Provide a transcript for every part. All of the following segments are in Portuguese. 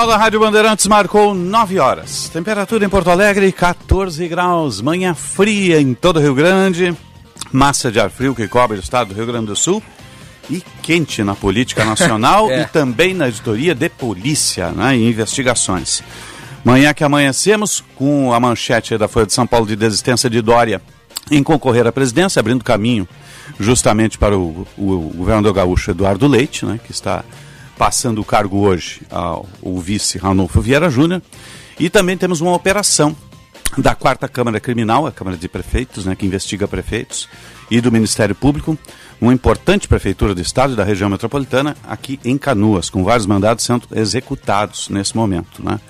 Sinal da Rádio Bandeirantes marcou 9 horas. Temperatura em Porto Alegre, 14 graus. Manhã fria em todo o Rio Grande. Massa de ar frio que cobre o estado do Rio Grande do Sul. E quente na política nacional é. e também na editoria de polícia né, e investigações. Manhã que amanhecemos com a manchete da Folha de São Paulo de desistência de Dória em concorrer à presidência, abrindo caminho justamente para o, o, o governador gaúcho Eduardo Leite, né, que está passando o cargo hoje ao, ao vice Ranulfo Vieira Júnior. E também temos uma operação da quarta Câmara Criminal, a Câmara de Prefeitos, né, que investiga prefeitos, e do Ministério Público, uma importante prefeitura do estado e da região metropolitana, aqui em Canoas, com vários mandados sendo executados nesse momento. Né?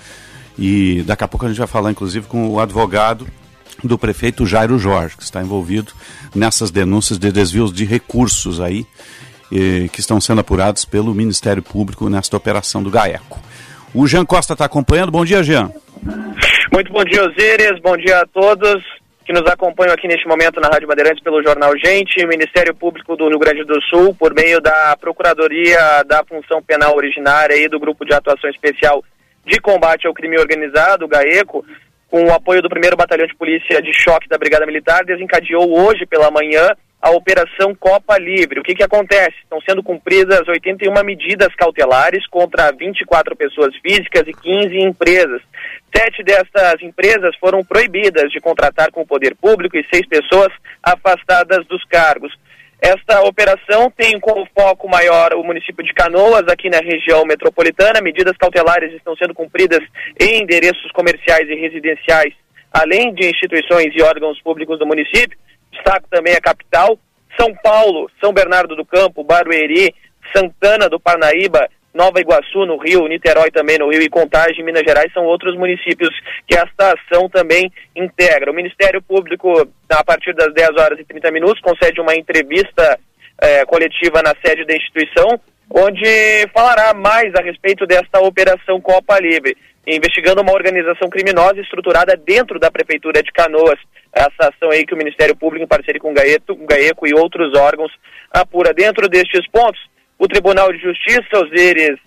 E daqui a pouco a gente vai falar, inclusive, com o advogado do prefeito Jairo Jorge, que está envolvido nessas denúncias de desvios de recursos aí eh, que estão sendo apurados pelo Ministério Público nesta operação do GAECO. O Jean Costa está acompanhando. Bom dia, Jean. Muito bom dia, Osíris. Bom dia a todos que nos acompanham aqui neste momento na Rádio Bandeirantes pelo Jornal Gente, Ministério Público do Rio Grande do Sul, por meio da Procuradoria da Função Penal Originária e do Grupo de Atuação Especial de Combate ao Crime Organizado, o GAECO, com o apoio do 1 Batalhão de Polícia de Choque da Brigada Militar, desencadeou hoje pela manhã a Operação Copa Livre. O que, que acontece? Estão sendo cumpridas 81 medidas cautelares contra 24 pessoas físicas e 15 empresas. Sete dessas empresas foram proibidas de contratar com o poder público e seis pessoas afastadas dos cargos. Esta operação tem como foco maior o município de Canoas, aqui na região metropolitana. Medidas cautelares estão sendo cumpridas em endereços comerciais e residenciais, além de instituições e órgãos públicos do município destaco também a capital, São Paulo, São Bernardo do Campo, Barueri, Santana do Parnaíba, Nova Iguaçu no Rio, Niterói também no Rio e Contagem, Minas Gerais, são outros municípios que esta ação também integra. O Ministério Público, a partir das 10 horas e 30 minutos, concede uma entrevista eh, coletiva na sede da instituição, onde falará mais a respeito desta operação Copa Livre, investigando uma organização criminosa estruturada dentro da Prefeitura de Canoas essa ação aí que o Ministério Público, em parceria com o Gaeto, GAECO e outros órgãos, apura. Dentro destes pontos, o Tribunal de Justiça, os íris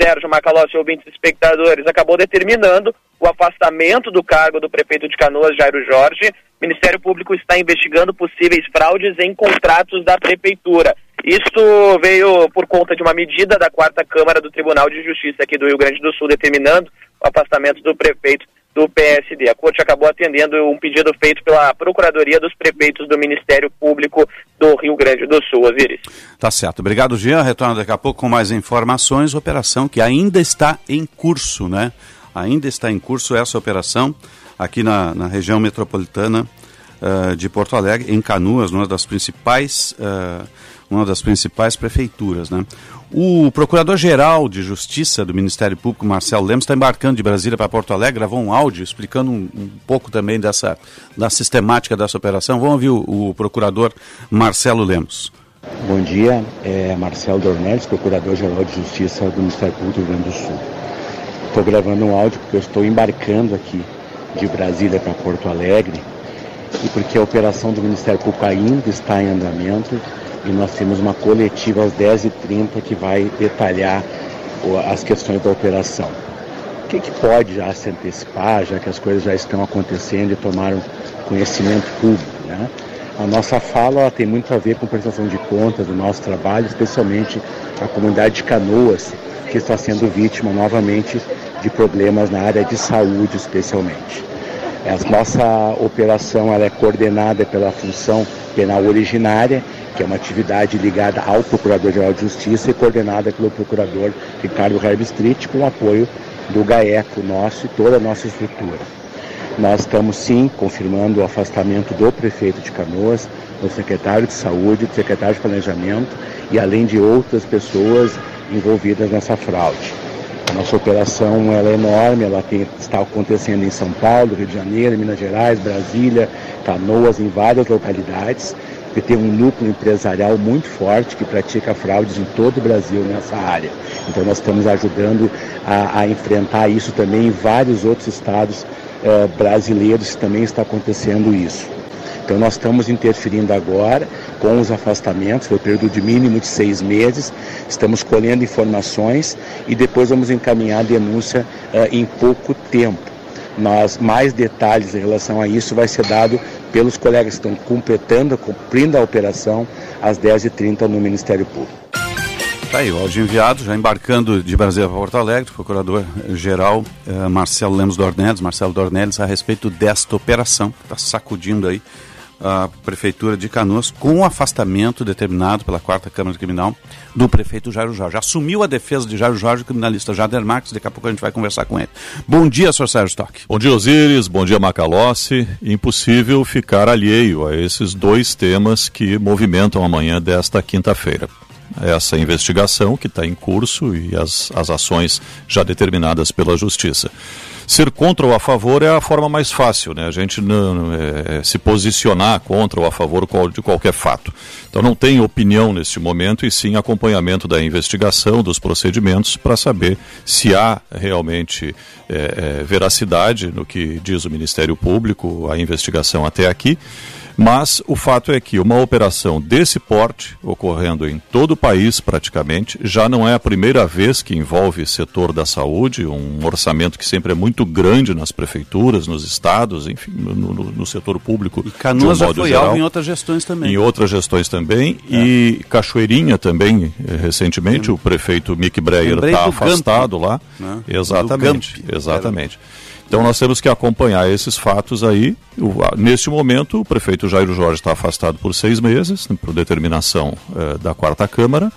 Sérgio Macalossi, ouvintes espectadores, acabou determinando o afastamento do cargo do prefeito de Canoas, Jairo Jorge. O Ministério Público está investigando possíveis fraudes em contratos da prefeitura. Isto veio por conta de uma medida da quarta Câmara do Tribunal de Justiça aqui do Rio Grande do Sul, determinando o afastamento do prefeito do PSD. A corte acabou atendendo um pedido feito pela Procuradoria dos Prefeitos do Ministério Público do Rio Grande do Sul. Osiris. Tá certo. Obrigado, Jean. Retorno daqui a pouco com mais informações. Operação que ainda está em curso, né? Ainda está em curso essa operação aqui na, na região metropolitana uh, de Porto Alegre, em Canoas, uma das principais, uh, uma das principais prefeituras, né? O Procurador-Geral de Justiça do Ministério Público, Marcelo Lemos, está embarcando de Brasília para Porto Alegre, gravou um áudio explicando um, um, pouco também dessa, da sistemática dessa operação. Vamos ouvir o, o Procurador Marcelo Lemos. Bom dia, é Marcelo Dornelles, Procurador-Geral de Justiça do Ministério Público do Rio Grande do Sul. Estou gravando um áudio porque eu estou embarcando aqui de Brasília para Porto Alegre e porque a operação do Ministério Público ainda está em andamento e nós temos uma coletiva às 10h30 que vai detalhar as questões da operação. O que, que pode já se antecipar, já que as coisas já estão acontecendo e tomaram conhecimento público? Né? A nossa fala tem muito a ver com prestação de contas do nosso trabalho, especialmente a comunidade de Canoas, que está sendo vítima novamente de problemas na área de saúde, especialmente. A nossa operação ela é coordenada pela função penal originária que é uma atividade ligada ao Procurador-Geral de Justiça e coordenada pelo Procurador Ricardo Herbstreit, com o apoio do GAECO nosso e toda a nossa estrutura. Nós estamos sim confirmando o afastamento do prefeito de Canoas, do secretário de Saúde, do secretário de Planejamento e além de outras pessoas envolvidas nessa fraude. A nossa operação ela é enorme, ela tem, está acontecendo em São Paulo, Rio de Janeiro, Minas Gerais, Brasília, Canoas, em várias localidades que tem um núcleo empresarial muito forte que pratica fraudes em todo o Brasil nessa área. Então nós estamos ajudando a, a enfrentar isso também em vários outros estados eh, brasileiros também está acontecendo isso. Então nós estamos interferindo agora com os afastamentos, foi um período de mínimo de seis meses, estamos colhendo informações e depois vamos encaminhar a denúncia uh, em pouco tempo. Nós, mais detalhes em relação a isso vai ser dado pelos colegas que estão completando, cumprindo a operação às 10h30 no Ministério Público. Tá aí, o áudio enviado, já embarcando de Brasília para Porto Alegre, procurador-geral eh, Marcelo Lemos Dornelles, Marcelo Dornelles, a respeito desta operação que está sacudindo aí a Prefeitura de Canoas com o afastamento determinado pela Quarta Câmara Criminal do prefeito Jairo Jorge. Assumiu a defesa de Jairo Jorge o criminalista Jader Marques, daqui a pouco a gente vai conversar com ele. Bom dia, senhor Sérgio Stock. Bom dia, Osíris, bom dia, Macalossi. Impossível ficar alheio a esses dois temas que movimentam a manhã desta quinta-feira essa investigação que está em curso e as, as ações já determinadas pela Justiça. Ser contra ou a favor é a forma mais fácil, né? A gente não, é, se posicionar contra ou a favor de qualquer fato. Então não tem opinião neste momento e sim acompanhamento da investigação, dos procedimentos, para saber se há realmente é, é, veracidade no que diz o Ministério Público, a investigação até aqui. Mas o fato é que uma operação desse porte, ocorrendo em todo o país praticamente, já não é a primeira vez que envolve setor da saúde, um orçamento que sempre é muito grande nas prefeituras, nos estados, enfim, no, no, no setor público. E Canoas um já foi geral, alvo em outras gestões também. Em outras gestões também. É. E Cachoeirinha também, eh, recentemente, o prefeito Mick Breyer está afastado Gamp, lá. Né? Exatamente, exatamente. Era... Então nós temos que acompanhar esses fatos aí. neste momento, o prefeito Jairo Jorge está afastado por seis meses, né, por determinação eh, da quarta Câmara.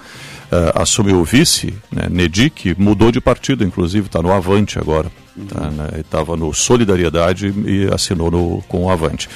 Eh, assumiu o vice, né, Nedi, que mudou de partido, inclusive está no Avante agora. Tá, né, Estava no Solidariedade e assinou no, com o Avante.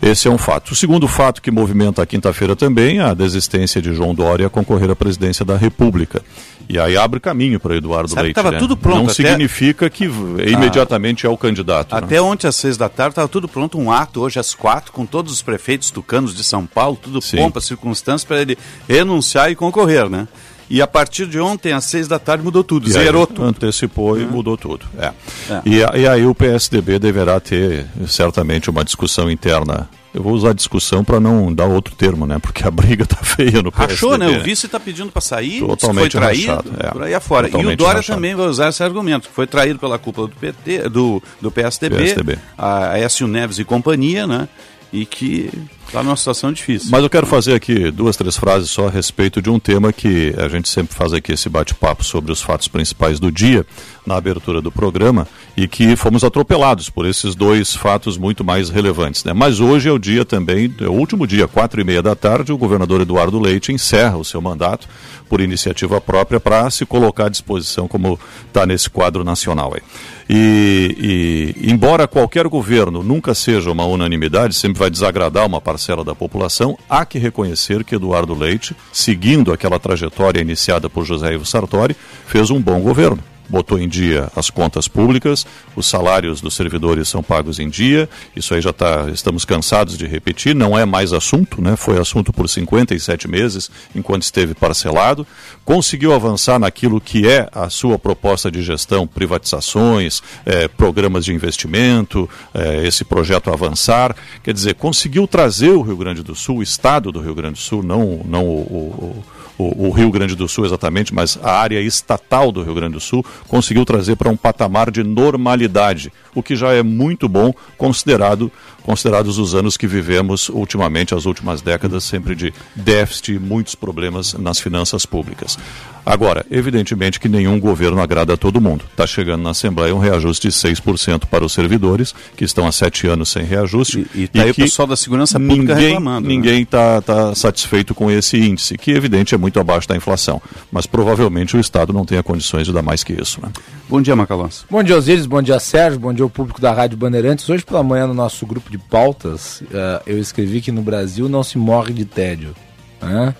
Esse é um fato. O segundo fato que movimenta a quinta-feira também é a desistência de João Dória a concorrer à presidência da República. E aí abre caminho para Eduardo Sabe Leite. Estava né? tudo pronto. Não até... significa que imediatamente ah, é o candidato. Né? Até né? ontem às seis da tarde estava tudo pronto, um ato hoje às quatro, com todos os prefeitos tucanos de São Paulo, tudo Sim. pompa, circunstâncias para ele renunciar e concorrer, né? E a partir de ontem, às seis da tarde, mudou tudo, e zerou aí, tudo. Antecipou e uhum. mudou tudo. É. é. E, e, aí o PSDB deverá ter certamente uma discussão interna. Eu vou usar discussão para não dar outro termo, né? Porque a briga tá feia no PSDB. Rachou, né? O vice está pedindo para sair, Totalmente foi traído, rachado, é. por aí afora. Totalmente e o Dória rachado. também vai usar esse argumento, que foi traído pela cúpula do PT, do, do PSDB, PSDB. a Aécio Neves e companhia, né? e que está numa situação difícil. Mas eu quero fazer aqui duas, três frases só a respeito de um tema que a gente sempre faz aqui esse bate-papo sobre os fatos principais do dia, na abertura do programa, e que fomos atropelados por esses dois fatos muito mais relevantes. Né? Mas hoje é o dia também, é o último dia, quatro e meia da tarde, o governador Eduardo Leite encerra o seu mandato por iniciativa própria para se colocar à disposição como está nesse quadro nacional. Aí. E, e, embora qualquer governo nunca seja uma unanimidade, sempre vai desagradar uma parcela da população, há que reconhecer que Eduardo Leite, seguindo aquela trajetória iniciada por José Ivo Sartori, fez um bom governo botou em dia as contas públicas, os salários dos servidores são pagos em dia, isso aí já está, estamos cansados de repetir, não é mais assunto, né? foi assunto por 57 meses, enquanto esteve parcelado, conseguiu avançar naquilo que é a sua proposta de gestão, privatizações, eh, programas de investimento, eh, esse projeto avançar, quer dizer, conseguiu trazer o Rio Grande do Sul, o estado do Rio Grande do Sul, não, não o, o o, o, Rio Grande do Sul exatamente, mas a área estatal do Rio Grande do Sul conseguiu trazer para um patamar de normalidade, o que já é muito bom considerado considerados os anos que vivemos ultimamente, as últimas décadas, sempre de déficit e muitos problemas nas finanças públicas. Agora, evidentemente que nenhum governo agrada a todo mundo. Está chegando na Assembleia um reajuste de 6% para os servidores, que estão há sete anos sem reajuste. E, está aí o pessoal da segurança pública ninguém, reclamando. Né? Ninguém está né? tá satisfeito com esse índice, que evidente é muito abaixo da inflação. Mas provavelmente o Estado não tenha condições de dar mais que isso. Né? Bom dia, Macalós. Bom dia, Osíris. Bom dia, Sérgio. Bom dia ao público da Rádio Bandeirantes. Hoje pela manhã, no nosso grupo de pautas, uh, eu escrevi que no Brasil não se morre de tédio. Né?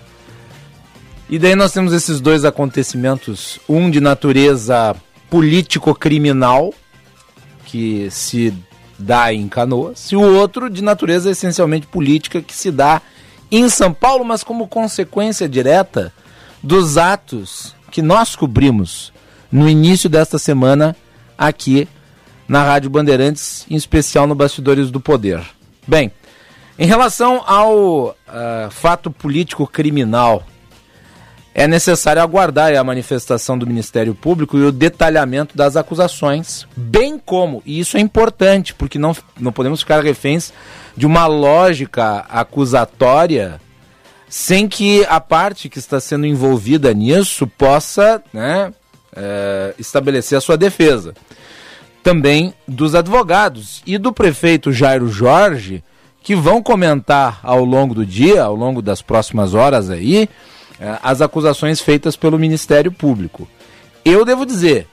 E daí nós temos esses dois acontecimentos, um de natureza político-criminal que se dá em Canoas, e o outro de natureza essencialmente política que se dá em São Paulo, mas como consequência direta dos atos que nós cobrimos no início desta semana aqui na Rádio Bandeirantes, em especial no Bastidores do Poder. Bem, em relação ao uh, fato político criminal, é necessário aguardar a manifestação do Ministério Público e o detalhamento das acusações, bem como, e isso é importante, porque não, não podemos ficar reféns de uma lógica acusatória sem que a parte que está sendo envolvida nisso possa né, é, estabelecer a sua defesa. Também dos advogados e do prefeito Jairo Jorge, que vão comentar ao longo do dia, ao longo das próximas horas aí, as acusações feitas pelo Ministério Público. Eu devo dizer,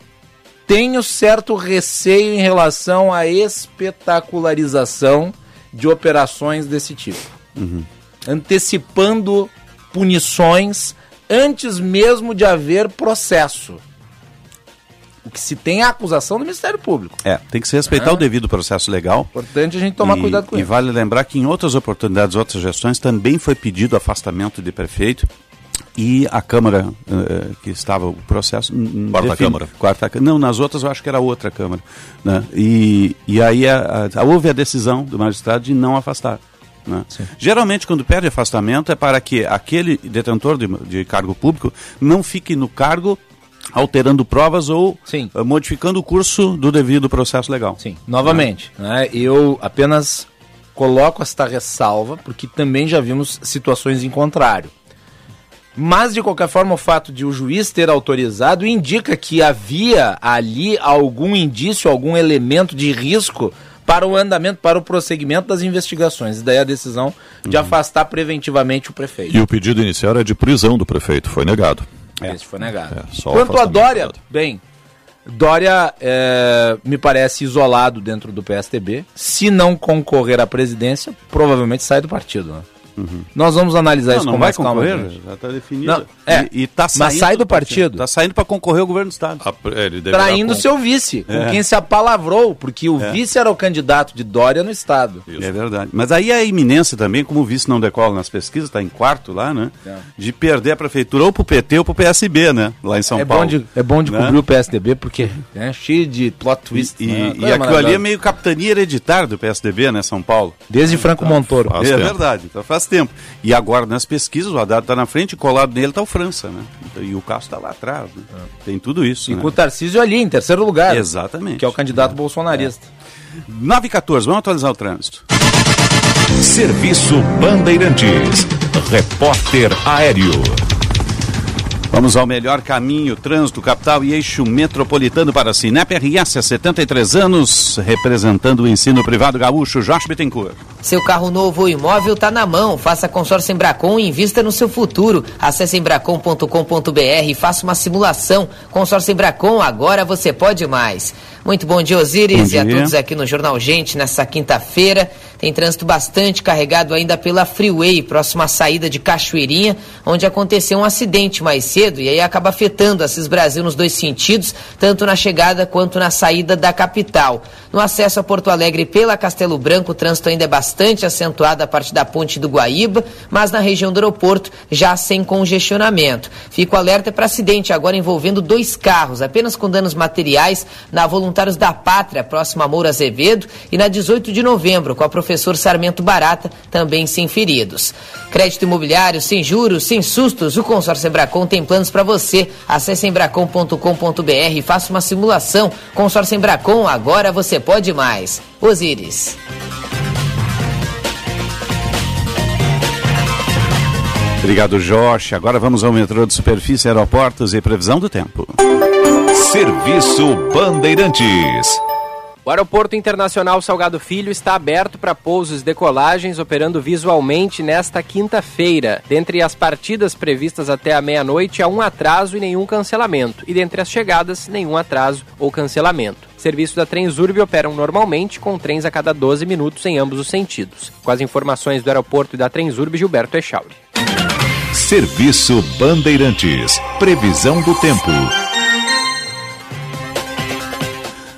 tenho certo receio em relação à espetacularização de operações desse tipo. Uhum. Antecipando punições antes mesmo de haver processo. O que se tem é a acusação do Ministério Público. É, tem que se respeitar o devido processo legal. Importante a gente tomar e, cuidado com e isso. E vale lembrar que em outras oportunidades, outras gestões, também foi pedido afastamento de prefeito e a Câmara uh, que estava o processo. Quarta define, Câmara. Quarta Não, nas outras eu acho que era outra Câmara. Né? E, e aí a, a, houve a decisão do magistrado de não afastar. Né? Geralmente, quando perde afastamento, é para que aquele detentor de, de cargo público não fique no cargo alterando provas ou Sim. Uh, modificando o curso do devido processo legal. Sim, novamente, né? eu apenas coloco esta ressalva porque também já vimos situações em contrário. Mas, de qualquer forma, o fato de o juiz ter autorizado indica que havia ali algum indício, algum elemento de risco para o andamento, para o prosseguimento das investigações. E daí a decisão de uhum. afastar preventivamente o prefeito. E o pedido inicial era de prisão do prefeito, foi negado. É. Esse foi negado. É, Quanto a Dória, bem, Dória é, me parece isolado dentro do PSTB. Se não concorrer à presidência, provavelmente sai do partido. Né? Uhum. Nós vamos analisar não, isso não com vai mais calma. Concorrer, já está definido. Não, é, e, e tá mas sai do partido. Está saindo para concorrer ao governo do Estado. A, ele Traindo seu vice, é. com quem se apalavrou, porque o é. vice era o candidato de Dória no Estado. Isso. É verdade. Mas aí a iminência também, como o vice não decola nas pesquisas, está em quarto lá, né? É. De perder a prefeitura ou para o PT ou para o PSB, né? Lá em São é Paulo. Bom de, é bom de né? cobrir o PSDB, porque é cheio de plot twist. E, né? e, e aquilo ali é meio capitania hereditária do PSDB, né? São Paulo. Desde Franco então, Montoro. é tempo. verdade, então faz tempo. E agora nas pesquisas o Haddad está na frente e colado nele está o França, né? E o Castro está lá atrás, né? É. Tem tudo isso. E né? com o Tarcísio ali, em terceiro lugar. Exatamente. Que é o candidato é. bolsonarista. É. 9 e 14, vamos atualizar o trânsito. Serviço Bandeirantes. Repórter Aéreo. Vamos ao melhor caminho, trânsito, capital e eixo metropolitano para a Sinep RS há 73 anos, representando o ensino privado gaúcho, Jorge Bittencourt. Seu carro novo ou imóvel está na mão. Faça consórcio Embracon e invista no seu futuro. Acesse embracon.com.br e faça uma simulação. Consórcio Embracon, agora você pode mais. Muito bom dia, Osiris, bom dia. e a todos aqui no Jornal Gente, nessa quinta-feira. Tem trânsito bastante carregado ainda pela Freeway, próxima à saída de Cachoeirinha, onde aconteceu um acidente mais cedo e aí acaba afetando a Cis Brasil nos dois sentidos, tanto na chegada quanto na saída da capital. No acesso a Porto Alegre pela Castelo Branco, o trânsito ainda é bastante acentuado a partir da ponte do Guaíba, mas na região do aeroporto já sem congestionamento. Fico alerta para acidente agora envolvendo dois carros, apenas com danos materiais, na Voluntários da Pátria, próxima a Moura Azevedo, e na 18 de novembro, com a professor Sarmento Barata, também sem feridos. Crédito imobiliário, sem juros, sem sustos, o consórcio Embracon tem planos para você. Acesse embracon.com.br e faça uma simulação. Consórcio Embracon, agora você pode mais. Osíris. Obrigado, Jorge. Agora vamos ao metrô de superfície, aeroportos e previsão do tempo. Serviço Bandeirantes. O Aeroporto Internacional Salgado Filho está aberto para pousos e decolagens, operando visualmente nesta quinta-feira. Dentre as partidas previstas até a meia-noite, há um atraso e nenhum cancelamento. E dentre as chegadas, nenhum atraso ou cancelamento. Serviços da Transurb operam normalmente, com trens a cada 12 minutos em ambos os sentidos. Com as informações do aeroporto e da Transurb, Gilberto Echauri. Serviço Bandeirantes. Previsão do tempo.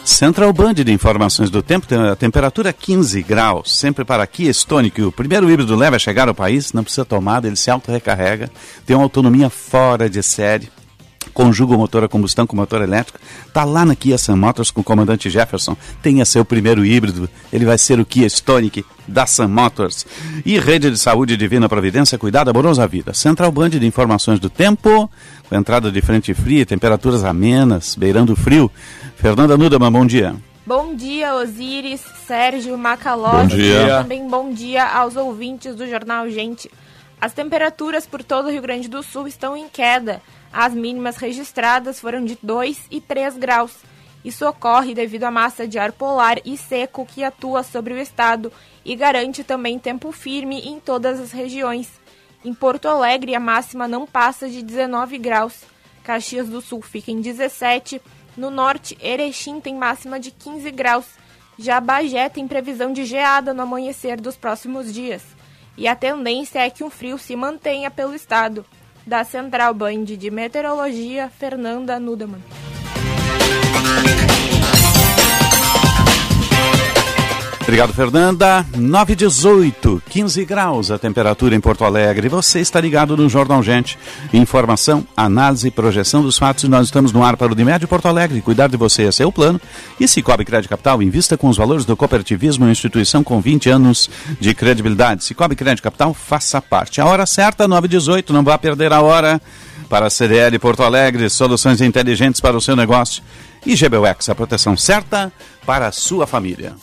Central Band de informações do tempo, tem a temperatura 15 graus, sempre para Kia Stonic. O primeiro híbrido leva a chegar ao país, não precisa tomada, ele se auto-recarrega, tem uma autonomia fora de série, conjuga o motor a combustão com o motor elétrico. Está lá na Kia Sun Motors com o comandante Jefferson. Tenha seu primeiro híbrido. Ele vai ser o Kia Stonic da Sun Motors. E Rede de Saúde Divina Providência, cuidado amorosa vida. Central Band de informações do tempo, com entrada de frente fria, temperaturas amenas, beirando o frio. Fernanda Nudeman, bom dia. Bom dia, Osíris, Sérgio, Macalós. Bom dia. E também bom dia aos ouvintes do Jornal Gente. As temperaturas por todo o Rio Grande do Sul estão em queda. As mínimas registradas foram de 2 e 3 graus. Isso ocorre devido à massa de ar polar e seco que atua sobre o estado e garante também tempo firme em todas as regiões. Em Porto Alegre, a máxima não passa de 19 graus. Caxias do Sul fica em 17. No norte, Erechim tem máxima de 15 graus. Já Bagé tem previsão de geada no amanhecer dos próximos dias. E a tendência é que o frio se mantenha pelo estado. Da Central Band de Meteorologia, Fernanda Nudeman. Obrigado, Fernanda. 918, 15 graus a temperatura em Porto Alegre. Você está ligado no Jornal Gente. Informação, análise e projeção dos fatos. Nós estamos no ar para o Dimédio Porto Alegre. Cuidar de você, é o plano. E Cicobi Crédito Capital, invista com os valores do cooperativismo, instituição com 20 anos de credibilidade. Cicobi Crédito Capital, faça parte. A hora certa, 918, não vá perder a hora. Para a CDL Porto Alegre, soluções inteligentes para o seu negócio. E GBUX, a proteção certa para a sua família.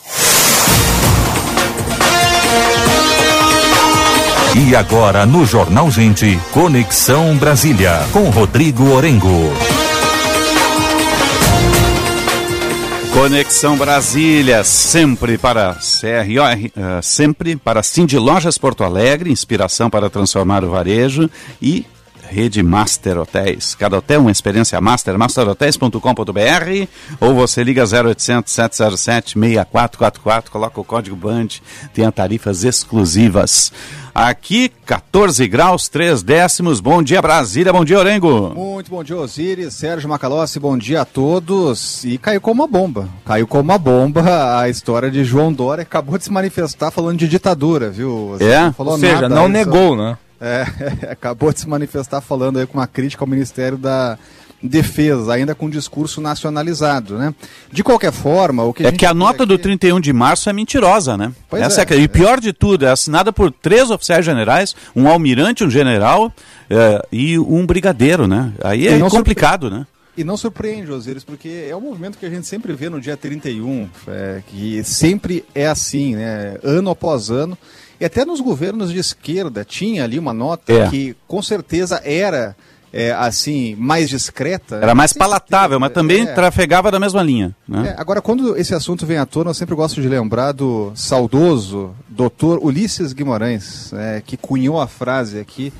E agora no Jornal Gente, Conexão Brasília, com Rodrigo Orengo. Conexão Brasília, sempre para CRO, uh, sempre para Cindy Lojas Porto Alegre, inspiração para transformar o varejo e Rede Master Hotéis. Cada hotel uma experiência master, masterhotels.com.br ou você liga 0800 707 6444, coloca o código BAND, tem tarifas exclusivas. Aqui, 14 graus, 3 décimos. Bom dia, Brasília. Bom dia, Orengo. Muito bom dia, Osiris. Sérgio Macalossi, bom dia a todos. E caiu como uma bomba. Caiu como uma bomba a história de João Dória. Acabou de se manifestar falando de ditadura, viu? Você é? Ou seja, não negou, né? É, acabou de se manifestar falando aí com uma crítica ao Ministério da Defesa, ainda com um discurso nacionalizado, né? De qualquer forma, o que É que a nota aqui... do 31 de março é mentirosa, né? Pois Essa é, é, E pior de tudo, é assinada por três oficiais generais, um almirante, um general é, e um brigadeiro, né? Aí é complicado, surpre... né? E não surpreende, Osiris, porque é um movimento que a gente sempre vê no dia 31, é, que sempre é assim, né? Ano após ano. E até nos governos de esquerda tinha ali uma nota é. que com certeza era é, assim, mais discreta. Era mais palatável, mas também é. trafegava da mesma linha. Né? É, agora, quando esse assunto vem à tona, eu sempre gosto de lembrar do saudoso doutor Ulisses Guimarães, é, que cunhou a frase aqui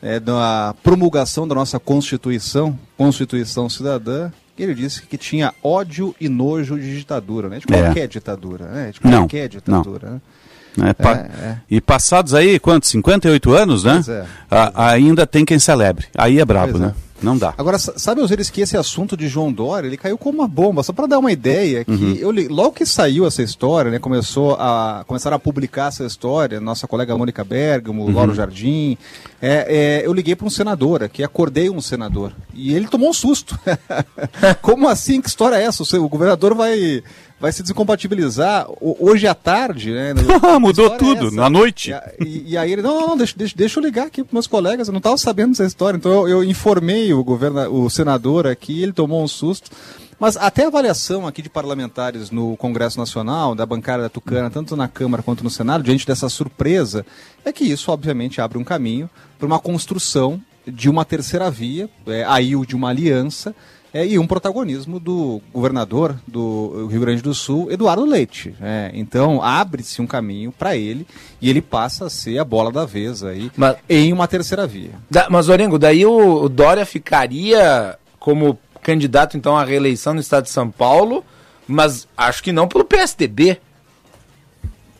é, da promulgação da nossa Constituição, Constituição Cidadã, ele disse que tinha ódio e nojo de ditadura, né? De qualquer ditadura, né? De qualquer não, ditadura. Não. Né? Né? Pa é, é. E passados aí, quantos? 58 anos, né? É. A, ainda tem quem celebre. Aí é brabo, pois né? É. Não dá. Agora, sabe, Osiris, que esse assunto de João Dória, ele caiu como uma bomba. Só para dar uma ideia, que uhum. eu, logo que saiu essa história, né, começou a, começaram a publicar essa história, nossa colega Mônica Bergamo, uhum. Lauro Jardim, é, é, eu liguei para um senador aqui, acordei um senador, e ele tomou um susto. como assim? Que história é essa? O governador vai vai se descompatibilizar hoje à tarde, né? Mudou é tudo, é na noite. E, e, aí ele, não, não, não deixa, deixa, deixa eu ligar aqui para meus colegas, eu não estava sabendo dessa história. Então eu, eu informei o, governa, o senador aqui, ele tomou um susto. Mas até a avaliação aqui de parlamentares no Congresso Nacional, da bancada da Tucana, tanto na Câmara quanto no Senado, diante dessa surpresa, é que isso obviamente abre um caminho para uma construção de uma terceira via, é, aí de uma aliança, é, e um protagonismo do governador do Rio Grande do Sul, Eduardo Leite. É, então abre-se um caminho para ele e ele passa a ser a bola da vez aí mas, em uma terceira via. Da, mas, Orengo, daí o, o Dória ficaria como candidato então à reeleição no estado de São Paulo, mas acho que não pelo PSDB.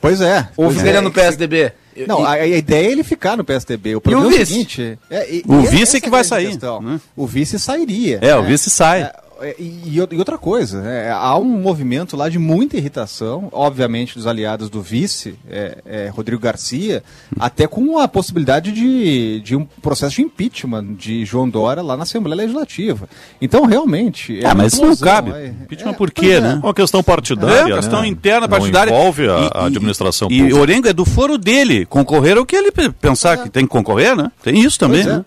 Pois é. Ou ficaria é, no PSDB? Não, a, a, ideia é ele ficar no PSDB. O problema e o é vice? o seguinte... É, e, o vice é que vai sair. Né? O vice sairia. É, o vice sai. É, é, e, e outra coisa, é, há um movimento lá de muita irritação, obviamente, dos aliados do vice, é, é, Rodrigo Garcia, até com a possibilidade de, de um processo de impeachment de João Dória lá na Assembleia Legislativa. Então, realmente. ah, mas isso não cabe. Impeachment por quê, né? Uma questão partidária. É, uma questão né? interna partidária. Não envolve a, E- a e- administração E pública. Orengo é do foro dele. Concorrer é o que ele pe- pensar que tem que concorrer, né? Tem isso também, Pois é. né?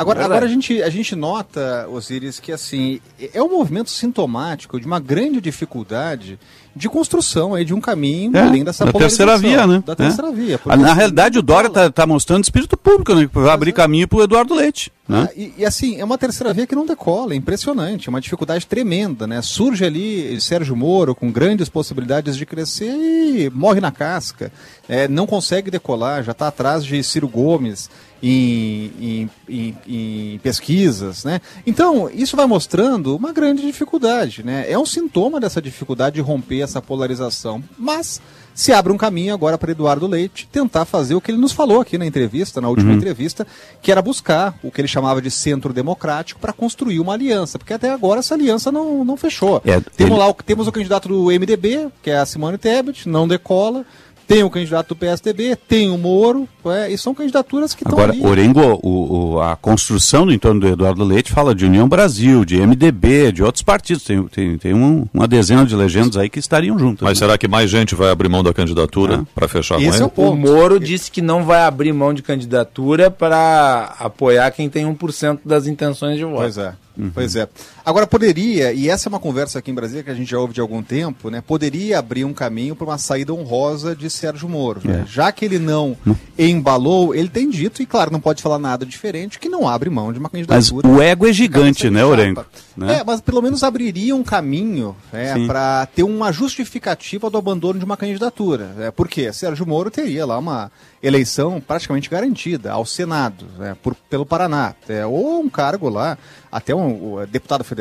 Agora, agora a, gente, a gente nota, Osiris, que assim, é um movimento sintomático de uma grande dificuldade de construção aí de um caminho É, além dessa da terceira via, né? Da É. terceira via. Ah, Na realidade, o Dória está tá mostrando espírito público, né? Vai abrir caminho para o Eduardo Leite. Né? Ah, e, e, assim, é uma terceira via que não decola, é impressionante, é uma dificuldade tremenda, né? Surge ali Sérgio Moro com grandes possibilidades de crescer e morre na casca, é, não consegue decolar, já está atrás de Ciro Gomes em, em, em- em pesquisas, né? Então, isso vai mostrando uma grande dificuldade, né? É um sintoma dessa dificuldade de romper essa polarização, mas se abre um caminho agora para Eduardo Leite tentar fazer o que ele nos falou aqui na entrevista, na última Uhum. entrevista, que era buscar o que ele chamava de centro democrático para construir uma aliança, porque até agora essa aliança não, não fechou. É, temos, ele- lá temos o candidato do MDB, que é a Simone Tebet, não decola. Tem o candidato do PSDB, tem o Moro, é, e são candidaturas que estão Agora, ali. Orengo, o, o- a construção do entorno do Eduardo Leite fala de União Brasil, de MDB, de outros partidos. Tem, tem, tem um- uma dezena de legendas aí que estariam juntas. Mas né? será que mais gente vai abrir mão da candidatura para fechar com Esse ele? é o ponto. O Moro disse que não vai abrir mão de candidatura para apoiar quem tem 1% das intenções de voto. Pois é. Pois é. Agora poderia, e essa é uma conversa aqui em Brasília que a gente já ouve de algum tempo, né? Poderia abrir um caminho para uma saída honrosa de Sérgio Moro. né? Já que ele não embalou, ele tem dito, e claro, não pode falar nada diferente, que não abre mão de uma Mas candidatura. o ego é gigante, né. Orengo? Né? É, mas pelo menos abriria um caminho Sim. para ter uma justificativa do abandono de uma candidatura. É, por quê? Sérgio Moro teria lá uma eleição praticamente garantida ao Senado, né, por- pelo Paraná. É, ou um cargo lá, até um, o deputado federal,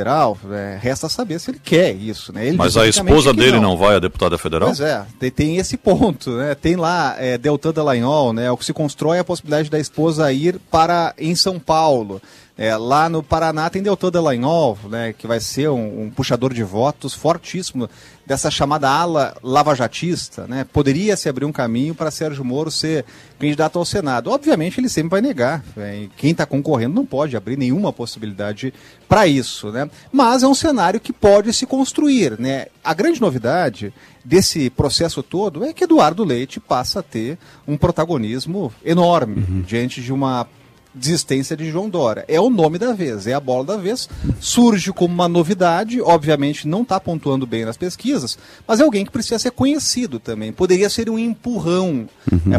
é, resta saber se ele quer isso. Né? Ele Mas a esposa que dele não. vai a deputada federal? Pois é, tem, tem esse ponto, né? Tem lá é, Deltan Dallagnol, né? O que se constrói a possibilidade da esposa ir para em São Paulo. É, lá no Paraná tem Deltan Dallagnol, né? Que vai ser um, um puxador de votos fortíssimo dessa chamada ala lavajatista, né? Poderia se abrir um caminho para Sérgio Moro ser candidato ao Senado. Obviamente ele sempre vai negar. né? Quem está concorrendo não pode abrir nenhuma possibilidade para isso, né? Mas é um cenário que pode se construir, né? A grande novidade desse processo todo é que Eduardo Leite passa a ter um protagonismo enorme diante de uma desistência de João Dória. É o nome da vez, é a bola da vez. Surge como uma novidade, obviamente não está pontuando bem nas pesquisas, mas é alguém que precisa ser conhecido também. Poderia ser um empurrão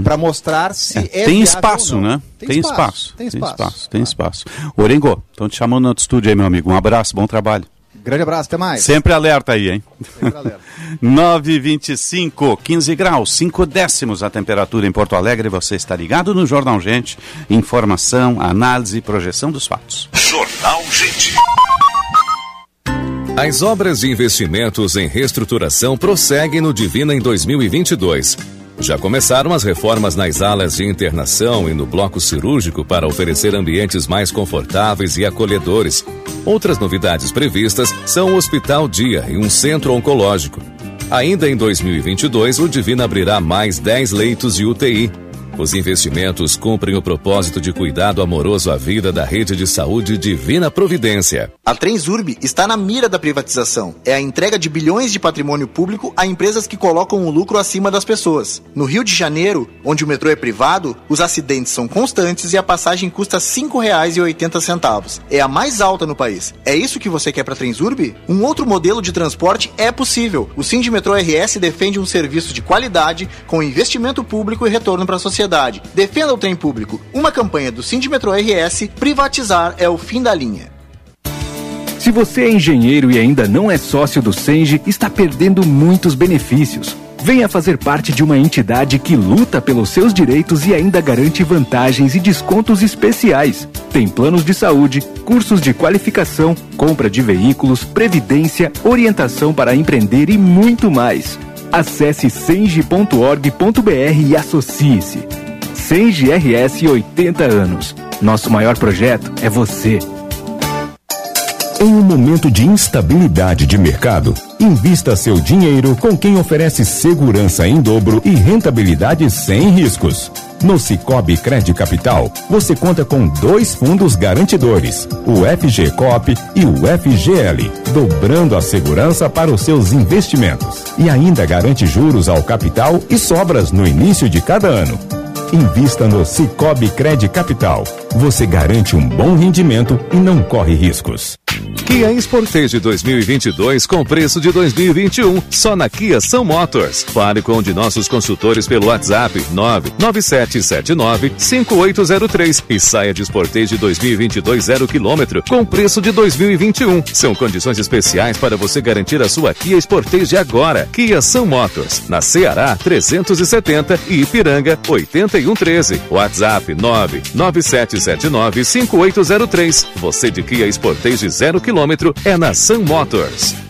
para mostrar se é, tem viável espaço, ou não. né? Tem, espaço. Tem espaço. Tem espaço. Orengo, estão te chamando no outro estúdio aí, meu amigo. Um abraço, bom trabalho. Grande abraço, até mais. Sempre alerta aí, hein? Sempre alerta. 925, 15 graus, 5 décimos a temperatura em Porto Alegre. Você está ligado no Jornal Gente. Informação, análise e projeção dos fatos. Jornal Gente. As obras de investimentos em reestruturação prosseguem no Divina em 2022. Já começaram as reformas nas alas de internação e no bloco cirúrgico para oferecer ambientes mais confortáveis e acolhedores. Outras novidades previstas são o Hospital Dia e um centro oncológico. Ainda em 2022, o Divina abrirá mais 10 leitos de UTI. Os investimentos cumprem o propósito de cuidado amoroso à vida da rede de saúde Divina Providência. A Transurb está na mira da privatização. É a entrega de bilhões de patrimônio público a empresas que colocam o lucro acima das pessoas. No Rio de Janeiro, onde o metrô é privado, os acidentes são constantes e a passagem custa R$ 5,80. É a mais alta no país. É isso que você quer para a Transurb? Um outro modelo de transporte é possível. O Sindmetrô RS defende um serviço de qualidade com investimento público e retorno para a sociedade. Defenda o trem público. Uma campanha do Sindmetrô RS, privatizar é o fim da linha. Se você é engenheiro e ainda não é sócio do Senge, está perdendo muitos benefícios. Venha fazer parte de uma entidade que luta pelos seus direitos e ainda garante vantagens e descontos especiais. Tem planos de saúde, cursos de qualificação, compra de veículos, previdência, orientação para empreender e muito mais. Acesse senge.org.br e associe-se. Senge RS 80 anos. Nosso maior projeto é você. Em um momento de instabilidade de mercado, invista seu dinheiro com quem oferece segurança em dobro e rentabilidade sem riscos. No Cicobi Cred Capital, você conta com dois fundos garantidores, o FGCOP e o FGL, dobrando a segurança para os seus investimentos. E ainda garante juros ao capital e sobras no início de cada ano. Invista no Cicobi Cred Capital. Você garante um bom rendimento e não corre riscos. Kia Sportage 2022 com preço de 2021 só na Kia São Motors. Fale com um de nossos consultores pelo WhatsApp 997795803 e saia de Sportage 2022 zero quilômetro com preço de 2021. São condições especiais para você garantir a sua Kia Sportage agora. Kia São Motors, na Ceará 370 e Ipiranga 8113. WhatsApp 997795803. Você de Kia Sportage zero quilômetro é na Sun Motors.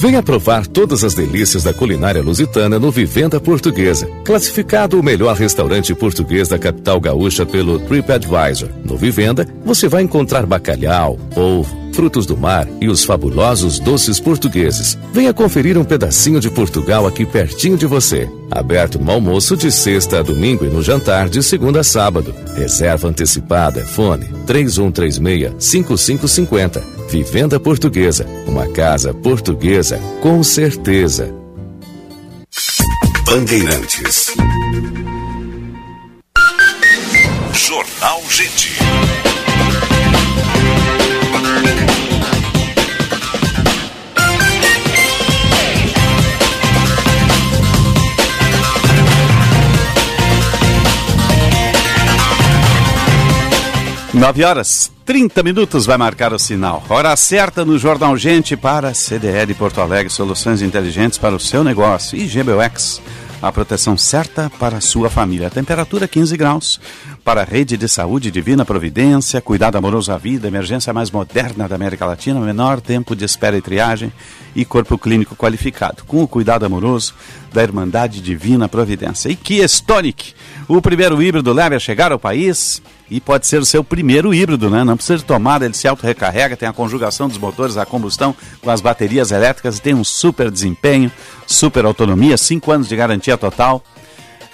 Venha provar todas as delícias da culinária lusitana no Vivenda Portuguesa. Classificado o melhor restaurante português da capital gaúcha pelo TripAdvisor. No Vivenda, você vai encontrar bacalhau, polvo, frutos do mar e os fabulosos doces portugueses. Venha conferir um pedacinho de Portugal aqui pertinho de você. Aberto no almoço de sexta a domingo e no jantar de segunda a sábado. Reserva antecipada. Fone 3136-5550. Vivenda Portuguesa. Uma casa portuguesa com certeza. Bandeirantes. Jornal Gente. Nove horas, 30 minutos vai marcar o sinal. Hora certa no Jornal Gente para CDL Porto Alegre, soluções inteligentes para o seu negócio. E GBUX, a proteção certa para a sua família. Temperatura 15 graus. Para a rede de saúde Divina Providência, cuidado amoroso à vida, emergência mais moderna da América Latina, menor tempo de espera e triagem e corpo clínico qualificado. Com o cuidado amoroso da Irmandade Divina Providência. E Kia Stonic, o primeiro híbrido leve a chegar ao país e pode ser o seu primeiro híbrido, né? Não precisa de tomada, ele se auto-recarrega, tem a conjugação dos motores a combustão com as baterias elétricas, tem um super desempenho, super autonomia, 5 anos de garantia total.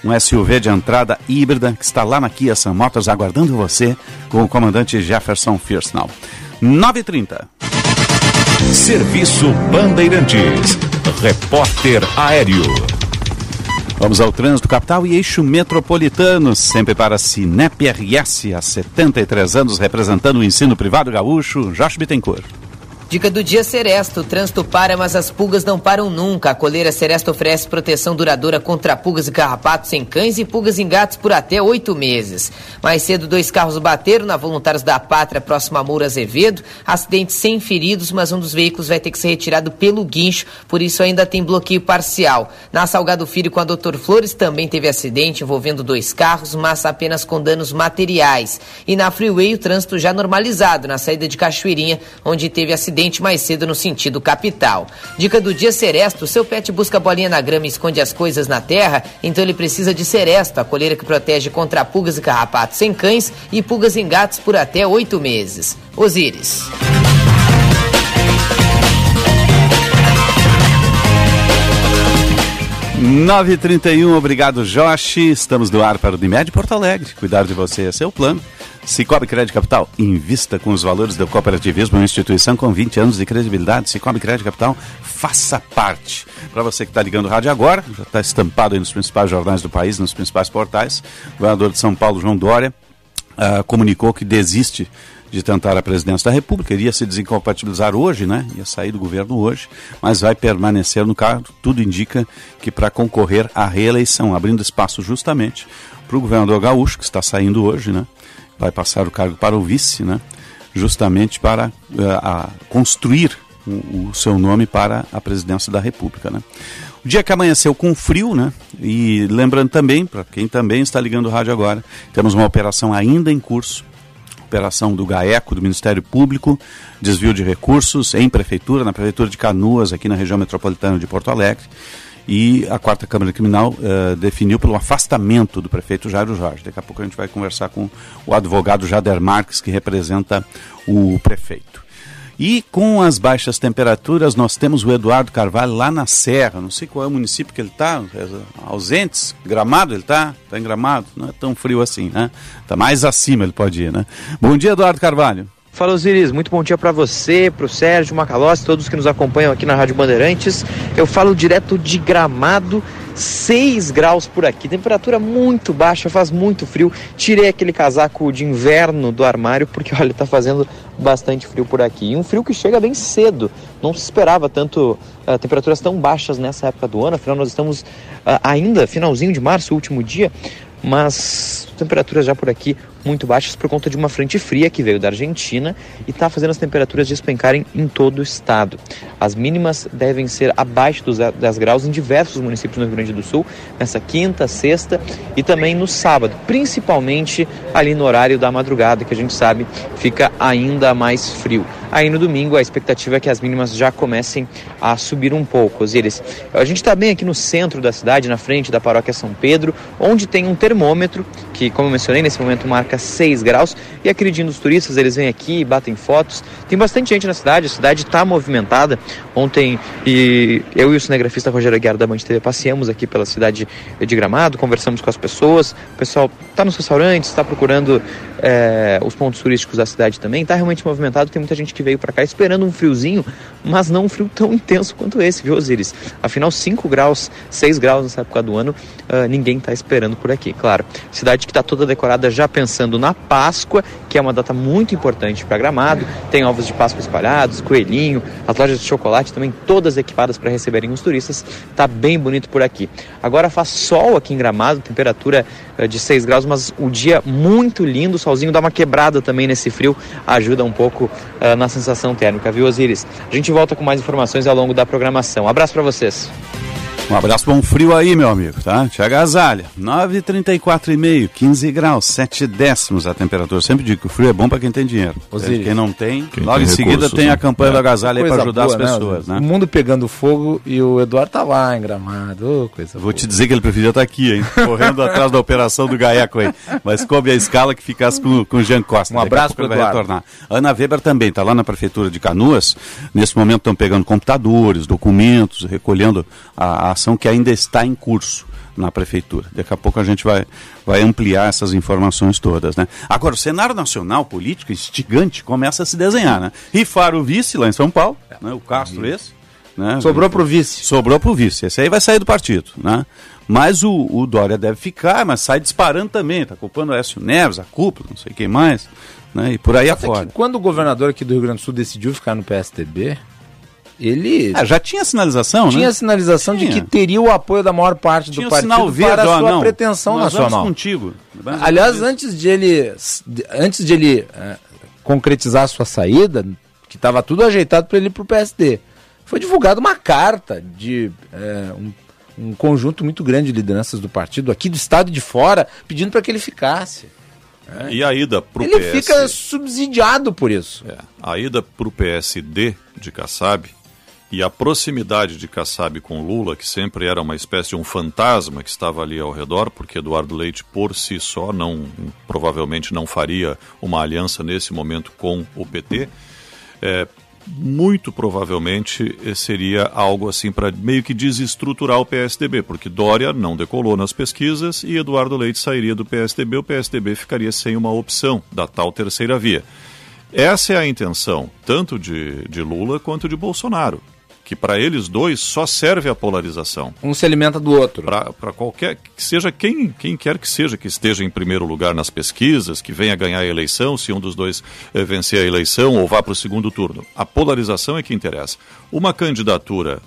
Um SUV de entrada híbrida que está lá na Kia Sun Motors aguardando você com o comandante Jefferson Firsnall. 9h30. Serviço Bandeirantes. Repórter Aéreo. Vamos ao trânsito capital e eixo metropolitano, sempre para Cinep RS, há 73 anos representando o ensino privado gaúcho, Josh Bittencourt. Dica do dia Seresta. O trânsito para, mas as pulgas não param nunca. A coleira Seresta oferece proteção duradoura contra pulgas e carrapatos em cães e pulgas em gatos por até oito meses. Mais cedo, dois carros bateram na Voluntários da Pátria, próximo a Moura Azevedo. Acidente sem feridos, mas um dos veículos vai ter que ser retirado pelo guincho, por isso ainda tem bloqueio parcial. Na Salgado Filho com a Doutor Flores também teve acidente envolvendo dois carros, mas apenas com danos materiais. E na Freeway o trânsito já normalizado na saída de Cachoeirinha, onde teve acidente mais cedo no sentido capital. Dica do dia Seresto: seu pet busca bolinha na grama e esconde as coisas na terra, então ele precisa de Seresto, a coleira que protege contra pulgas e carrapatos em cães e pulgas em gatos por até oito meses. Osíris. Nove trinta obrigado Josh. Estamos do ar para o Unimed Porto Alegre. Cuidar de você é seu plano. Cicobi Crédito Capital, invista com os valores do cooperativismo, uma instituição com 20 anos de credibilidade. Cicobi Crédito Capital, faça parte. Para você que está ligando o rádio agora, já está estampado aí nos principais jornais do país, nos principais portais. O governador de São Paulo, João Dória, uh, comunicou que desiste de tentar a presidência da República, iria se desincompatibilizar hoje, né? Ia sair do governo hoje, mas vai permanecer no cargo. Tudo indica que para concorrer à reeleição, abrindo espaço justamente para o governador Gaúcho, que está saindo hoje, né? Vai passar o cargo para o vice, né? justamente para uh, a construir o, o, seu nome para a presidência da República. Né? O dia que amanheceu com frio, né? E lembrando também, para quem também está ligando o rádio agora, temos uma operação ainda em curso operação do GAECO, do Ministério Público, desvio de recursos em prefeitura, na prefeitura de Canoas, aqui na região metropolitana de Porto Alegre. E a quarta Câmara Criminal uh, definiu pelo afastamento do prefeito Jairo Jorge. Daqui a pouco a gente vai conversar com o advogado Jader Marques, que representa o prefeito. E com as baixas temperaturas, nós temos o Eduardo Carvalho lá na Serra. Não sei qual é o município que ele está, ausentes, Gramado ele está? Está em Gramado? Não é tão frio assim, né? Está mais acima ele pode ir, né? Bom dia, Eduardo Carvalho. Fala Osiris, muito bom dia para você, para o Sérgio Macalossi, todos que nos acompanham aqui na Rádio Bandeirantes. Eu falo direto de Gramado, 6 graus por aqui, temperatura muito baixa, faz muito frio. Tirei aquele casaco de inverno do armário porque olha, está fazendo bastante frio por aqui. E um frio que chega bem cedo. Não se esperava tanto uh, temperaturas tão baixas nessa época do ano, afinal nós estamos uh, ainda finalzinho de março, último dia, mas temperaturas já por aqui muito baixas por conta de uma frente fria que veio da Argentina e está fazendo as temperaturas despencarem em todo o estado. As mínimas devem ser abaixo dos 10 graus em diversos municípios no Rio Grande do Sul, nessa quinta, sexta e também no sábado, principalmente ali no horário da madrugada, que a gente sabe fica ainda mais frio. Aí no domingo a expectativa é que as mínimas já comecem a subir um pouco. Osiris. A gente está bem aqui no centro da cidade, na frente da paróquia São Pedro, onde tem um termômetro que, como eu mencionei, nesse momento marca 6 graus. E acredindo os turistas, eles vêm aqui, batem fotos. Tem bastante gente na cidade, a cidade está movimentada. Ontem e eu e o cinegrafista Rogério Aguiar da Band TV passeamos aqui pela cidade de Gramado, conversamos com as pessoas. O pessoal está nos restaurantes, está procurando é, os pontos turísticos da cidade também. Está realmente movimentado, tem muita gente que veio para cá esperando um friozinho, mas não um frio tão intenso quanto esse, viu, Osiris? Afinal, 5 graus, 6 graus nessa época do ano, uh, ninguém está esperando por aqui. Claro, cidade que está toda decorada já pensando na Páscoa, que é uma data muito importante para Gramado. Tem ovos de Páscoa espalhados, coelhinho, as lojas de chocolate também todas equipadas para receberem os turistas. Tá bem bonito por aqui. Agora faz sol aqui em Gramado, temperatura de 6 graus, mas o dia muito lindo, o solzinho dá uma quebrada também nesse frio, ajuda um pouco uh, na sensação térmica, viu, Osiris? A gente volta com mais informações ao longo da programação. Um abraço para vocês. Um abraço bom frio aí, meu amigo, tá? Te agasalha. 9,34,5, 15 graus, 7 décimos a temperatura. Eu sempre digo que o frio é bom para quem tem dinheiro. Osiris. Quem não tem, quem logo tem em seguida tem né? a campanha é. do agasalho aí para ajudar boa, as né, pessoas, né, né? O mundo pegando fogo e o Eduardo tá lá em Gramado. Oh, coisa Vou boa. te dizer que ele preferia estar tá aqui, hein? Correndo atrás da operação do Gaeco aí. Mas coube a escala que ficasse com, com o Jean Costa. Um abraço para vai retornar. Ana Weber também tá lá na prefeitura de Canoas. Nesse momento estão pegando computadores, documentos, recolhendo a, a ação que ainda está em curso na prefeitura. Daqui a pouco a gente vai, vai ampliar essas informações todas, né? Agora, o cenário nacional político instigante começa a se desenhar, né? Rifar o vice lá em São Paulo, né? o Castro esse. Né? Sobrou para o vice. Sobrou para o vice. Esse aí vai sair do partido, né? Mas o, o Dória deve ficar, mas sai disparando também. Está culpando o Écio Neves, a cúpula, não sei quem mais, né? E por aí Até afora. quando o governador aqui do Rio Grande do Sul decidiu ficar no PSDB, ele ah, já tinha sinalização, tinha né? sinalização tinha. de que teria o apoio da maior parte tinha do partido sinal verde, para a sua não, pretensão nós nacional. Vamos contigo. Vamos Aliás, antes de ele antes de ele é, concretizar a sua saída, que estava tudo ajeitado para ele ir para o PSD, foi divulgada uma carta de é, um, um conjunto muito grande de lideranças do partido aqui do estado e de fora, pedindo para que ele ficasse. É. E a ida para o Ele PS... fica subsidiado por isso. É. A ida para o PSD de Kassab e a proximidade de Kassab com Lula, que sempre era uma espécie de um fantasma que estava ali ao redor, porque Eduardo Leite por si só não provavelmente não faria uma aliança nesse momento com o PT, é, muito provavelmente seria algo assim para meio que desestruturar o PSDB, porque Dória não decolou nas pesquisas e Eduardo Leite sairia do PSDB, o PSDB ficaria sem uma opção da tal terceira via. Essa é a intenção, tanto de, de Lula quanto de Bolsonaro que para eles dois só serve a polarização. Um se alimenta do outro. Para qualquer, que seja quem, quem quer que seja que esteja em primeiro lugar nas pesquisas, que venha ganhar a eleição, se um dos dois eh, vencer a eleição ou vá para o segundo turno. A polarização é que interessa. Uma candidatura,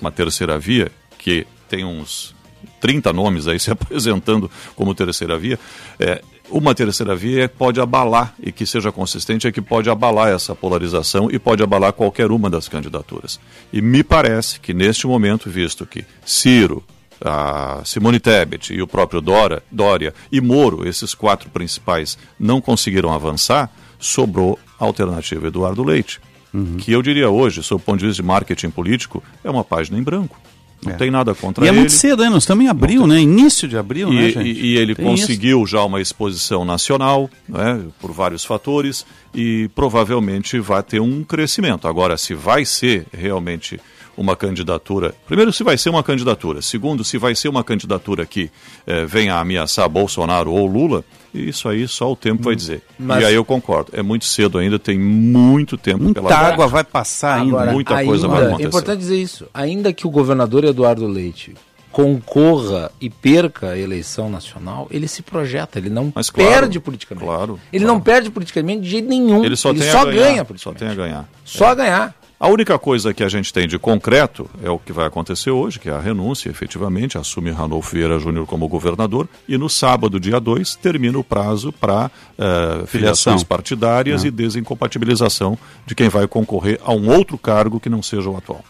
uma terceira via, que tem uns 30 nomes aí se apresentando como terceira via, é, uma terceira via pode abalar, e que seja consistente, é que pode abalar essa polarização e pode abalar qualquer uma das candidaturas. E me parece que neste momento, visto que Ciro, a Simone Tebet e o próprio Dora, Dória e Moro, esses quatro principais, não conseguiram avançar, sobrou a alternativa Eduardo Leite, Uhum. que eu diria hoje, sob o ponto de vista de marketing político, é uma página em branco. Não É. tem nada contra E é ele. muito cedo, né? Nós estamos em abril, né? Início de abril, E, né, gente? e- e ele Tem isso. conseguiu já uma exposição nacional, né, por vários fatores, e provavelmente vai ter um crescimento. Agora, se vai ser realmente uma candidatura. Primeiro, se vai ser uma candidatura. Segundo, se vai ser uma candidatura que eh, venha a ameaçar Bolsonaro ou Lula, isso aí só o tempo vai dizer. mas- E aí eu concordo. É muito cedo ainda, tem muito tempo Muita pela água vai passar ainda. Agora, Muita ainda, coisa vai É acontecer. importante dizer isso. Ainda que o governador Eduardo Leite concorra e perca a eleição nacional, ele se projeta, ele não Mas claro, perde politicamente. Claro. Ele não perde politicamente de jeito nenhum. Ele só, tem só ganhar, ganha Só politicamente. tem a ganhar. Só a ganhar. A única coisa que a gente tem de concreto é o que vai acontecer hoje, que é a renúncia, efetivamente, assume Ranolfo Vieira Júnior como governador, e no sábado, dia 2, termina o prazo para Filiação. filiações partidárias É. e desincompatibilização de quem vai concorrer a um outro cargo que não seja o atual.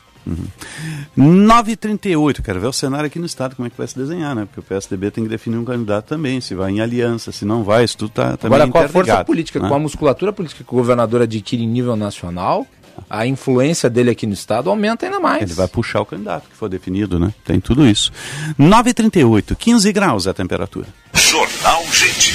9h38, quero ver o cenário aqui no estado, como é que vai se desenhar, né? Porque o PSDB tem que definir um candidato também, se vai em aliança, se não vai, isso tudo tá também Agora, com a força política, né? com a musculatura política que o governador adquire em nível nacional, a influência dele aqui no estado aumenta ainda mais. Ele vai puxar o candidato que for definido, né? Tem tudo isso. 9h38, 15 graus é a temperatura. Jornal Gente.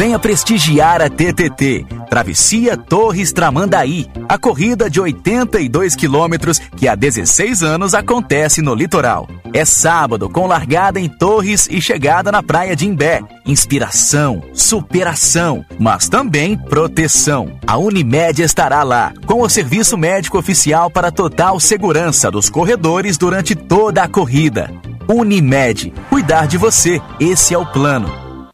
Venha prestigiar a TTT, Travessia Torres Tramandaí, a corrida de 82 quilômetros que há 16 anos acontece no litoral. É sábado com largada em Torres e chegada na praia de Imbé. Inspiração, superação, mas também proteção. A Unimed estará lá, com o serviço médico oficial para total segurança dos corredores durante toda a corrida. Unimed, cuidar de você, esse é o plano.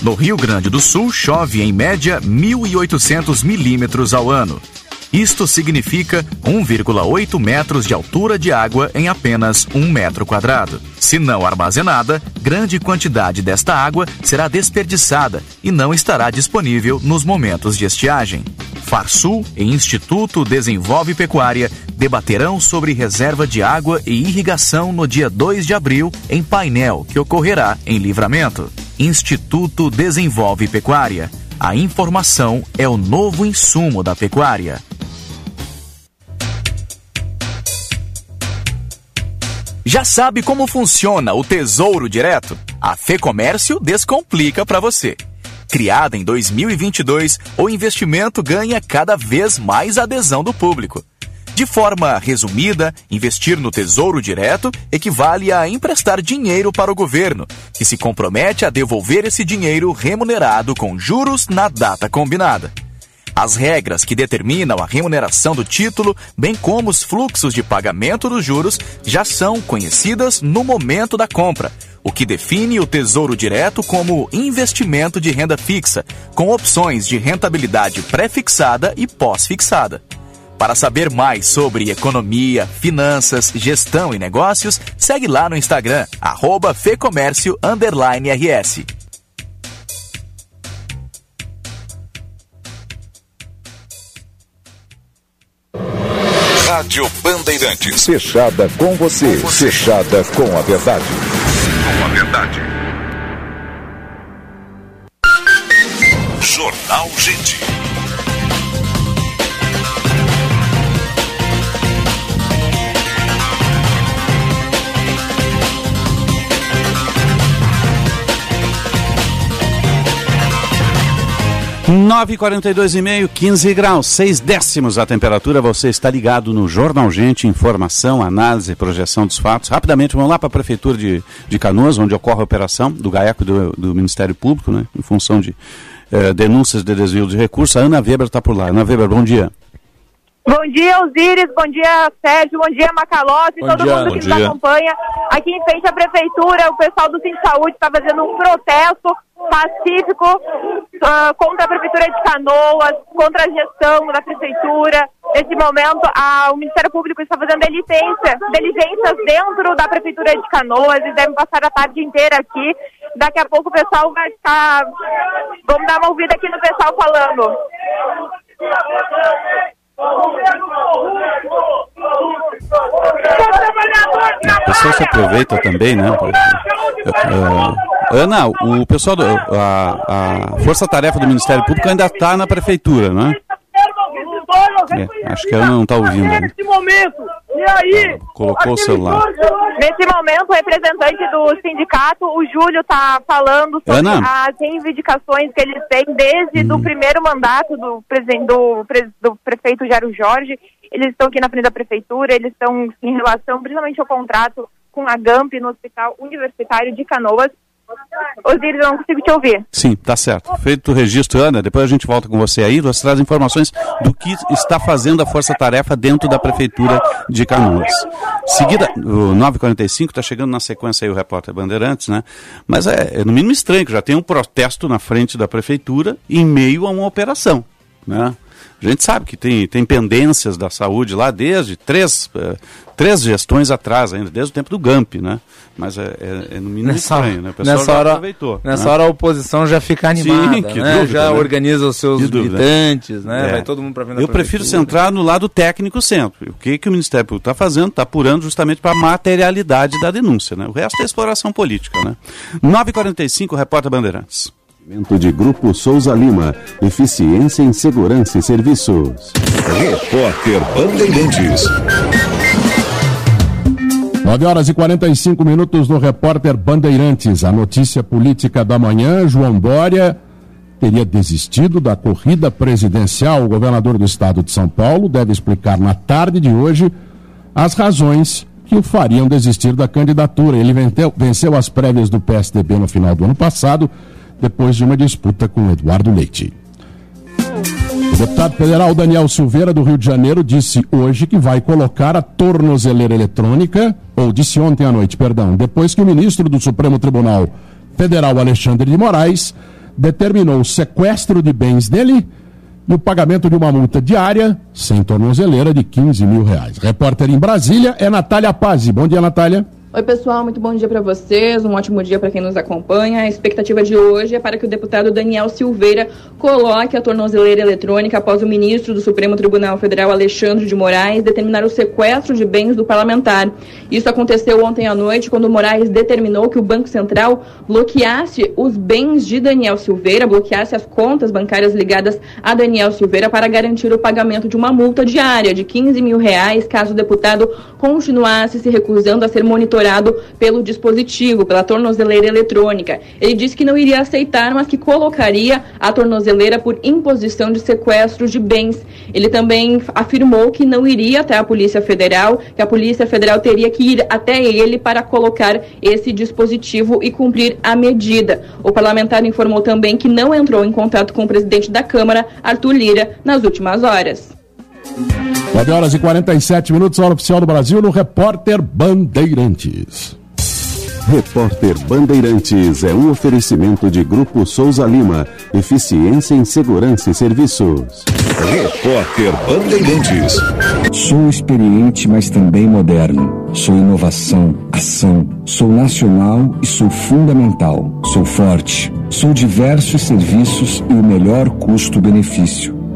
No Rio Grande do Sul, chove em média 1.800 milímetros ao ano. Isto significa 1,8 metros de altura de água em apenas um metro quadrado. Se não armazenada, grande quantidade desta água será desperdiçada e não estará disponível nos momentos de estiagem. Farsul e Instituto Desenvolve Pecuária debaterão sobre reserva de água e irrigação no dia 2 de abril em painel que ocorrerá em Livramento. Instituto Desenvolve Pecuária. A informação é o novo insumo da pecuária. Já sabe como funciona o Tesouro Direto? A Fê Comércio descomplica para você. Criada em 2022, o investimento ganha cada vez mais adesão do público. De forma resumida, investir no Tesouro Direto equivale a emprestar dinheiro para o governo, que se compromete a devolver esse dinheiro remunerado com juros na data combinada. As regras que determinam a remuneração do título, bem como os fluxos de pagamento dos juros, já são conhecidas no momento da compra, o que define o Tesouro Direto como investimento de renda fixa, com opções de rentabilidade pré-fixada e pós-fixada. Para saber mais sobre economia, finanças, gestão e negócios, segue lá no Instagram, arroba Fecomércio RS. Rádio Bandeirantes. Fechada com você, fechada com a verdade. Com a verdade. Jornal Gente. Nove quarenta e meio, 15 graus, 6 décimos a temperatura. Você está ligado no Jornal Gente, informação, análise, projeção dos fatos. Rapidamente, vamos lá para a Prefeitura de, de Canoas, onde ocorre a operação do GAECO do, do Ministério Público, né, em função de eh, denúncias de desvio de recursos. A Ana Weber está por lá. Ana Weber, bom dia. Bom dia, Osiris. Bom dia, Sérgio. Bom dia, Macalossi. Todo dia, mundo que dia. nos acompanha. Aqui em frente à prefeitura, o pessoal do Sim Saúde está fazendo um protesto pacífico ah, contra a prefeitura de Canoas, contra a gestão da prefeitura. Nesse momento, a- o Ministério Público está fazendo diligência, diligências dentro da prefeitura de Canoas. Eles devem passar a tarde inteira aqui. Daqui a pouco o pessoal vai estar. Vamos dar uma ouvida aqui no pessoal falando. O pessoal se aproveita também, né? Eh, Ana, o pessoal, do, a, a Força Tarefa do Ministério Público ainda está na Prefeitura, né? É, acho que a Ana não está ouvindo. Nesse momento, e aí? Colocou o celular. Nesse momento, o representante do sindicato, o Júlio, está falando sobre Ana? Hum. as reivindicações que eles têm desde o primeiro mandato do, do, do prefeito Jairo Jorge. Eles estão aqui na frente da prefeitura, eles estão em relação principalmente ao contrato com a GAMP no Hospital Universitário de Canoas. Osiris, eu não consigo te ouvir. Sim, tá certo. Feito o registro, Ana, depois a gente volta com você aí, você traz informações do que está fazendo a Força Tarefa dentro da Prefeitura de Canoas. Seguida, o 945, está chegando na sequência aí o repórter Bandeirantes, né? Mas é, é no mínimo estranho que já tem um protesto na frente da Prefeitura em meio a uma operação, né? A gente sabe que tem, tem pendências da saúde lá desde três, eh, três gestões atrás, ainda desde o tempo do GAMP, né? Mas é, é- é no mínimo Nessa, estranho, né? O pessoal nessa hora, aproveitou. nessa né? hora a oposição já fica animada, Sim, que né? dúvida, já né? organiza os seus militantes, né? É. Vai todo mundo para Eu prefiro centrar no lado técnico sempre. O que, que o Ministério Público está fazendo? Está apurando justamente para a materialidade da denúncia. Né? O resto é exploração política. Né? 9h45, repórter Bandeirantes. De Grupo Souza Lima. Eficiência em Segurança e Serviços. Repórter Bandeirantes. 9 horas e 45 minutos no repórter Bandeirantes. A notícia política da manhã, João Dória teria desistido da corrida presidencial. O governador do estado de São Paulo deve explicar na tarde de hoje as razões que o fariam desistir da candidatura. Ele venceu, venceu as prévias do PSDB no final do ano passado, depois de uma disputa com Eduardo Leite. O deputado federal Daniel Silveira, do Rio de Janeiro, disse hoje que vai colocar a tornozeleira eletrônica, ou disse ontem à noite, perdão, depois que o ministro do Supremo Tribunal Federal, Alexandre de Moraes, determinou o sequestro de bens dele e o pagamento de uma multa diária, sem tornozeleira, de 15 mil reais. Repórter em Brasília é Natália Pazzi. Bom dia, Natália. Oi, pessoal, muito bom dia para vocês. Um ótimo dia para quem nos acompanha. A expectativa de hoje é para que o deputado Daniel Silveira coloque a tornozeleira eletrônica após o ministro do Supremo Tribunal Federal, Alexandre de Moraes, determinar o sequestro de bens do parlamentar. Isso aconteceu ontem à noite, quando Moraes determinou que o Banco Central bloqueasse os bens de Daniel Silveira, bloqueasse as contas bancárias ligadas a Daniel Silveira para garantir o pagamento de uma multa diária de 15 mil reais caso o deputado continuasse se recusando a ser monitorado monitorado pelo dispositivo, pela tornozeleira eletrônica. Ele disse que não iria aceitar, mas que colocaria a tornozeleira por imposição de sequestro de bens. Ele também afirmou que não iria até a Polícia Federal, que a Polícia Federal teria que ir até ele para colocar esse dispositivo e cumprir a medida. O parlamentar informou também que não entrou em contato com o presidente da Câmara, Arthur Lira, nas últimas horas. 9 horas e 47 minutos, hora oficial do Brasil, no Repórter Bandeirantes. Repórter Bandeirantes é um oferecimento de Grupo Souza Lima. Eficiência em Segurança e Serviços. Repórter Bandeirantes. Sou experiente, mas também moderno. Sou inovação, ação. Sou nacional e sou fundamental. Sou forte. Sou diversos serviços e o melhor custo-benefício.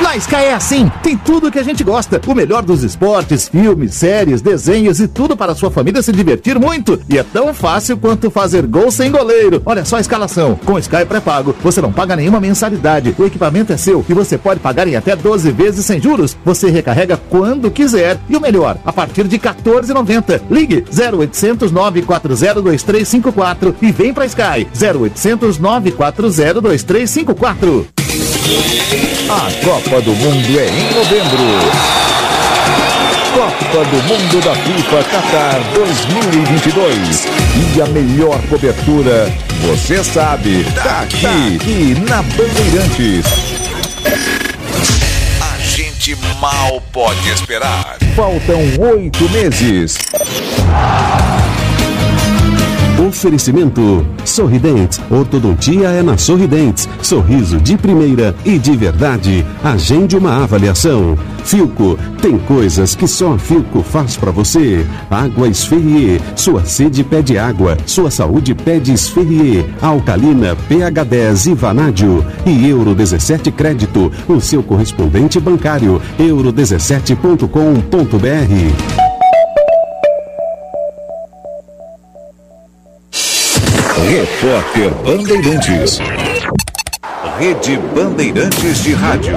Na Sky é assim, tem tudo que a gente gosta. O melhor dos esportes, filmes, séries, desenhos e tudo para a sua família se divertir muito. E é tão fácil quanto fazer gol sem goleiro. Olha só a escalação. Com Sky pré-pago, você não paga nenhuma mensalidade. O equipamento é seu e você pode pagar em até 12 vezes sem juros. Você recarrega quando quiser. E o melhor, a partir de 14,90. Ligue 0800 940 2354 e vem pra Sky. 0800 940 2354. A Copa do Mundo é em novembro. Copa do Mundo da FIFA Qatar 2022. E a melhor cobertura, você sabe, tá aqui, aqui na Bandeirantes. A gente mal pode esperar. Faltam oito meses. Oferecimento Sorridentes. Ortodontia é na Sorridentes. Sorriso de primeira e de verdade. Agende uma avaliação. Filco. Tem coisas que só a Filco faz para você. Água Esferrier. Sua sede pede água. Sua saúde pede Esferrier. Alcalina, pH 10 e Vanádio. E Euro 17 Crédito. O seu correspondente bancário. euro17.com.br. Repórter Bandeirantes. Rede Bandeirantes de Rádio.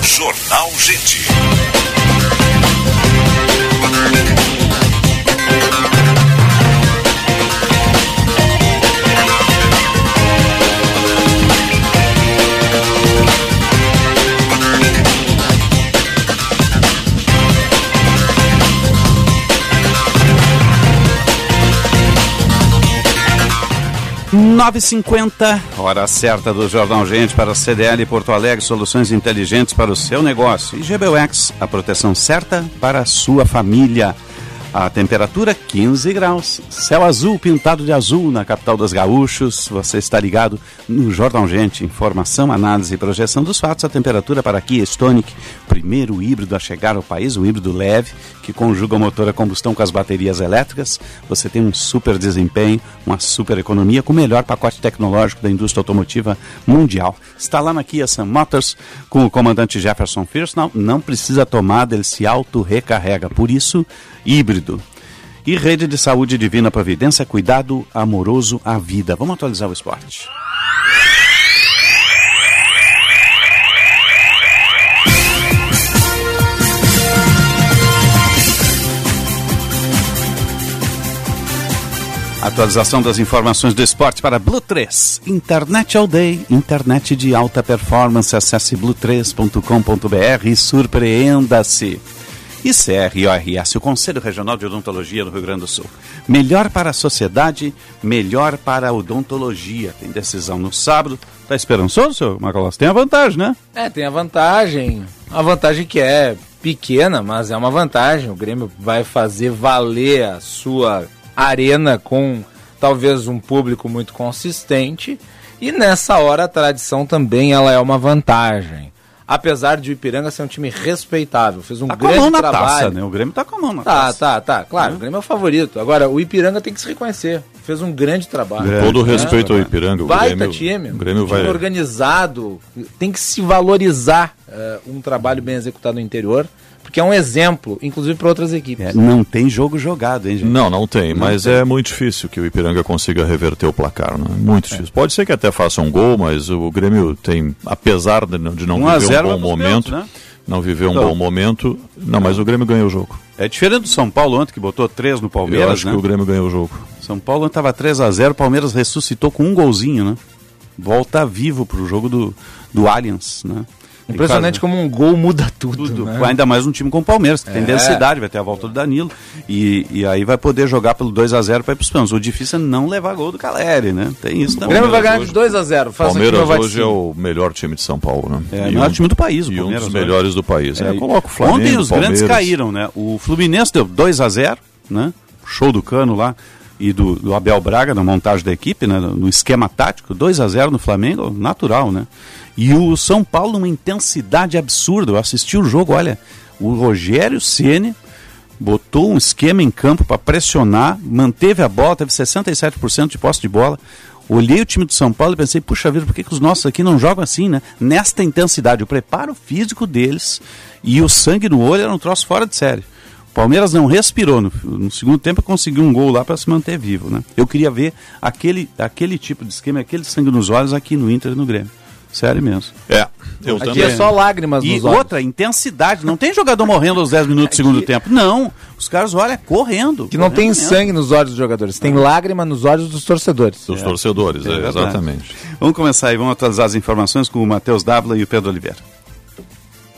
Jornal Gente. Nove cinquenta, hora certa do Jornal Gente para CDL Porto Alegre, soluções inteligentes para o seu negócio. E GBUX, a proteção certa para a sua família. A temperatura 15 graus, céu azul pintado de azul na capital dos gaúchos. Você está ligado no Jornal Gente, informação, análise e projeção dos fatos. A temperatura para Kia Stonic, primeiro híbrido a chegar ao país, um híbrido leve que conjuga o motor a combustão com as baterias elétricas. Você tem um super desempenho, uma super economia com o melhor pacote tecnológico da indústria automotiva mundial. Está lá na Kia Sun Motors com o comandante Jefferson Fierce. Não, não precisa tomada, ele se auto-recarrega. Por isso, híbrido. E rede de saúde divina providência, cuidado amoroso à vida. Vamos atualizar o esporte. Atualização das informações do esporte para Blue 3. Internet all day, internet de alta performance. Acesse blue3.com.br e surpreenda-se. E CRORS, o Conselho Regional de Odontologia do Rio Grande do Sul. Melhor para a sociedade, melhor para a odontologia. Tem decisão no sábado. Tá esperançoso, senhor Macalós? Tem a vantagem, né? É, tem a vantagem. A vantagem que é pequena, mas é uma vantagem. O Grêmio vai fazer valer a sua arena com talvez um público muito consistente. E nessa hora a tradição também ela é uma vantagem apesar de o Ipiranga ser um time respeitável, fez um tá com grande a mão na trabalho. taça, né? O Grêmio tá com a mão na tá, taça. Tá, tá, claro, Hum. o Grêmio é o favorito. Agora, o Ipiranga tem que se reconhecer. fez um grande trabalho. Com todo o respeito ao Ipiranga, o Baita Grêmio, time, o Grêmio time vai... organizado, tem que se valorizar eh, um trabalho bem executado no interior, porque é um exemplo, inclusive para outras equipes. É, não tem jogo jogado, hein, gente? Não, não tem, Não mas tem. é muito difícil que o Ipiranga consiga reverter o placar, né? Muito difícil. Pode ser que até faça um gol, mas o Grêmio tem, apesar de não, de não 1 a viver 0 um bom momento, né? não viver um Então. bom momento, não, mas o Grêmio ganhou o jogo. É diferente do São Paulo ontem, que botou três no Palmeiras, Eu acho né? que o Grêmio ganhou o jogo. São Paulo estava 3 a 0 o Palmeiras ressuscitou com um golzinho, né? Volta vivo pro jogo do, do Allianz, né? Impressionante como um gol muda tudo. Tudo. né? Ainda mais um time como o Palmeiras, que tem É. densidade, vai ter a volta do Danilo. E, e aí vai poder jogar pelo 2 a 0 para ir pros pênaltis. O difícil é não levar gol do Caleri, né? Tem isso O também. Grêmio vai ganhar de 2 a 0 Faça aqui Palmeiras meu hoje é o melhor time de São Paulo, né? É, o E melhor um- time do país, o E um Palmeiras. dos né? melhores do país. É, É, coloca o Flamengo, Ontem os grandes Palmeiras. caíram, né? O Fluminense deu 2 a 0 né? Show do Cano lá e do, do Abel Braga na montagem da equipe, né? No esquema tático, 2 a 0 no Flamengo, natural, né? E o São Paulo numa intensidade absurda. Eu assisti o jogo, olha, o Rogério Ceni botou um esquema em campo para pressionar, manteve a bola, teve 67% de posse de bola. Olhei o time do São Paulo e pensei, puxa vida, por que, que os nossos aqui não jogam assim, né? Nesta intensidade, o preparo físico deles e o sangue no olho era um troço fora de série. O Palmeiras não respirou no, no segundo tempo conseguiu um gol lá para se manter vivo, né? Eu queria ver aquele, aquele tipo de esquema, aquele sangue nos olhos aqui no Inter e no Grêmio. Sério mesmo. É, eu Aqui é só lágrimas E nos olhos. outra, intensidade. Não tem jogador morrendo aos 10 minutos do segundo tempo. Não. Os caras, olha, correndo. Que não tem correndo mesmo. sangue nos olhos dos jogadores, tem lágrima nos olhos dos torcedores. Dos torcedores, é, verdade. exatamente. Vamos começar aí, vamos atualizar as informações com o Matheus Dávila e o Pedro Oliveira.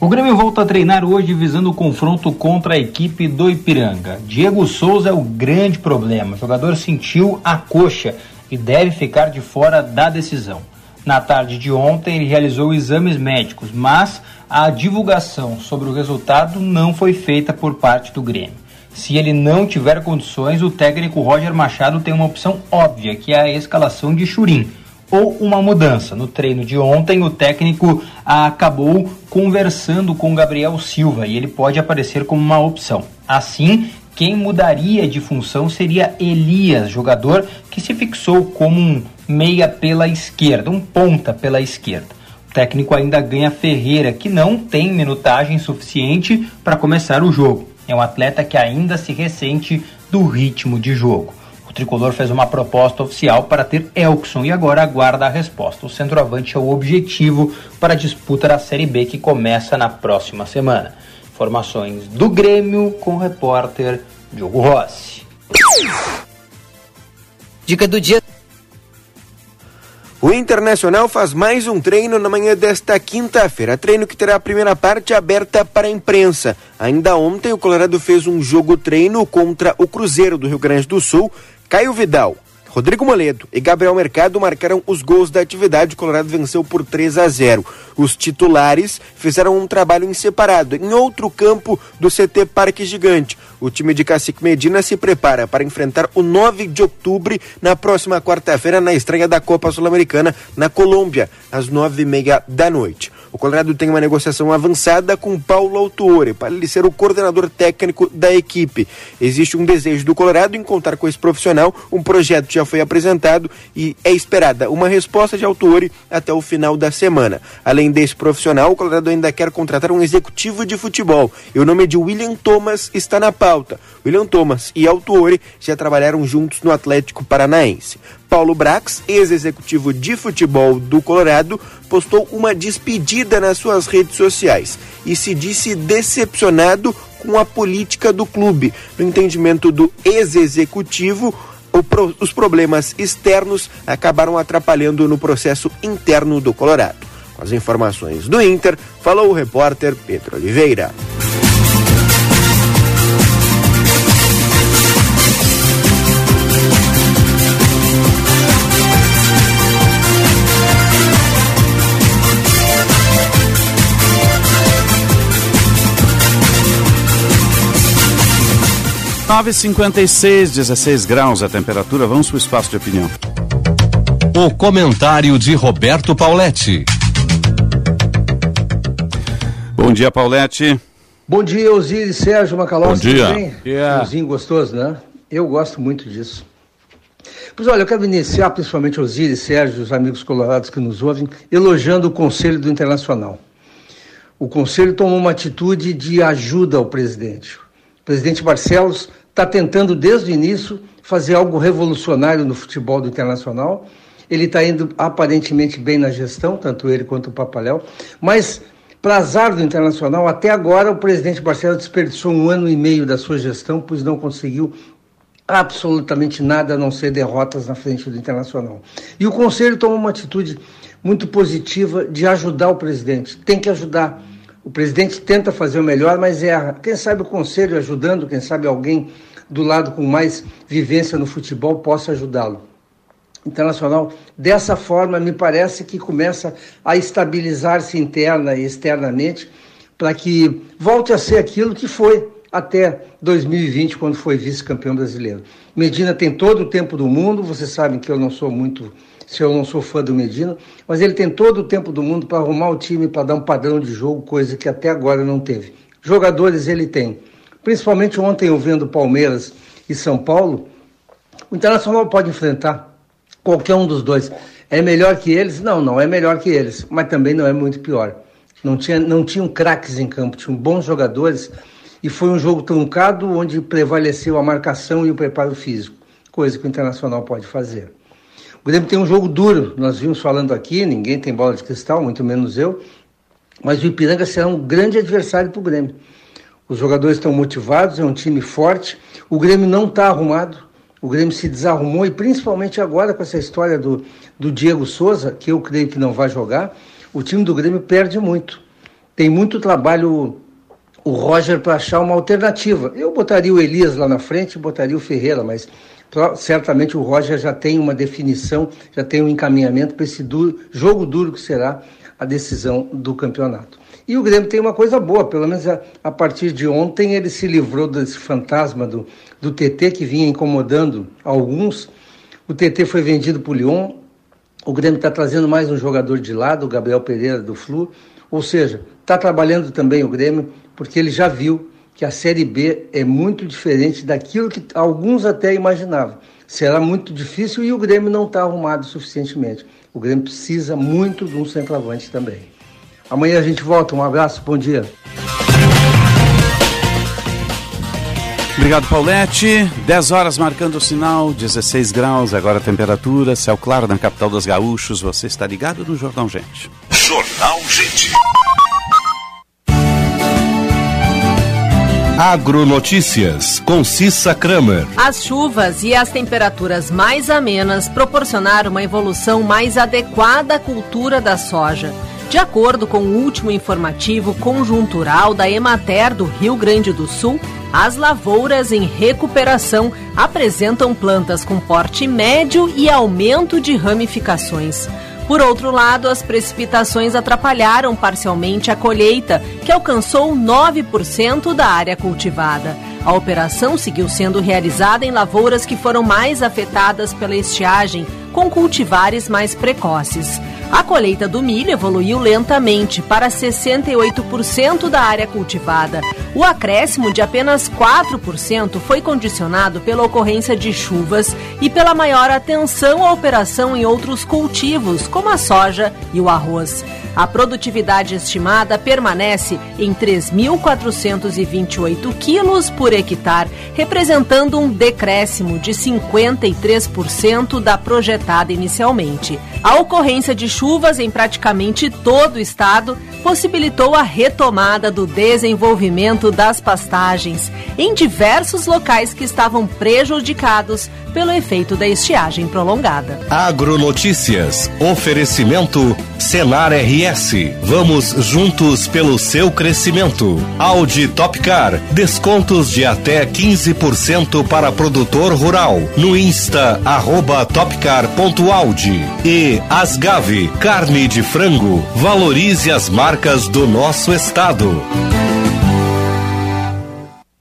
O Grêmio volta a treinar hoje visando o confronto contra a equipe do Ipiranga. Diego Souza é o grande problema. O jogador sentiu a coxa e deve ficar de fora da decisão. Na tarde de ontem, ele realizou exames médicos, mas a divulgação sobre o resultado não foi feita por parte do Grêmio. Se ele não tiver condições, o técnico Roger Machado tem uma opção óbvia, que é a escalação de Churim ou uma mudança. No treino de ontem, o técnico acabou conversando com Gabriel Silva e ele pode aparecer como uma opção. Assim, quem mudaria de função seria Elias, jogador que se fixou como um meia pela esquerda, um ponta pela esquerda. O técnico ainda ganha Ferreira, que não tem minutagem suficiente para começar o jogo. É um atleta que ainda se ressente do ritmo de jogo. O tricolor fez uma proposta oficial para ter Elkson e agora aguarda a resposta. O centroavante é o objetivo para a disputa da Série B que começa na próxima semana. Informações do Grêmio com o repórter Diogo Rossi. Dica do dia. O Internacional faz mais um treino na manhã desta quinta-feira. Treino que terá a primeira parte aberta para a imprensa. Ainda ontem, o Colorado fez um jogo treino contra o Cruzeiro do Rio Grande do Sul. Caio Vidal, Rodrigo Moledo e Gabriel Mercado marcaram os gols da atividade. O Colorado venceu por 3 a 0. Os titulares fizeram um trabalho em separado em outro campo do CT Parque Gigante. O time de Cacique Medina se prepara para enfrentar o 9 de outubro na próxima quarta-feira na estreia da Copa Sul-Americana na Colômbia, às nove e meia da noite. O Colorado tem uma negociação avançada com Paulo Autuori para ele ser o coordenador técnico da equipe. Existe um desejo do Colorado em contar com esse profissional, um projeto já foi apresentado e é esperada uma resposta de Autuori até o final da semana. Além desse profissional, o Colorado ainda quer contratar um executivo de futebol e o nome de William Thomas está na pauta. William Thomas e Autuori já trabalharam juntos no Atlético Paranaense. Paulo Brax, ex-executivo de futebol do Colorado, postou uma despedida nas suas redes sociais e se disse decepcionado com a política do clube. No entendimento do ex-executivo, os problemas externos acabaram atrapalhando no processo interno do Colorado. Com as informações do Inter, falou o repórter Pedro Oliveira. Nove cinquenta e seis, 16 graus a temperatura. Vamos para o espaço de opinião. O comentário de Roberto Pauletti. Bom dia, Paulette. Bom dia, Osiris, Sérgio Macalós. Bom dia. Tudo bem? Gostoso, né? Eu gosto muito disso. Pois olha, eu quero iniciar, principalmente Osíris, Sérgio, os amigos colorados que nos ouvem, elogiando o Conselho do Internacional. O Conselho tomou uma atitude de ajuda ao presidente. Presidente Barcelos está tentando, desde o início, fazer algo revolucionário no futebol do Internacional. Ele está indo aparentemente bem na gestão, tanto ele quanto o Papaléu, mas para azar do Internacional, até agora o presidente Barcelos desperdiçou um ano e meio da sua gestão, pois não conseguiu absolutamente nada a não ser derrotas na frente do Internacional. E o Conselho tomou uma atitude muito positiva de ajudar o presidente. Tem que ajudar. O presidente tenta fazer o melhor, mas erra. Quem sabe o Conselho ajudando, quem sabe alguém do lado com mais vivência no futebol possa ajudá-lo. Internacional, dessa forma, me parece que começa a estabilizar-se interna e externamente para que volte a ser aquilo que foi até 2020, quando foi vice-campeão brasileiro. Medina tem todo o tempo do mundo, vocês sabem que eu não sou muito, se eu não sou fã do Medina, mas ele tem todo o tempo do mundo para arrumar o time, para dar um padrão de jogo, coisa que até agora não teve. Jogadores ele tem. Principalmente ontem eu vendo Palmeiras e São Paulo, o Internacional pode enfrentar qualquer um dos dois. É melhor que eles? Não, não é melhor que eles, mas também não é muito pior. Não, tinha, não tinham craques em campo, tinham bons jogadores e foi um jogo truncado onde prevaleceu a marcação e o preparo físico, coisa que o Internacional pode fazer. O Grêmio tem um jogo duro, nós vimos falando aqui, ninguém tem bola de cristal, muito menos eu, mas o Ipiranga será um grande adversário para o Grêmio. Os jogadores estão motivados, é um time forte, o Grêmio não está arrumado, o Grêmio se desarrumou e principalmente agora com essa história do, do Diego Souza, que eu creio que não vai jogar, o time do Grêmio perde muito. Tem muito trabalho o Roger para achar uma alternativa. Eu botaria o Elias lá na frente, botaria o Ferreira, mas certamente o Roger já tem uma definição, já tem um encaminhamento para esse duro, jogo duro que será a decisão do campeonato. E o Grêmio tem uma coisa boa, pelo menos a, a partir de ontem ele se livrou desse fantasma do, do TT que vinha incomodando alguns. O TT foi vendido para o Lyon, o Grêmio está trazendo mais um jogador de lado, o Gabriel Pereira do Flu, ou seja, está trabalhando também o Grêmio porque ele já viu que a Série B é muito diferente daquilo que alguns até imaginavam. Será muito difícil e o Grêmio não está arrumado suficientemente. O Grêmio precisa muito de um centroavante também. Amanhã a gente volta. Um abraço, bom dia. Obrigado, Paulette. 10 horas marcando o sinal, 16 graus, agora a temperatura, céu claro na capital dos gaúchos. Você está ligado no Jornal Gente. Jornal Gente. Agronotícias, com Cissa Kramer. As chuvas e as temperaturas mais amenas proporcionaram uma evolução mais adequada à cultura da soja. De acordo com o último informativo conjuntural da Emater do Rio Grande do Sul, as lavouras em recuperação apresentam plantas com porte médio e aumento de ramificações. Por outro lado, as precipitações atrapalharam parcialmente a colheita, que alcançou 9% da área cultivada. A operação seguiu sendo realizada em lavouras que foram mais afetadas pela estiagem, com cultivares mais precoces. A colheita do milho evoluiu lentamente para 68% da área cultivada. O acréscimo de apenas 4% foi condicionado pela ocorrência de chuvas e pela maior atenção à operação em outros cultivos, como a soja e o arroz. A produtividade estimada permanece em 3.428 quilos por hectare, representando um decréscimo de 53% da projetada inicialmente. A ocorrência de chuvas em praticamente todo o estado possibilitou a retomada do desenvolvimento das pastagens em diversos locais que estavam prejudicados pelo efeito da estiagem prolongada. Agronotícias. Oferecimento Senar RS. Vamos juntos pelo seu crescimento. Audi Topcar. Descontos de até 15% para produtor rural. No Insta, arroba topcar.audi. E Asgave. Carne de frango. Valorize as marcas do nosso estado.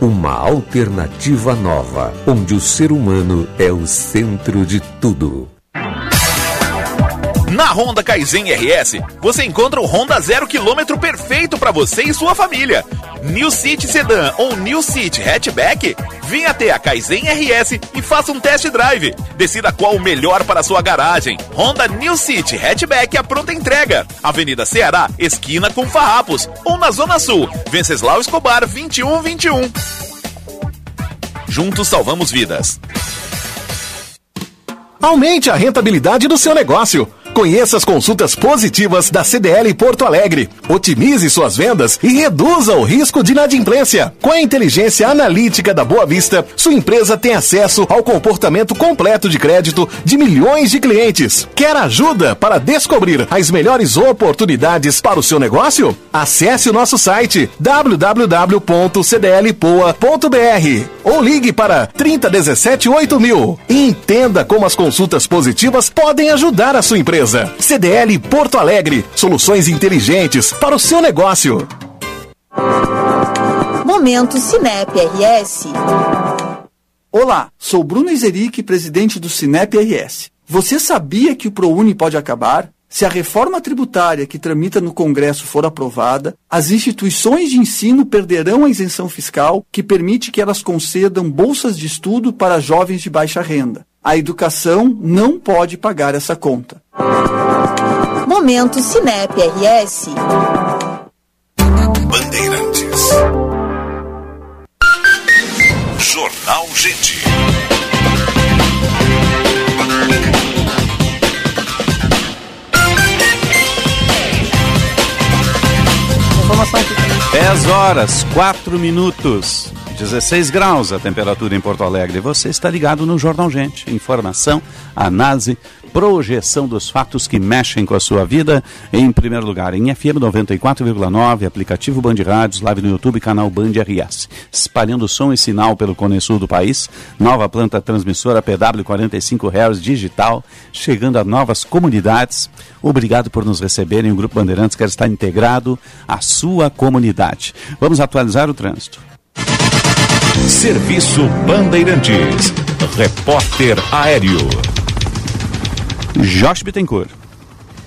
Uma alternativa nova, onde o ser humano é o centro de tudo. Na Honda Kaizen RS, você encontra o Honda zero quilômetro perfeito para você e sua família. New City Sedan ou New City Hatchback? Venha até a Kaizen RS e faça um test drive. Decida qual o melhor para sua garagem. Honda New City Hatchback a pronta entrega. Avenida Ceará, esquina com Farrapos. Ou na Zona Sul, Venceslau Escobar 2121. Juntos salvamos vidas. Aumente a rentabilidade do seu negócio. Conheça as consultas positivas da CDL Porto Alegre. Otimize suas vendas e reduza o risco de inadimplência. Com a inteligência analítica da Boa Vista, sua empresa tem acesso ao comportamento completo de crédito de milhões de clientes. Quer ajuda para descobrir as melhores oportunidades para o seu negócio? Acesse o nosso site www.cdlpoa.br ou ligue para 3017 8000 e entenda como as consultas positivas podem ajudar a sua empresa. CDL Porto Alegre. Soluções inteligentes para o seu negócio. Momento Cinep RS. Olá, sou Bruno Izeric, presidente do Cinep RS. Você sabia que o ProUni pode acabar? Se a reforma tributária que tramita no Congresso for aprovada, as instituições de ensino perderão a isenção fiscal que permite que elas concedam bolsas de estudo para jovens de baixa renda. A educação não pode pagar essa conta. Momento Cinep RS. Bandeirantes. Jornal Gente. Informação aqui. 10 horas, 4 minutos. 16 graus a temperatura em Porto Alegre. Você está ligado no Jornal Gente. Informação, análise, projeção dos fatos que mexem com a sua vida. Em primeiro lugar, em FM 94,9, aplicativo Band Rádios, live no YouTube, canal Band RS. Espalhando som e sinal pelo Cone Sul do país. Nova planta transmissora PW 45 Hz digital, chegando a novas comunidades. Obrigado por nos receberem. O Grupo Bandeirantes quer estar integrado à sua comunidade. Vamos atualizar o trânsito. Serviço Bandeirantes. Repórter Aéreo. Josh Bittencourt.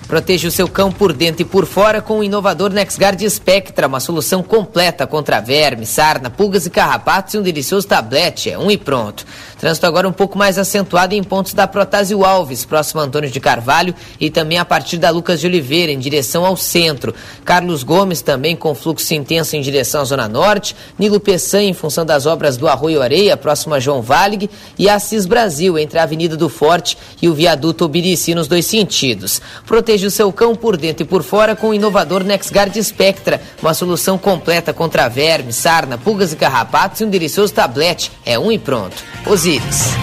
Proteja o seu cão por dentro e por fora com o inovador NexGuard Spectra, uma solução completa contra vermes, sarna, pulgas e carrapatos e um delicioso tablete. É um e pronto. Trânsito agora um pouco mais acentuado em pontos da Protásio Alves, próximo a Antônio de Carvalho, e também a partir da Lucas de Oliveira, em direção ao centro. Carlos Gomes também com fluxo intenso em direção à Zona Norte. Nilo Peçanha, em função das obras do Arroio Areia, próximo a João Valig. E Assis Brasil, entre a Avenida do Forte e o viaduto Obirici, nos dois sentidos. Proteja o seu cão por dentro e por fora com o inovador NexGuard Spectra, uma solução completa contra vermes, sarna, pulgas e carrapatos e um delicioso tablete. É um e pronto. Osíris.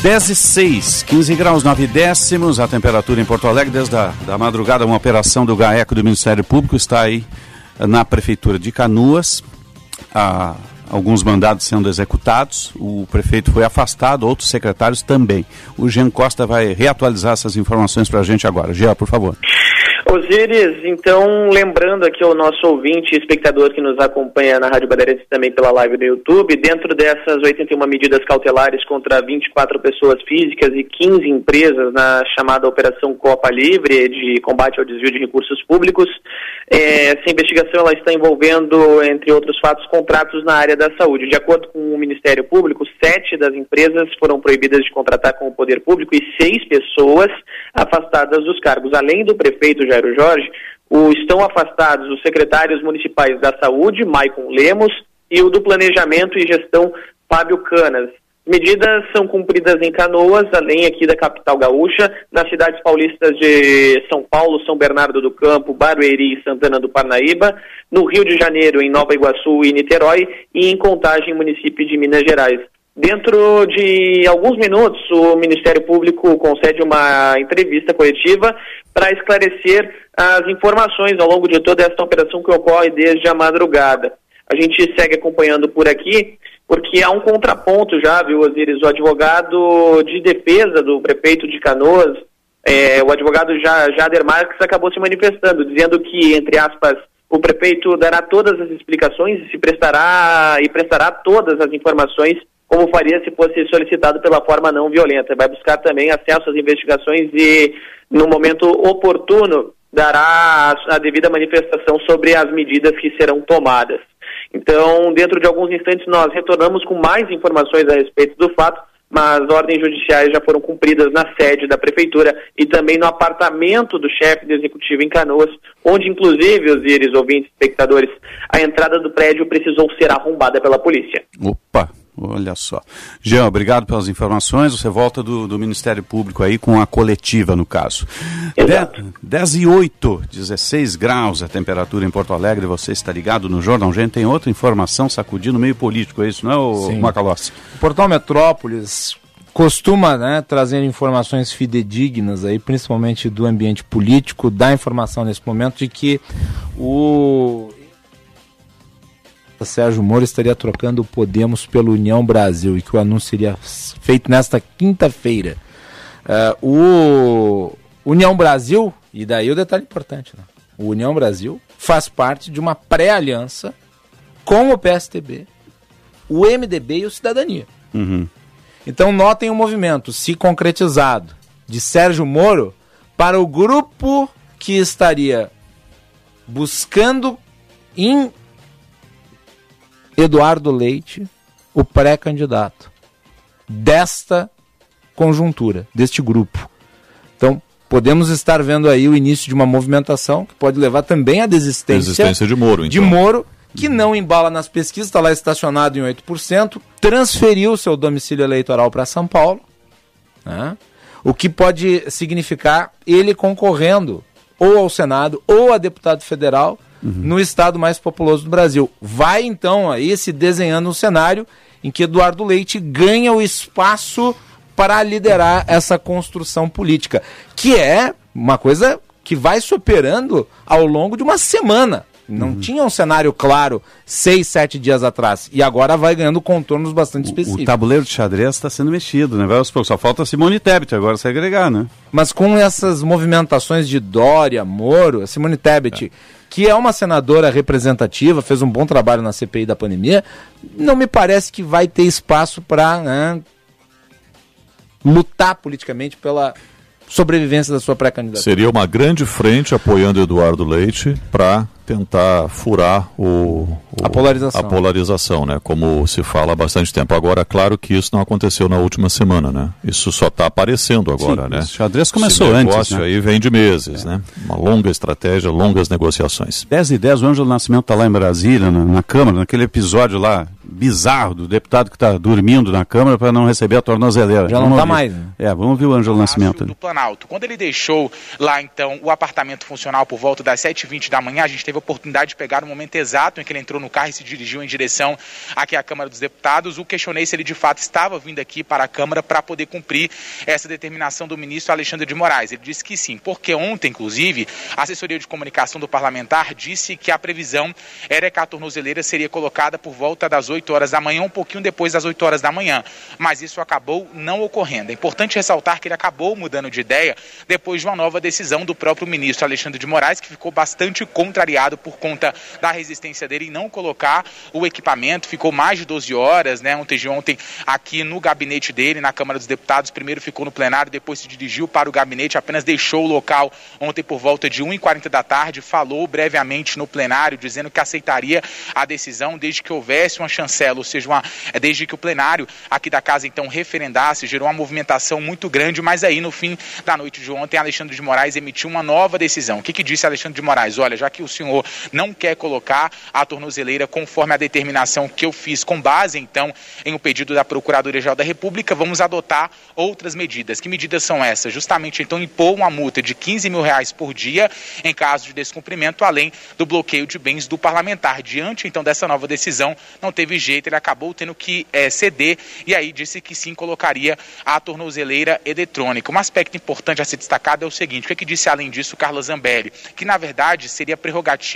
Dez e seis, 15 graus 9 décimos, a temperatura em Porto Alegre desde a da madrugada, uma operação do GAECO do Ministério Público está aí na Prefeitura de Canoas. A alguns mandados sendo executados, o prefeito foi afastado, outros secretários também. O Jean Costa vai reatualizar essas informações para a gente agora. Jean, por favor. Osíris, então, lembrando aqui ao nosso ouvinte e espectador que nos acompanha na Rádio Bandeirantes e também pela live do YouTube, dentro dessas 81 medidas cautelares contra 24 pessoas físicas e 15 empresas na chamada Operação Copa Livre de combate ao desvio de recursos públicos, é, essa investigação ela está envolvendo, entre outros fatos, contratos na área da saúde. De acordo com o Ministério Público, sete das empresas foram proibidas de contratar com o poder público e seis pessoas afastadas dos cargos. Além do prefeito Jairo Jorge, o, estão afastados os secretários municipais da Saúde, Maicon Lemos, e o do Planejamento e Gestão, Fábio Canas. Medidas são cumpridas em Canoas, além aqui da capital gaúcha, nas cidades paulistas de São Paulo, São Bernardo do Campo, Barueri e Santana do Parnaíba, no Rio de Janeiro, em Nova Iguaçu e Niterói, e em Contagem, município de Minas Gerais. Dentro de alguns minutos, o Ministério Público concede uma entrevista coletiva para esclarecer as informações ao longo de toda esta operação que ocorre desde a madrugada. A gente segue acompanhando por aqui porque há um contraponto já, viu, Osiris? O advogado de defesa do prefeito de Canoas, é, o advogado Jader Marques, acabou se manifestando, dizendo que, entre aspas, o prefeito dará todas as explicações e se prestará e prestará todas as informações como faria se fosse solicitado pela forma não violenta. Vai buscar também acesso às investigações e, no momento oportuno, dará a devida manifestação sobre as medidas que serão tomadas. Então, dentro de alguns instantes, nós retornamos com mais informações a respeito do fato, mas ordens judiciais já foram cumpridas na sede da prefeitura e também no apartamento do chefe do executivo em Canoas, onde inclusive, os íris ouvintes, espectadores, a entrada do prédio precisou ser arrombada pela polícia. Opa, Olha só. Jean, obrigado pelas informações. Você volta do, do Ministério Público aí com a coletiva, no caso. 10 e 8, 16 graus a temperatura em Porto Alegre. Você está ligado no Jornal Gente. Tem outra informação sacudindo o meio político, é isso, não é, Macalossi? O Portal Metrópolis costuma né, trazer informações fidedignas aí, principalmente do ambiente político, da informação nesse momento de que o Sérgio Moro estaria trocando o Podemos pelo União Brasil e que o anúncio seria feito nesta quinta-feira. Uh, o União Brasil, e daí o detalhe importante, né? o União Brasil faz parte de uma pré-aliança com o PSTB, o MDB e o Cidadania. Uhum. Então notem o movimento se concretizado de Sérgio Moro para o grupo que estaria buscando em Eduardo Leite, o pré-candidato desta conjuntura, deste grupo. Então, podemos estar vendo aí o início de uma movimentação que pode levar também à desistência, desistência de Moro. Então. De Moro, que não embala nas pesquisas, está lá estacionado em 8%, transferiu seu domicílio eleitoral para São Paulo, né? o que pode significar ele concorrendo ou ao Senado ou a deputado federal uhum. no estado mais populoso do Brasil. Vai então aí se desenhando um cenário em que Eduardo Leite ganha o espaço para liderar essa construção política, que é uma coisa que vai se operando ao longo de uma semana. Não uhum. tinha um cenário claro seis, sete dias atrás. E agora vai ganhando contornos bastante específicos. O, o tabuleiro de xadrez está sendo mexido, né? Só falta Simone Tebet agora se agregar, né? Mas com essas movimentações de Dória, Moro, Simone Tebet, é. Que é uma senadora representativa, fez um bom trabalho na CPI da pandemia, não me parece que vai ter espaço para né, lutar politicamente pela sobrevivência da sua pré-candidatura. Seria uma grande frente apoiando Eduardo Leite para tentar furar o, o, a polarização. A polarização, né? Como se fala há bastante tempo. Agora, claro que isso não aconteceu na última semana, né? Isso só está aparecendo agora, Sim, né? O xadrez começou Esse negócio antes, né? aí vem de meses, é. né? Uma longa estratégia, longas negociações. 10 e 10, o Ângelo Nascimento está lá em Brasília, na, na Câmara, naquele episódio lá bizarro do deputado que está dormindo na Câmara para não receber a tornozeleira. Já não está mais. Né? É, vamos ver o Ângelo Nascimento. Do Planalto. Quando ele deixou lá, então, o apartamento funcional por volta das 7h20 da manhã, a gente teve a oportunidade de pegar o momento exato em que ele entrou no carro e se dirigiu em direção aqui à Câmara dos Deputados. O questionei se ele de fato estava vindo aqui para a Câmara para poder cumprir essa determinação do ministro Alexandre de Moraes. Ele disse que sim, porque ontem, inclusive, a assessoria de comunicação do parlamentar disse que a previsão era que a tornozeleira seria colocada por volta das 8 8 horas da manhã, um pouquinho depois das 8 horas da manhã. Mas isso acabou não ocorrendo. É importante ressaltar que ele acabou mudando de ideia depois de uma nova decisão do próprio ministro Alexandre de Moraes, que ficou bastante contrariado por conta da resistência dele em não colocar o equipamento. Ficou mais de 12 horas, né? Ontem de ontem, aqui no gabinete dele, na Câmara dos Deputados. Primeiro ficou no plenário, depois se dirigiu para o gabinete, apenas deixou o local ontem por volta de 1h40 da tarde, falou brevemente no plenário, dizendo que aceitaria a decisão desde que houvesse uma chancela, ou seja, uma, é, desde que o plenário aqui da casa então referendasse, gerou uma movimentação muito grande, mas aí no fim da noite de ontem, Alexandre de Moraes emitiu uma nova decisão. O que, que disse Alexandre de Moraes? Olha, já que o senhor não quer colocar a tornozeleira conforme a determinação que eu fiz com base então em um pedido da Procuradoria-Geral da República, vamos adotar outras medidas. Que medidas são essas? Justamente então impor uma multa de 15 mil reais por dia em caso de descumprimento, além do bloqueio de bens do parlamentar. Diante então dessa nova decisão, não teve jeito, ele acabou tendo que é, ceder e aí disse que sim colocaria a tornozeleira eletrônica. Um aspecto importante a ser destacado é o seguinte: o que, é que disse além disso Carlos Zambelli? Que na verdade seria prerrogativa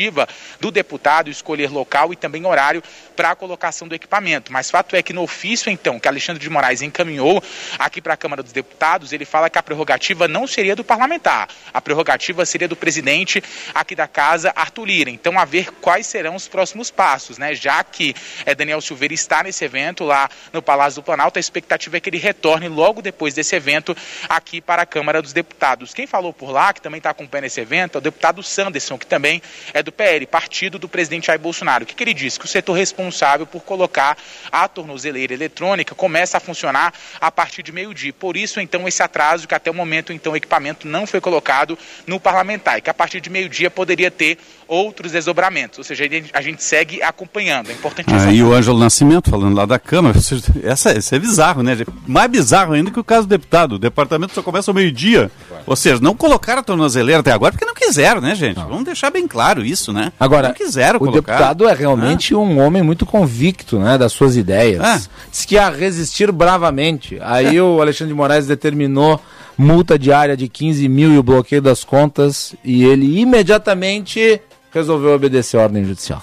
do deputado escolher local e também horário para a colocação do equipamento. Mas fato é que no ofício, então, que Alexandre de Moraes encaminhou aqui para a Câmara dos Deputados, ele fala que a prerrogativa não seria do parlamentar, a prerrogativa seria do presidente aqui da casa, Arthur Lira. Então, a ver quais serão os próximos passos, né? Já que é, Daniel Silveira está nesse evento lá no Palácio do Planalto, a expectativa é que ele retorne logo depois desse evento aqui para a Câmara dos Deputados. Quem falou por lá, que também está acompanhando esse evento, é o deputado Sanderson, que também é do PL, partido do presidente Jair Bolsonaro. O que, que ele disse? Que o setor responsável por colocar a tornozeleira eletrônica começa a funcionar a partir de meio-dia. Por isso, então, esse atraso que até o momento, então, o equipamento não foi colocado no parlamentar e que a partir de meio-dia poderia ter outros desdobramentos. Ou seja, a gente segue acompanhando. É importante Aí o Ângelo Nascimento, falando lá da Câmara, essa, essa é bizarro, né? Mais bizarro ainda que o caso do deputado. O departamento só começa ao meio-dia. Ou seja, não colocaram a tornozeleira até agora porque não quiseram, né, gente? Não. Vamos deixar bem claro isso, né? Agora, não quiseram o colocar. deputado é realmente um homem muito convicto, né, das suas ideias. É. Diz que ia resistir bravamente. Aí o Alexandre de Moraes determinou multa diária de 15 mil e o bloqueio das contas e ele imediatamente resolveu obedecer a ordem judicial.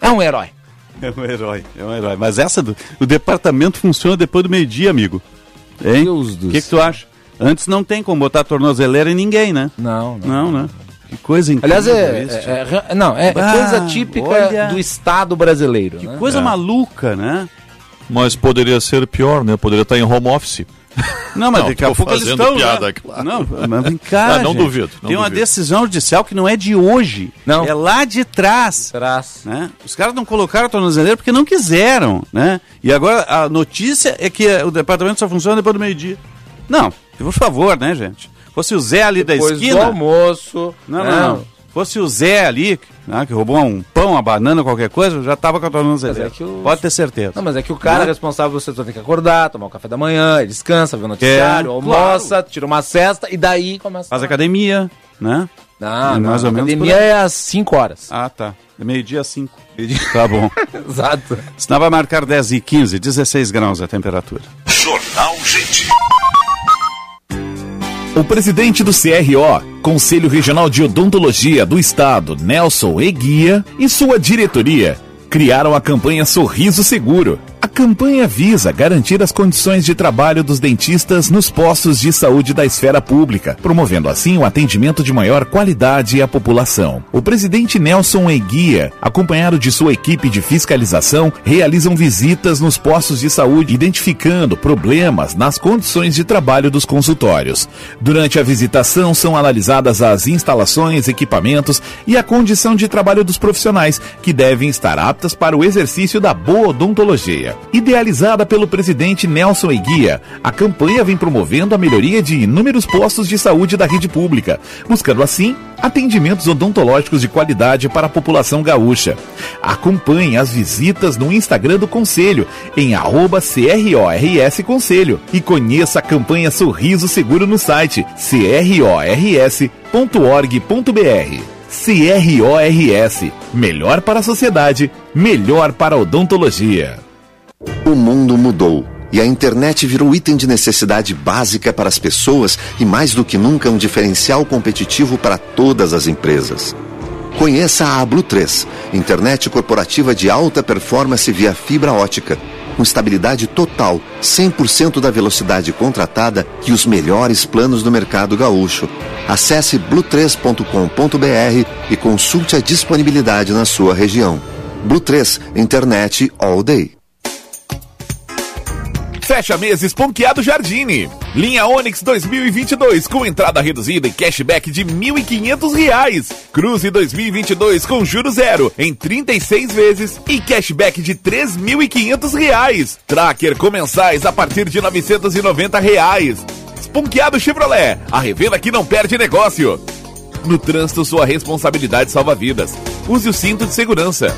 É um herói. É um herói, é um herói. Mas essa do o departamento funciona depois do meio-dia, amigo. Hein? Deus O do que, que tu acha? Antes não tem como botar tornozeleira em ninguém, né? Não, não. né? Que coisa incrível. Aliás, é, isso, é- é- é- não, é, é Ah, coisa típica olha. do Estado brasileiro. Que né? coisa É. maluca, né? Mas poderia ser pior, né? Poderia estar em home office. Não, mas daqui a pouco eles fazendo estão. piada, né? claro. Não, mas vem cá. Ah, não gente. duvido, não Tem uma duvido. decisão judicial que não é de hoje. Não. É lá de trás. Trás. Né? Os caras não colocaram a tornozeleira porque não quiseram, né? E agora a notícia é que o departamento só funciona depois do meio-dia. Não, por favor, né, gente? Fosse o Zé ali Depois da do esquina. almoço. Não, não, não. Fosse o Zé ali, né, que roubou um pão, uma banana, qualquer coisa, já tava com a tornozeleira. Mas é o- Pode ter certeza. Não, mas é que o cara Né? responsável do setor tem que acordar, tomar o café da manhã, ele descansa, vê o noticiário, É, almoça, tira uma cesta e daí começa. Faz academia, né? Não, É não, mais ou menos academia é às 5 horas. Ah, tá. É meio-dia às 5. Tá bom. Exato. Senão vai marcar 10 e 15, 16 graus a temperatura. Jornal Gente. O presidente do CRO, Conselho Regional de Odontologia do Estado, Nelson Eguia, e sua diretoria criaram a campanha Sorriso Seguro. A campanha visa garantir as condições de trabalho dos dentistas nos postos de saúde da esfera pública, promovendo assim o atendimento de maior qualidade à população. O presidente Nelson Eguia, acompanhado de sua equipe de fiscalização, realizam visitas nos postos de saúde, identificando problemas nas condições de trabalho dos consultórios. Durante a visitação, são analisadas as instalações, equipamentos e a condição de trabalho dos profissionais, que devem estar aptas para o exercício da boa odontologia. Idealizada pelo presidente Nelson Eguia, a campanha vem promovendo a melhoria de inúmeros postos de saúde da rede pública, buscando assim atendimentos odontológicos de qualidade para a população gaúcha. Acompanhe as visitas no Instagram do Conselho, em CRORS Conselho, e conheça a campanha Sorriso Seguro no site crors.org.br. CRORS, melhor para a sociedade, melhor para a odontologia. O mundo mudou e a internet virou item de necessidade básica para as pessoas e mais do que nunca um diferencial competitivo para todas as empresas. Conheça a Blue 3, internet corporativa de alta performance via fibra ótica, com estabilidade total, 100% da velocidade contratada e os melhores planos do mercado gaúcho. Acesse blue3.com.br e consulte a disponibilidade na sua região. Blue 3, internet all day. Fecha meses Ponqueado Jardine. Linha Onix 2022 com entrada reduzida e cashback de 1.500 reais. Cruze 2022 com juros zero em 36 vezes e cashback de 3.500 reais. Tracker com mensais a partir de 990 reais. Ponqueado Chevrolet, a revenda que não perde negócio. No trânsito, sua responsabilidade salva vidas. Use o cinto de segurança.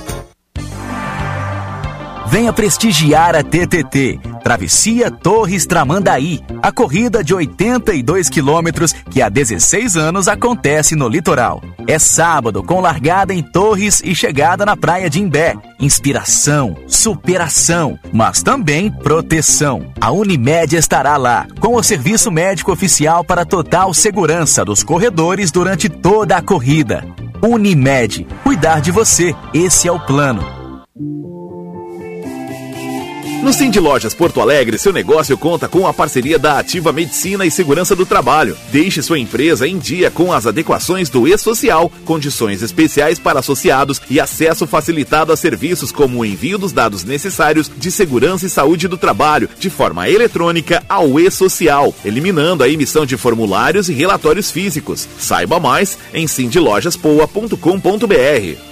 Venha prestigiar a TTT, Travessia Torres Tramandaí, a corrida de 82 quilômetros que há 16 anos acontece no litoral. É sábado, com largada em Torres e chegada na praia de Imbé. Inspiração, superação, mas também proteção. A Unimed estará lá, com o serviço médico oficial para total segurança dos corredores durante toda a corrida. Unimed, cuidar de você, esse é o plano. No Cindy Lojas Porto Alegre, seu negócio conta com a parceria da Ativa Medicina e Segurança do Trabalho. Deixe sua empresa em dia com as adequações do E-Social, condições especiais para associados e acesso facilitado a serviços como o envio dos dados necessários de segurança e saúde do trabalho de forma eletrônica ao E-Social, eliminando a emissão de formulários e relatórios físicos. Saiba mais em cindylojaspoa.com.br.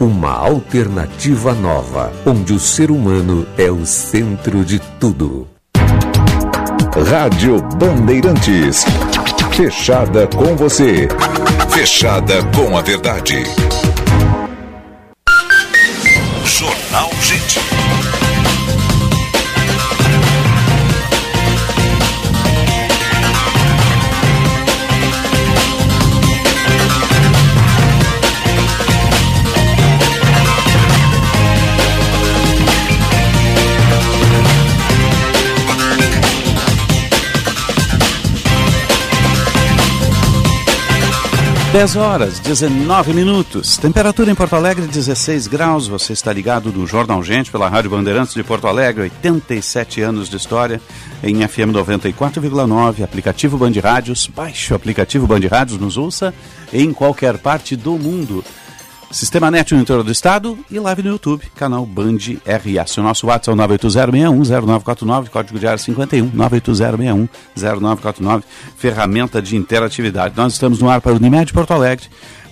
uma alternativa nova, onde o ser humano é o centro de tudo. Rádio Bandeirantes. Fechada com você. Fechada com a verdade. Jornal G. 10 horas, 19 minutos. Temperatura em Porto Alegre, 16 graus. Você está ligado no Jornal Gente pela Rádio Bandeirantes de Porto Alegre, 87 anos de história, em FM 94,9, aplicativo Band Rádios. Baixe o aplicativo Band Rádios, nos ouça em qualquer parte do mundo. Sistema Net no interior do estado e live no YouTube, canal Band RS. O nosso WhatsApp é o 980610949, código de área 51, 980610949, ferramenta de interatividade. Nós estamos no ar para o Unimed Porto Alegre.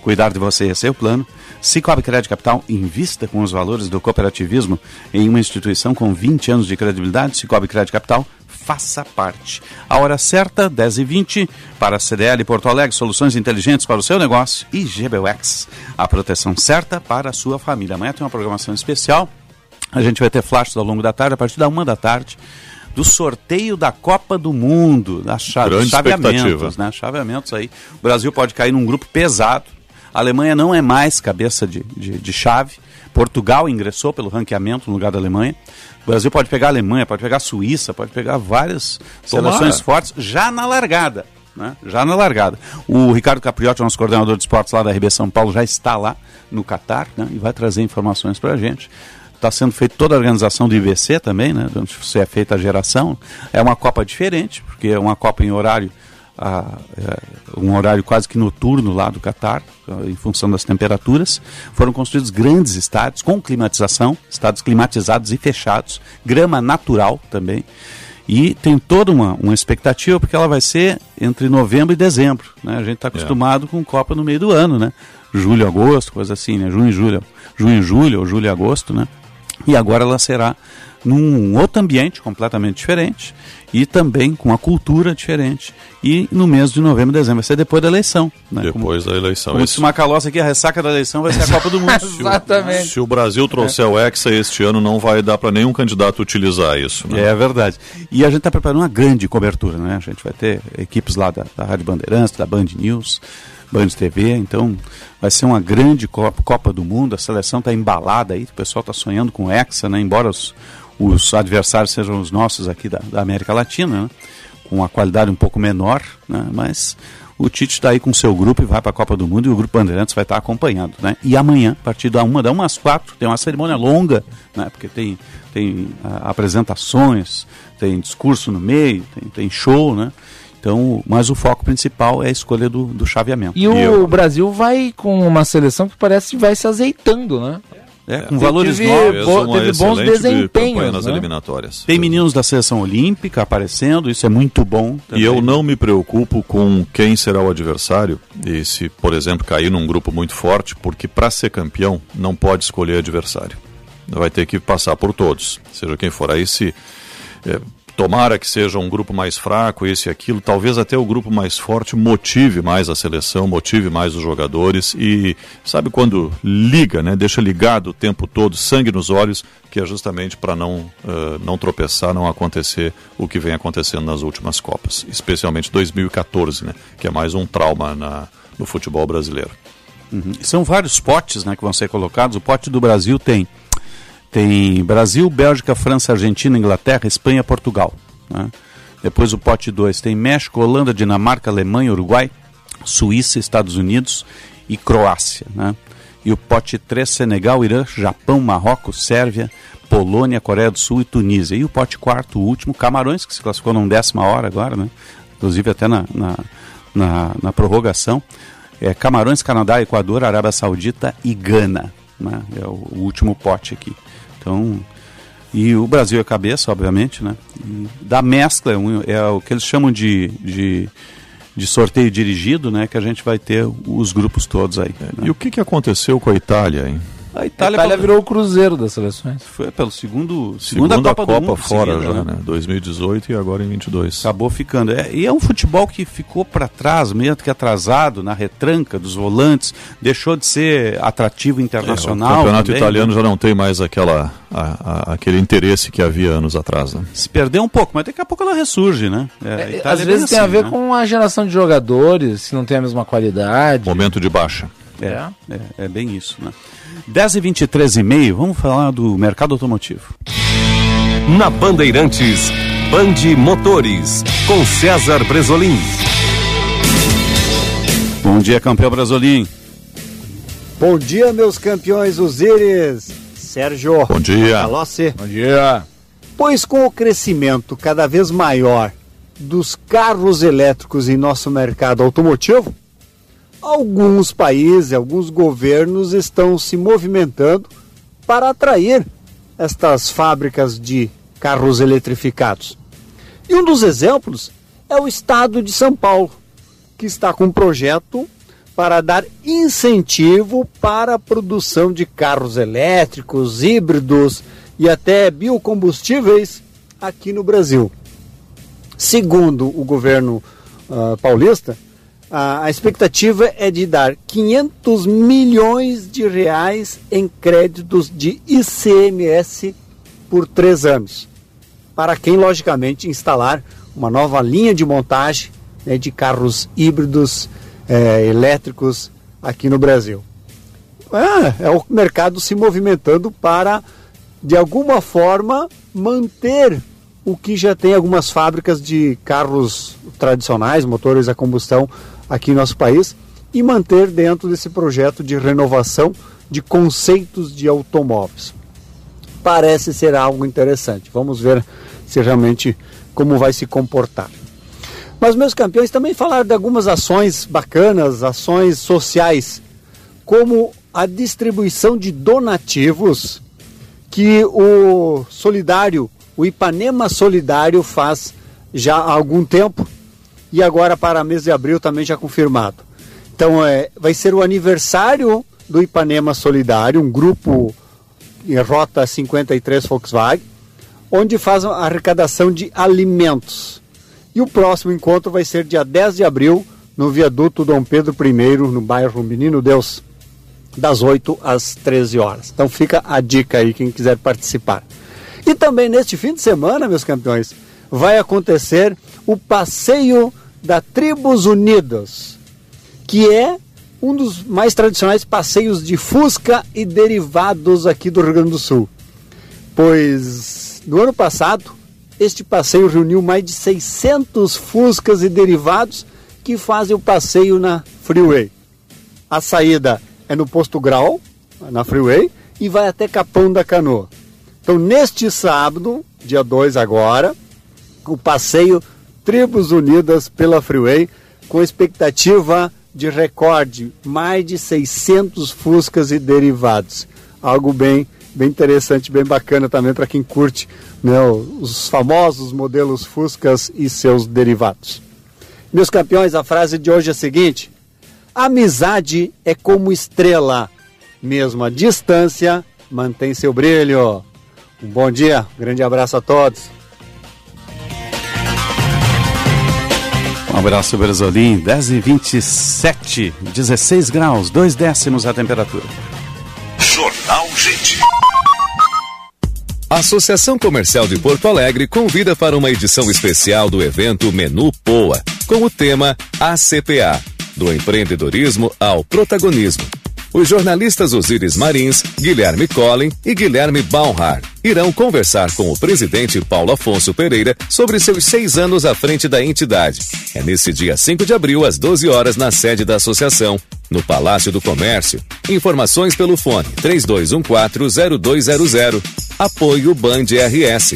Cuidar de você, esse é o plano. Cicobi Crédito Capital invista com os valores do cooperativismo em uma instituição com 20 anos de credibilidade. Cicobi Crédito Capital, faça parte. A hora certa, 10h20, para a CDL Porto Alegre, soluções inteligentes para o seu negócio e GBUX, a proteção certa para a sua família. Amanhã tem uma programação especial. A gente vai ter flashes ao longo da tarde, a partir da uma da tarde, do sorteio da Copa do Mundo, da chave, Grande chaveamentos, né? Chaveamentos aí. O Brasil pode cair num grupo pesado. A Alemanha não é mais cabeça de, de, de chave. Portugal ingressou pelo ranqueamento no lugar da Alemanha. O Brasil pode pegar a Alemanha, pode pegar a Suíça, pode pegar várias Tomara. seleções fortes já na largada. Né? Já na largada. O Ricardo Capriotti, nosso coordenador de esportes lá da RB São Paulo, já está lá no Catar né? e vai trazer informações para a gente. Está sendo feita toda a organização do IBC também, né? onde se é feita a geração. É uma Copa diferente, porque é uma Copa em horário a- é, um horário quase que noturno lá do Catar, eh, em função das temperaturas. Foram construídos grandes estádios com climatização, estádios climatizados e fechados, grama natural também. E tem toda uma, uma expectativa, porque ela vai ser entre novembro e dezembro. Né? A gente está acostumado com Copa no meio do ano, né? Julho, agosto, coisa assim, né? Junho e julho. Junho e julho, ou julho e agosto, né? E agora ela será num outro ambiente completamente diferente e também com uma cultura diferente. E no mês de novembro, dezembro, vai ser depois da eleição. Né? Depois como, da eleição. Como Esse- se Macalossi aqui, a ressaca da eleição vai ser a Copa do Mundo. Exatamente. Se o Brasil trouxer o Hexa este ano, não vai dar para nenhum candidato utilizar isso. Né? É verdade. E a gente está preparando uma grande cobertura, né? A gente vai ter equipes lá da, da Rádio Bandeirantes, da Band News, Band TV, então vai ser uma grande Copa, Copa do Mundo, a seleção está embalada aí, o pessoal está sonhando com o Hexa, né? Embora os, os adversários sejam os nossos aqui da, da América Latina, né? com uma qualidade um pouco menor, né? mas o Tite está aí com o seu grupo e vai para a Copa do Mundo e o Grupo Bandeirantes vai estar acompanhando. Né? E amanhã, a partir da uma, da uma às quatro, tem uma cerimônia longa, né? porque tem, tem ah, apresentações, tem discurso no meio, tem, tem show, né? Então, mas o foco principal é a escolha do, do chaveamento. E o Brasil vai com uma seleção que parece que vai se azeitando, né? É, com valores teve, novos. bo- teve bons desempenhos. nas né? eliminatórias. Tem meninos da seleção olímpica aparecendo, isso é muito bom. E eu não me preocupo com quem será o adversário e se, por exemplo, cair num grupo muito forte, porque para ser campeão não pode escolher adversário. Vai ter que passar por todos, seja quem for. Aí se é, tomara que seja um grupo mais fraco, esse e aquilo, talvez até o grupo mais forte motive mais a seleção, motive mais os jogadores e sabe quando liga, né? Deixa ligado o tempo todo, sangue nos olhos, que é justamente para não eh, não tropeçar, não acontecer o que vem acontecendo nas últimas copas, especialmente 2014, né? Que é mais um trauma na, no futebol brasileiro. Uhum. São vários potes né, que vão ser colocados. O pote do Brasil tem tem Brasil, Bélgica, França, Argentina, Inglaterra, Espanha, Portugal. né? Depois o pote 2 tem México, Holanda, Dinamarca, Alemanha, Uruguai, Suíça, Estados Unidos e Croácia. né? E o pote 3, Senegal, Irã, Japão, Marrocos, Sérvia, Polônia, Coreia do Sul e Tunísia. E o pote quarto, o último, Camarões, que se classificou numa décima hora agora, né? inclusive até na, na, na, na prorrogação. É Camarões, Canadá, Equador, Arábia Saudita e Gana. Né? É o, o último pote aqui. Então, e o Brasil é cabeça, obviamente, né? E da mescla é, é o que eles chamam de, de, de sorteio dirigido, né? Que a gente vai ter os grupos todos aí. né? E o que, que aconteceu com a Itália, hein? A A Itália, Itália virou o cruzeiro das seleções. foi pelo segundo segunda, Segunda Copa, do Mundo fora seguida, já, né? 2018 e agora em 22. Acabou ficando. É, e é um futebol que ficou para trás, meio que atrasado, na retranca dos volantes, deixou de ser atrativo internacional. o campeonato também, italiano né? já não tem mais aquela, a- a- aquele interesse que havia anos atrás. Né? Se perdeu um pouco, mas daqui a pouco ela ressurge, né? É, É, Itália Às é vezes bem tem a assim, ver né? com a geração de jogadores, que não tem a mesma qualidade. Momento de baixa. É, é, é bem isso, né? 10 e 23 e meio, vamos falar do mercado automotivo. Na Bandeirantes, Bande Motores, com César Bresolim. Bom dia, campeão Brasolim. Bom dia, meus campeões Osíris. Sérgio. Bom dia. Palocci. Bom dia. Pois com o crescimento cada vez maior dos carros elétricos em nosso mercado automotivo, alguns países, alguns governos estão se movimentando para atrair estas fábricas de carros eletrificados. E um dos exemplos é o estado de São Paulo, que está com um projeto para dar incentivo para a produção de carros elétricos, híbridos e até biocombustíveis aqui no Brasil. Segundo o governo ah, paulista, a, a expectativa é de dar 500 milhões de reais em créditos de ICMS por três anos, para quem, logicamente, instalar uma nova linha de montagem né, de carros híbridos eh, elétricos aqui no Brasil. É, é o mercado se movimentando para, de alguma forma, manter o que já tem algumas fábricas de carros tradicionais, motores a combustão aqui no nosso país, e manter dentro desse projeto de renovação de conceitos de automóveis. Parece ser algo interessante. Vamos ver se realmente como vai se comportar. Mas meus campeões também falaram de algumas ações bacanas, ações sociais, como a distribuição de donativos que o Solidário, o Ipanema Solidário faz já há algum tempo e agora para mês de abril também já confirmado. Então é, vai ser o aniversário do Ipanema Solidário, um grupo em Rota 53 Volkswagen, onde faz a arrecadação de alimentos. E o próximo encontro vai ser dia 10 de abril, no viaduto Dom Pedro I, no bairro Menino Deus, das 8 às 13 horas. Então fica a dica aí, quem quiser participar. E também neste fim de semana, meus campeões, vai acontecer o passeio da Tribos Unidas, que é um dos mais tradicionais passeios de Fusca e derivados aqui do Rio Grande do Sul. Pois no ano passado, este passeio reuniu mais de 600 Fuscas e derivados que fazem o passeio na Freeway. A saída é no posto Grau, na Freeway, e vai até Capão da Canoa. Então, neste sábado, dia 2 agora, o passeio Tribos Unidas pela Freeway, com expectativa de recorde, mais de 600 Fuscas e derivados. Algo bem, bem interessante, bem bacana também para quem curte né, os famosos modelos Fuscas e seus derivados. Meus campeões, a frase de hoje é a seguinte: Amizade é como estrela, mesmo a distância mantém seu brilho. Um bom dia, um grande abraço a todos. Um abraço, Berzolim. 10 e 27, 16 graus, 2 décimos a temperatura. Jornal Gente. A Associação Comercial de Porto Alegre convida para uma edição especial do evento Menu Poa, com o tema ACPA, do empreendedorismo ao protagonismo os jornalistas Osíris Marins, Guilherme Collin e Guilherme Baumhar irão conversar com o presidente Paulo Afonso Pereira sobre seus seis anos à frente da entidade. É nesse dia 5 de abril, às 12 horas, na sede da associação, no Palácio do Comércio. Informações pelo fone 32140200. Apoio Band RS.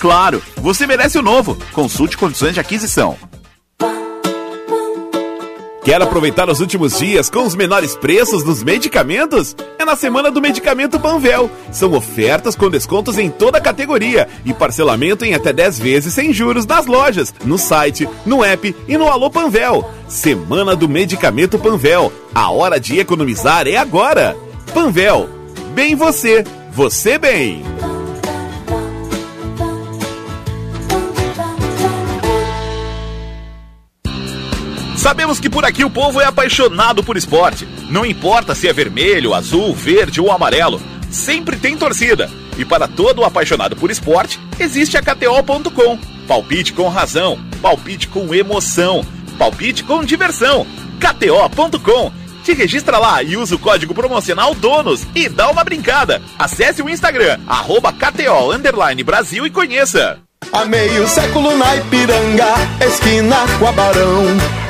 Claro, você merece o novo. Consulte condições de aquisição. Quer aproveitar os últimos dias com os menores preços dos medicamentos? É na semana do Medicamento Panvel. São ofertas com descontos em toda a categoria e parcelamento em até 10 vezes sem juros nas lojas, no site, no app e no Alô Panvel. Semana do Medicamento Panvel. A hora de economizar é agora. Panvel. Bem você, você bem. Sabemos que por aqui o povo é apaixonado por esporte. Não importa se é vermelho, azul, verde ou amarelo, sempre tem torcida. E para todo apaixonado por esporte, existe a KTO.com. Palpite com razão, palpite com emoção, palpite com diversão. KTO.com. Te registra lá e usa o código promocional DONOS e dá uma brincada. Acesse o Instagram, arroba KTO Brasil e conheça. Há meio século na Ipiranga, esquina com a Barão.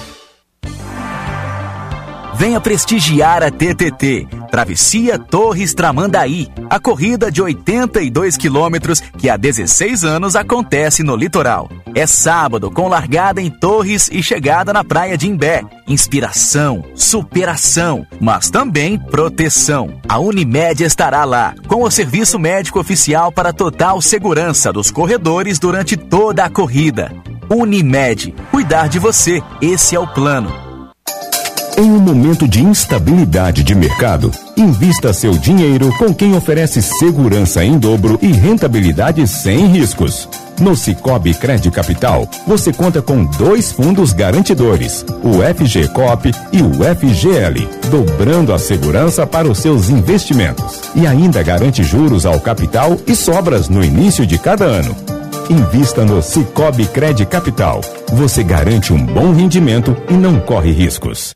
Venha prestigiar a TTT, Travessia Torres Tramandaí, a corrida de 82 quilômetros que há 16 anos acontece no litoral. É sábado com largada em Torres e chegada na praia de Imbé. Inspiração, superação, mas também proteção. A Unimed estará lá com o serviço médico oficial para total segurança dos corredores durante toda a corrida. Unimed, cuidar de você, esse é o plano. Em um momento de instabilidade de mercado, invista seu dinheiro com quem oferece segurança em dobro e rentabilidade sem riscos. No Cicobi Crédito Capital, você conta com dois fundos garantidores, o FGCOP e o FGL, dobrando a segurança para os seus investimentos. E ainda garante juros ao capital e sobras no início de cada ano. Invista no Cicobi Cred Capital. Você garante um bom rendimento e não corre riscos.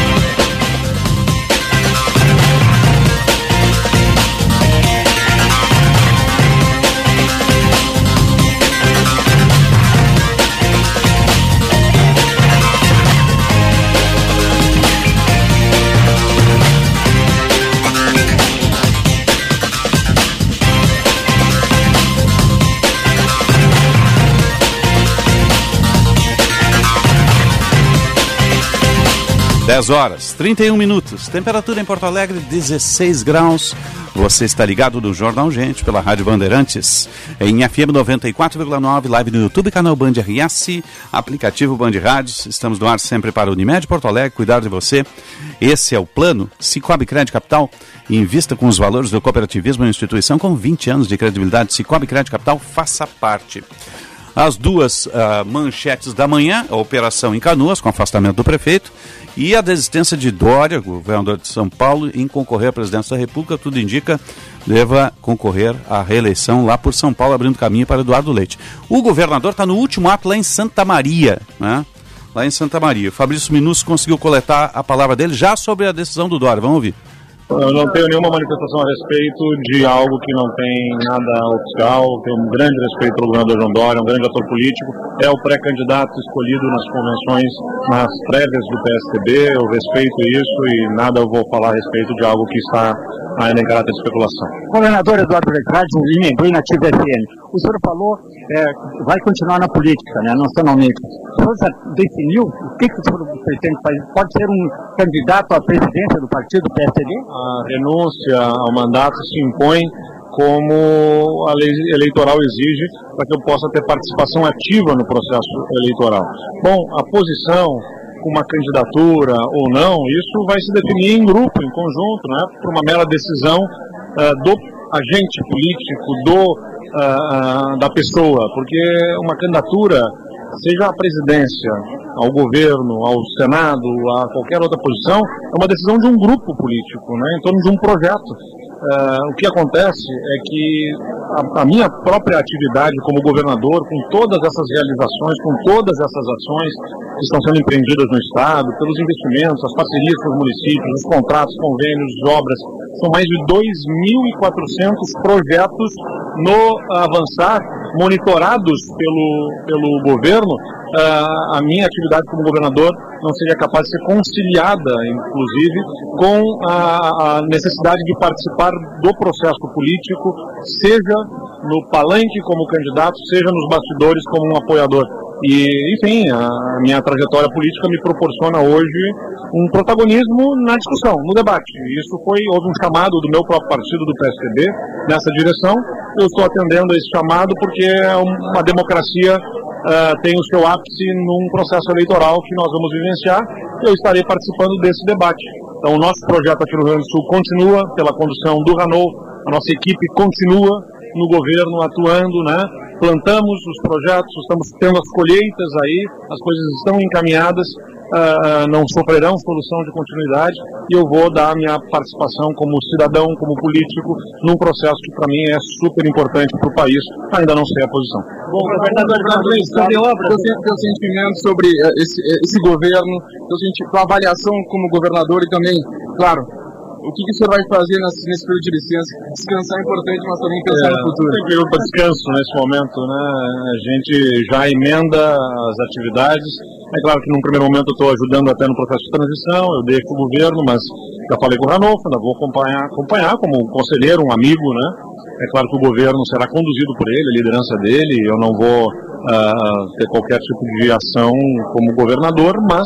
Dez horas, 31 minutos. Temperatura em Porto Alegre, 16 graus. Você está ligado no Jornal Gente pela Rádio Bandeirantes. Em FM 94,9, live no YouTube, canal Band RS, aplicativo Band Rádios. Estamos no ar sempre para Unimed Porto Alegre, cuidar de você. Esse é o plano Cicobi Crédito Capital. Invista com os valores do cooperativismo em instituição com 20 anos de credibilidade. Cicobi Crédito Capital, faça parte. As duas uh, manchetes da manhã, a operação em Canoas, com afastamento do prefeito, e a desistência de Dória, governador de São Paulo, em concorrer à presidência da República, tudo indica, deva concorrer à reeleição lá por São Paulo, abrindo caminho para Eduardo Leite. O governador está no último ato lá em Santa Maria, né? Lá em Santa Maria. Fabrício Minus conseguiu coletar a palavra dele já sobre a decisão do Dória. Vamos ouvir. Eu não tenho nenhuma manifestação a respeito de algo que não tem nada oficial. Tenho um grande respeito pelo governador João Dória, um grande ator político. É o pré-candidato escolhido nas convenções, nas prévias do PSDB. Eu respeito isso e nada eu vou falar a respeito de algo que está ainda em caráter de especulação. Governador Eduardo Leite, Linha Bem Nativa FM. O senhor falou é, vai continuar na política, né, nacionalmente. O senhor já definiu o que, que o senhor pretende fazer? Pode ser um candidato à presidência do partido PSDB? A renúncia ao mandato se impõe como a lei eleitoral exige para que eu possa ter participação ativa no processo eleitoral. Bom, a posição com uma candidatura ou não, isso vai se definir em grupo, em conjunto, né, por uma mera decisão uh, do agente político, do, uh, da pessoa, porque uma candidatura, seja a presidência, ao governo, ao Senado, a qualquer outra posição, é uma decisão de um grupo político, né, em torno de um projeto. Uh, o que acontece é que a, a, minha própria atividade como governador, com todas essas realizações, com todas essas ações que estão sendo empreendidas no Estado, pelos investimentos, as parcerias com os municípios, os contratos, convênios, obras, são mais de 2.400 projetos no Avançar, monitorados pelo, pelo governo, uh, a minha atividade como governador não seria capaz de ser conciliada, inclusive, com a, a necessidade de participar do processo político, seja no palanque como candidato, seja nos bastidores como um apoiador. E, enfim, a minha trajetória política me proporciona hoje um protagonismo na discussão, no debate. Isso foi, houve um chamado do meu próprio partido, do PSDB, nessa direção. Eu estou atendendo a esse chamado porque é uma democracia uh, tem o seu ápice num processo eleitoral que nós vamos vivenciar. Eu estarei participando desse debate. Então, o nosso projeto aqui no Rio Grande do Sul continua pela condução do Ranol, a nossa equipe continua no governo atuando, né? Plantamos os projetos, estamos tendo as colheitas aí, as coisas estão encaminhadas, uh, não sofrerão solução de continuidade e eu vou dar a minha participação como cidadão, como político, num processo que para mim é super importante para o país, ainda não sei a posição. Bom, governador sobre obras, teu sentimento sobre esse, esse governo, tua avaliação como governador e também, claro, o que, que o senhor vai fazer nesse, nesse período de licença? Descansar é importante, mas também pensar é, no futuro. Tem período para descanso nesse momento, né? A gente já emenda as atividades. É claro que num primeiro momento eu estou ajudando até no processo de transição, eu deixo o governo, mas já falei com o Ranolfo, ainda vou acompanhar, acompanhar como conselheiro, um amigo, né? É claro que o governo será conduzido por ele, a liderança dele, eu não vou uh, ter qualquer tipo de ação como governador, mas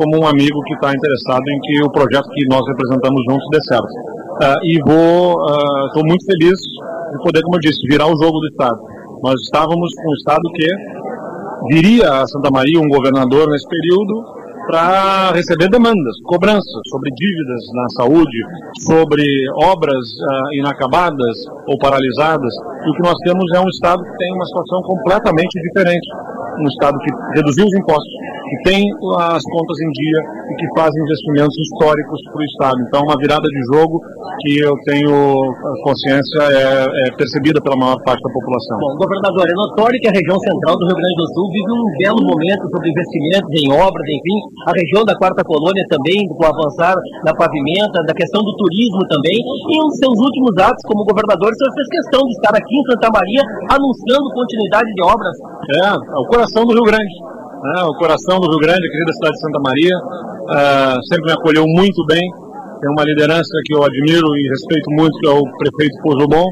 como um amigo que está interessado em que o projeto que nós representamos juntos dê certo. Uh, e vou, estou uh, muito feliz de poder, como eu disse, virar o jogo do Estado. Nós estávamos com um Estado que viria a Santa Maria um governador nesse período para receber demandas, cobranças sobre dívidas na saúde, sobre obras uh, inacabadas ou paralisadas. E o que nós temos é um Estado que tem uma situação completamente diferente. Um Estado que reduziu os impostos, que tem as contas em dia e que faz investimentos históricos para o Estado. Então, uma virada de jogo que eu tenho consciência é, é percebida pela maior parte da população. Bom, governador, é notório que a região central do Rio Grande do Sul vive um belo momento sobre investimentos em obras, enfim, a região da Quarta Colônia também, com o avançar da pavimenta, da questão do turismo também, e nos seus últimos atos como governador, o senhor fez questão de estar aqui em Santa Maria anunciando continuidade de obras. É, é o coração do Rio Grande. Né? O coração do Rio Grande, a querida cidade de Santa Maria, uh, sempre me acolheu muito bem. Tem uma liderança que eu admiro e respeito muito, que é o prefeito Pouso Bom.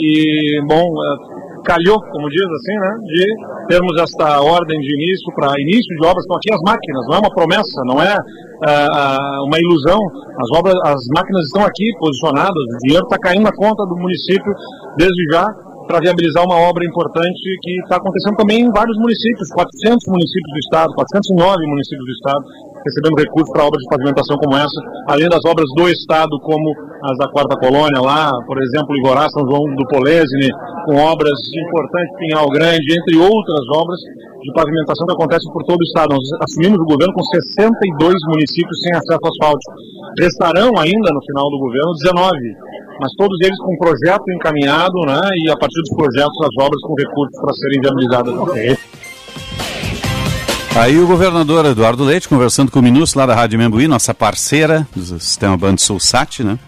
E, bom, uh, calhou, como diz assim, né, de termos esta ordem de início para início de obras. Estão aqui as máquinas, não é uma promessa, não é uh, uma ilusão. As obras, as máquinas estão aqui posicionadas, o dinheiro está caindo na conta do município desde já para viabilizar uma obra importante que está acontecendo também em vários municípios, 400 municípios do estado, 409 municípios do estado, recebendo recursos para obras de pavimentação como essa, além das obras do estado, como as da Quarta Colônia lá, por exemplo, Igorá, São João do Polesine, com obras importantes, Pinhal Grande, entre outras obras de pavimentação que acontecem por todo o estado. Nós assumimos o governo com 62 municípios sem acesso asfáltico. Restarão ainda no final do governo 19 mas todos eles com projeto encaminhado, né? E a partir dos projetos, as obras com recursos para serem viabilizadas. Okay. Aí o governador Eduardo Leite, conversando com o Minus lá da Rádio Membuí, nossa parceira do sistema Band Sulsat, né?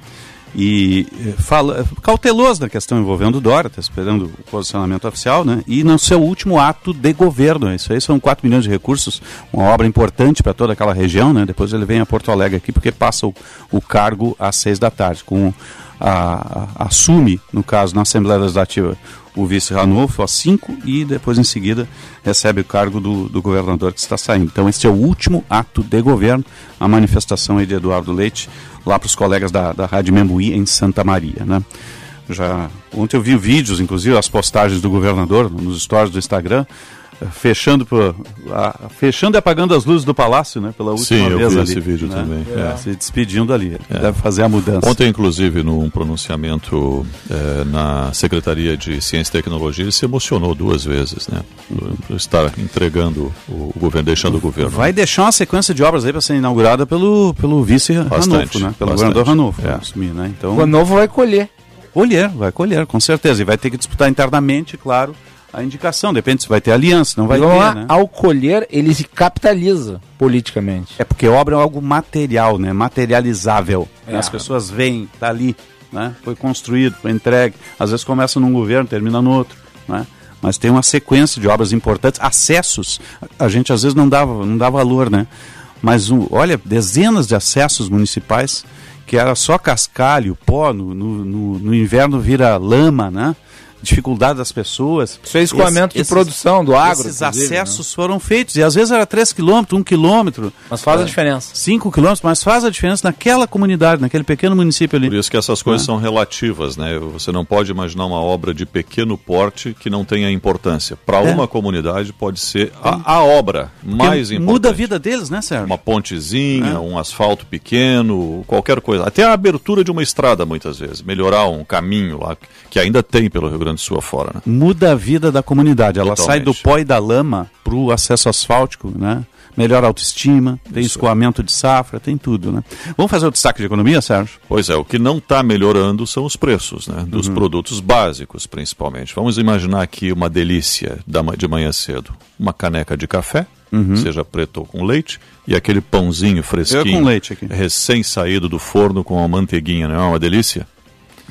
E eh, fala, cauteloso na questão envolvendo o Dória, está esperando o posicionamento oficial, né? E no seu último ato de governo, isso aí são 4 milhões de recursos, uma obra importante para toda aquela região, né? Depois ele vem a Porto Alegre aqui, porque passa o, o cargo às 6 da tarde, com a, a, assume, no caso, na Assembleia Legislativa, o vice Ranulfo às 5 e depois em seguida recebe o cargo do, do governador que está saindo. Então este é o último ato de governo, a manifestação aí de Eduardo Leite, lá para os colegas da, da Rádio Membuí em Santa Maria. Né? Já, ontem eu vi vídeos, inclusive as postagens do governador nos stories do Instagram, fechando, por, a, fechando e apagando as luzes do palácio, né? Pela última Sim, vez eu vi ali, esse vídeo né? também. É. É. Se despedindo ali. É. Deve fazer a mudança. Ontem, inclusive, num pronunciamento é, na Secretaria de Ciência e Tecnologia, ele se emocionou duas vezes, né? Por estar entregando o, governo, deixando o governo. Vai deixar uma sequência de obras aí para ser inaugurada pelo, pelo vice Ranulfo, né? Pelo bastante. governador Ranulfo, É. assumir, né? Então, O Ranulfo vai colher. Colher, vai colher, com certeza. E vai ter que disputar internamente, claro, a indicação. Depende se vai ter aliança, não vai ter, lá, né? Ao colher, ele se capitaliza politicamente. É porque obra é algo material, né? Materializável. É. As pessoas veem, tá ali, né? Foi construído, foi entregue. Às vezes começa num governo, termina no outro, né? Mas tem uma sequência de obras importantes, acessos. A gente às vezes não dá, não dá valor, né? Mas um, olha, dezenas de acessos municipais que era só cascalho, pó, no, no, no- no inverno vira lama, né? Dificuldade das pessoas. Isso é escoamento de produção do agro, Esses né? acessos foram feitos, e às vezes era 3 quilômetros, 1 quilômetro. Mas faz a É, diferença. 5 quilômetros, mas faz a diferença naquela comunidade, naquele pequeno município ali. Por isso que essas coisas Ah. são relativas, né? Você não pode imaginar uma obra de pequeno porte que não tenha importância. Para É. uma comunidade pode ser a, a obra mais Porque importante. Muda a vida deles, né, Sérgio? Uma pontezinha, É. um asfalto pequeno, qualquer coisa. Até a abertura de uma estrada, muitas vezes. Melhorar um caminho lá, que ainda tem pelo Rio Grande do Sul afora, né? Muda a vida da comunidade. Ela sai do Totalmente. pó e da lama para o acesso asfáltico, né? Melhora a autoestima, tem escoamento de safra, tem tudo, né? Vamos fazer o destaque de economia, Sérgio? Pois é, o que não está melhorando são os preços, né? Dos Uhum. produtos básicos, principalmente. Vamos imaginar aqui uma delícia de manhã cedo. Uma caneca de café, Uhum. seja preto ou com leite, e aquele pãozinho fresquinho. com leite aqui. Recém-saído do forno com uma manteiguinha, não é uma delícia?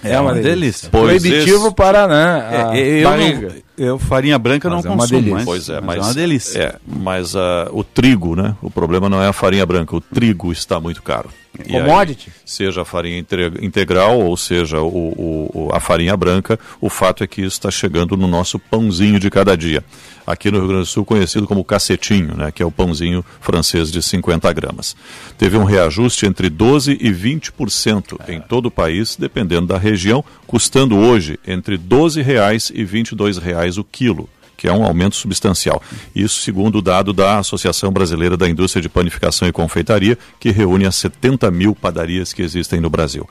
É uma delícia. Pois Proibitivo esse- para, né, É, eu, não, eu farinha branca Mas não é uma consumo, delícia. mas, Pois é, mas mas é uma delícia. É, mas ah, o trigo, né? O problema não é a farinha branca, o trigo está muito caro. E aí, Commodity. seja a farinha integral ou seja o, o- o- a farinha branca, o fato é que isso está chegando no nosso pãozinho de cada dia. Aqui no Rio Grande do Sul, conhecido como cacetinho, né, que é o pãozinho francês de 50 gramas. Teve um reajuste entre 12% e 20% em todo o país, dependendo da região, custando hoje entre 12 reais e 22 reais o quilo que é um aumento substancial. Isso segundo o dado da Associação Brasileira da Indústria de Panificação e Confeitaria, que reúne as 70 mil padarias que existem no Brasil.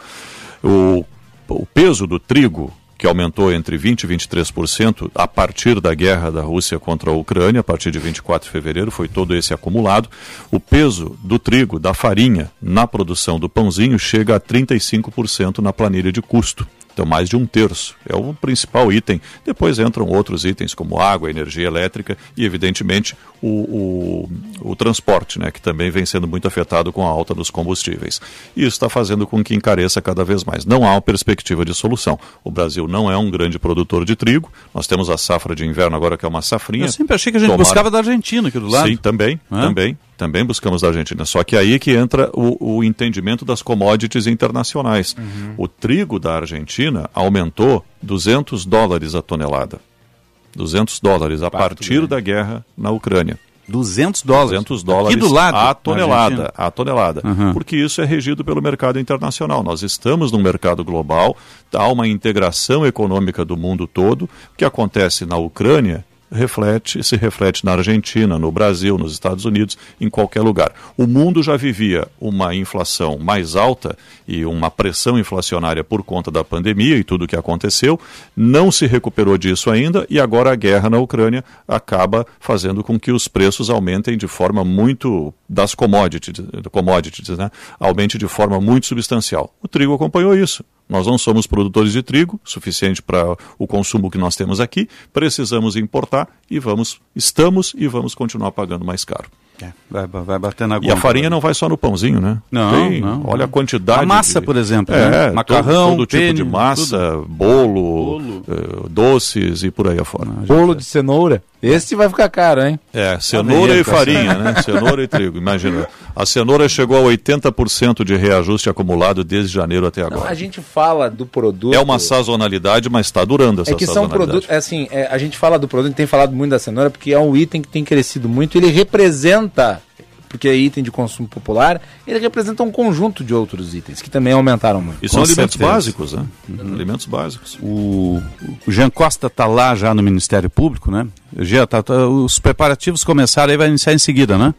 O, o peso do trigo que aumentou entre 20% e 23% a partir da guerra da Rússia contra a Ucrânia, a partir de 24 de fevereiro, foi todo esse acumulado. O peso do trigo, da farinha, na produção do pãozinho chega a 35% na planilha de custo. Então, mais de um terço. É o principal item. Depois entram outros itens, como água, energia elétrica e, evidentemente, o, o, o transporte, né, que também vem sendo muito afetado com a alta dos combustíveis. E isso está fazendo com que encareça cada vez mais. Não há uma perspectiva de solução. O Brasil não é um grande produtor de trigo. Nós temos a safra de inverno agora, que é uma safrinha. Eu sempre achei que a gente Tomara- buscava da Argentina aqui do lado. Sim, também, Hã? também. Também buscamos da Argentina. Só que aí que entra o, o entendimento das commodities internacionais. Uhum. O trigo da Argentina aumentou 200 dólares a tonelada. 200 dólares a partir da guerra na Ucrânia. 200 dólares. 200 dólares Aqui do lado, a tonelada, a tonelada. Uhum. Porque isso é regido pelo mercado internacional. Nós estamos num mercado global, há uma integração econômica do mundo todo. O que acontece na Ucrânia reflete, se reflete na Argentina, no Brasil, nos Estados Unidos, em qualquer lugar. O mundo já vivia uma inflação mais alta e uma pressão inflacionária por conta da pandemia e tudo o que aconteceu, não se recuperou disso ainda e agora a guerra na Ucrânia acaba fazendo com que os preços aumentem de forma muito das commodities, commodities né? aumente de forma muito substancial. O trigo acompanhou isso. Nós não somos produtores de trigo suficiente para o consumo que nós temos aqui, precisamos importar e vamos, estamos e vamos continuar pagando mais caro. É, vai, vai bater na E a farinha não vai só no pãozinho, né? Não, Tem, não, Olha a quantidade. A massa, de- por exemplo, É, né? todo- Macarrão, todo, tipo de massa, bolo, eh, doces e por aí afora. Bolo de cenoura. Esse vai ficar caro, hein? É, cenoura Tá e vendo? farinha, né? Cenoura e trigo. Imagina, a cenoura chegou a 80% de reajuste acumulado desde janeiro até Não, agora. a gente fala do produto. É uma sazonalidade, mas está durando essa É que são sazonalidade. produtos, é assim, é, a gente fala do produto, a gente tem falado muito da cenoura porque é um item que tem crescido muito, ele representa, porque é item de consumo popular, ele representa um conjunto de outros itens que também aumentaram muito. E são Com alimentos certeza. básicos, né? Alimentos básicos. O, o Jean Costa está lá já no Ministério Público, né? Jean, tá- tá- os preparativos começaram aí, vai iniciar em seguida, né?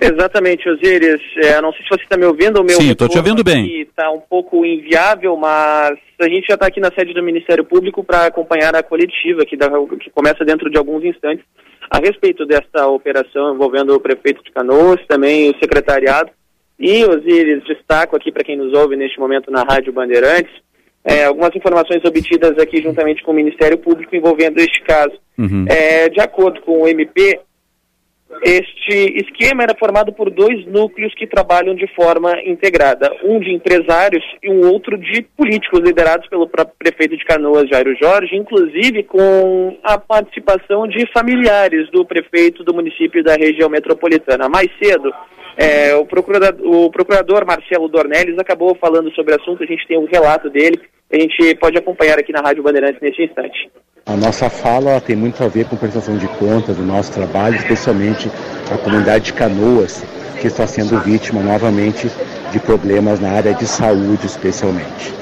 Exatamente, Osíris. É, não sei se você está me ouvindo. O meu Sim, tô te ouvindo bem. Está um pouco inviável, mas a gente já está aqui na sede do Ministério Público para acompanhar a coletiva que, dá- que começa dentro de alguns instantes a respeito desta operação envolvendo o prefeito de Canoas, também o secretariado. E, Osíris, destaco aqui para quem nos ouve neste momento na Rádio Bandeirantes, é, algumas informações obtidas aqui juntamente com o Ministério Público envolvendo este caso. Uhum. É, de acordo com o MP, este esquema era formado por dois núcleos que trabalham de forma integrada, um de empresários e um outro de políticos liderados pelo próprio prefeito de Canoas, Jairo Jorge, inclusive com a participação de familiares do prefeito do município da região metropolitana. Mais cedo, é, o, procurador, o procurador Marcelo Dornelles acabou falando sobre o assunto, a gente tem um relato dele, a gente pode acompanhar aqui na Rádio Bandeirantes neste instante. A nossa fala tem muito a ver com prestação de contas do nosso trabalho, especialmente a comunidade de Canoas, que está sendo vítima novamente de problemas na área de saúde, especialmente.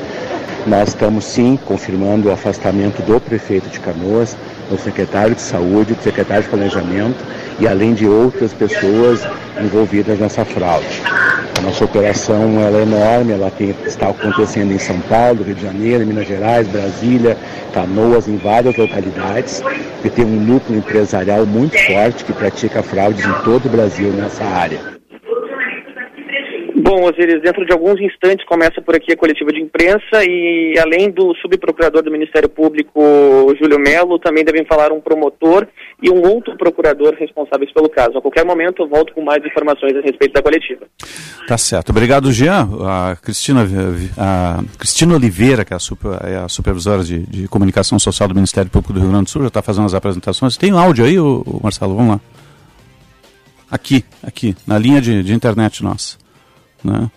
Nós estamos sim confirmando o afastamento do prefeito de Canoas, do secretário de saúde, do secretário de planejamento e além de outras pessoas envolvidas nessa fraude. A nossa operação ela é enorme, ela tem, está acontecendo em São Paulo, Rio de Janeiro, Minas Gerais, Brasília, Canoas, em várias localidades, e tem um núcleo empresarial muito forte que pratica fraudes em todo o Brasil nessa área. Bom, Osiris, dentro de alguns instantes começa por aqui a coletiva de imprensa e além do subprocurador do Ministério Público, Júlio Melo, também devem falar um promotor e um outro procurador responsáveis pelo caso. A qualquer momento eu volto com mais informações a respeito da coletiva. Tá certo. Obrigado, Jean. A Cristina, a Cristina Oliveira, que é a, super, é a supervisora de, de comunicação social do Ministério Público do Rio Grande do Sul, já está fazendo as apresentações. Tem áudio aí, Marcelo? Vamos lá. Aqui, aqui, na linha de, de internet nossa. Né?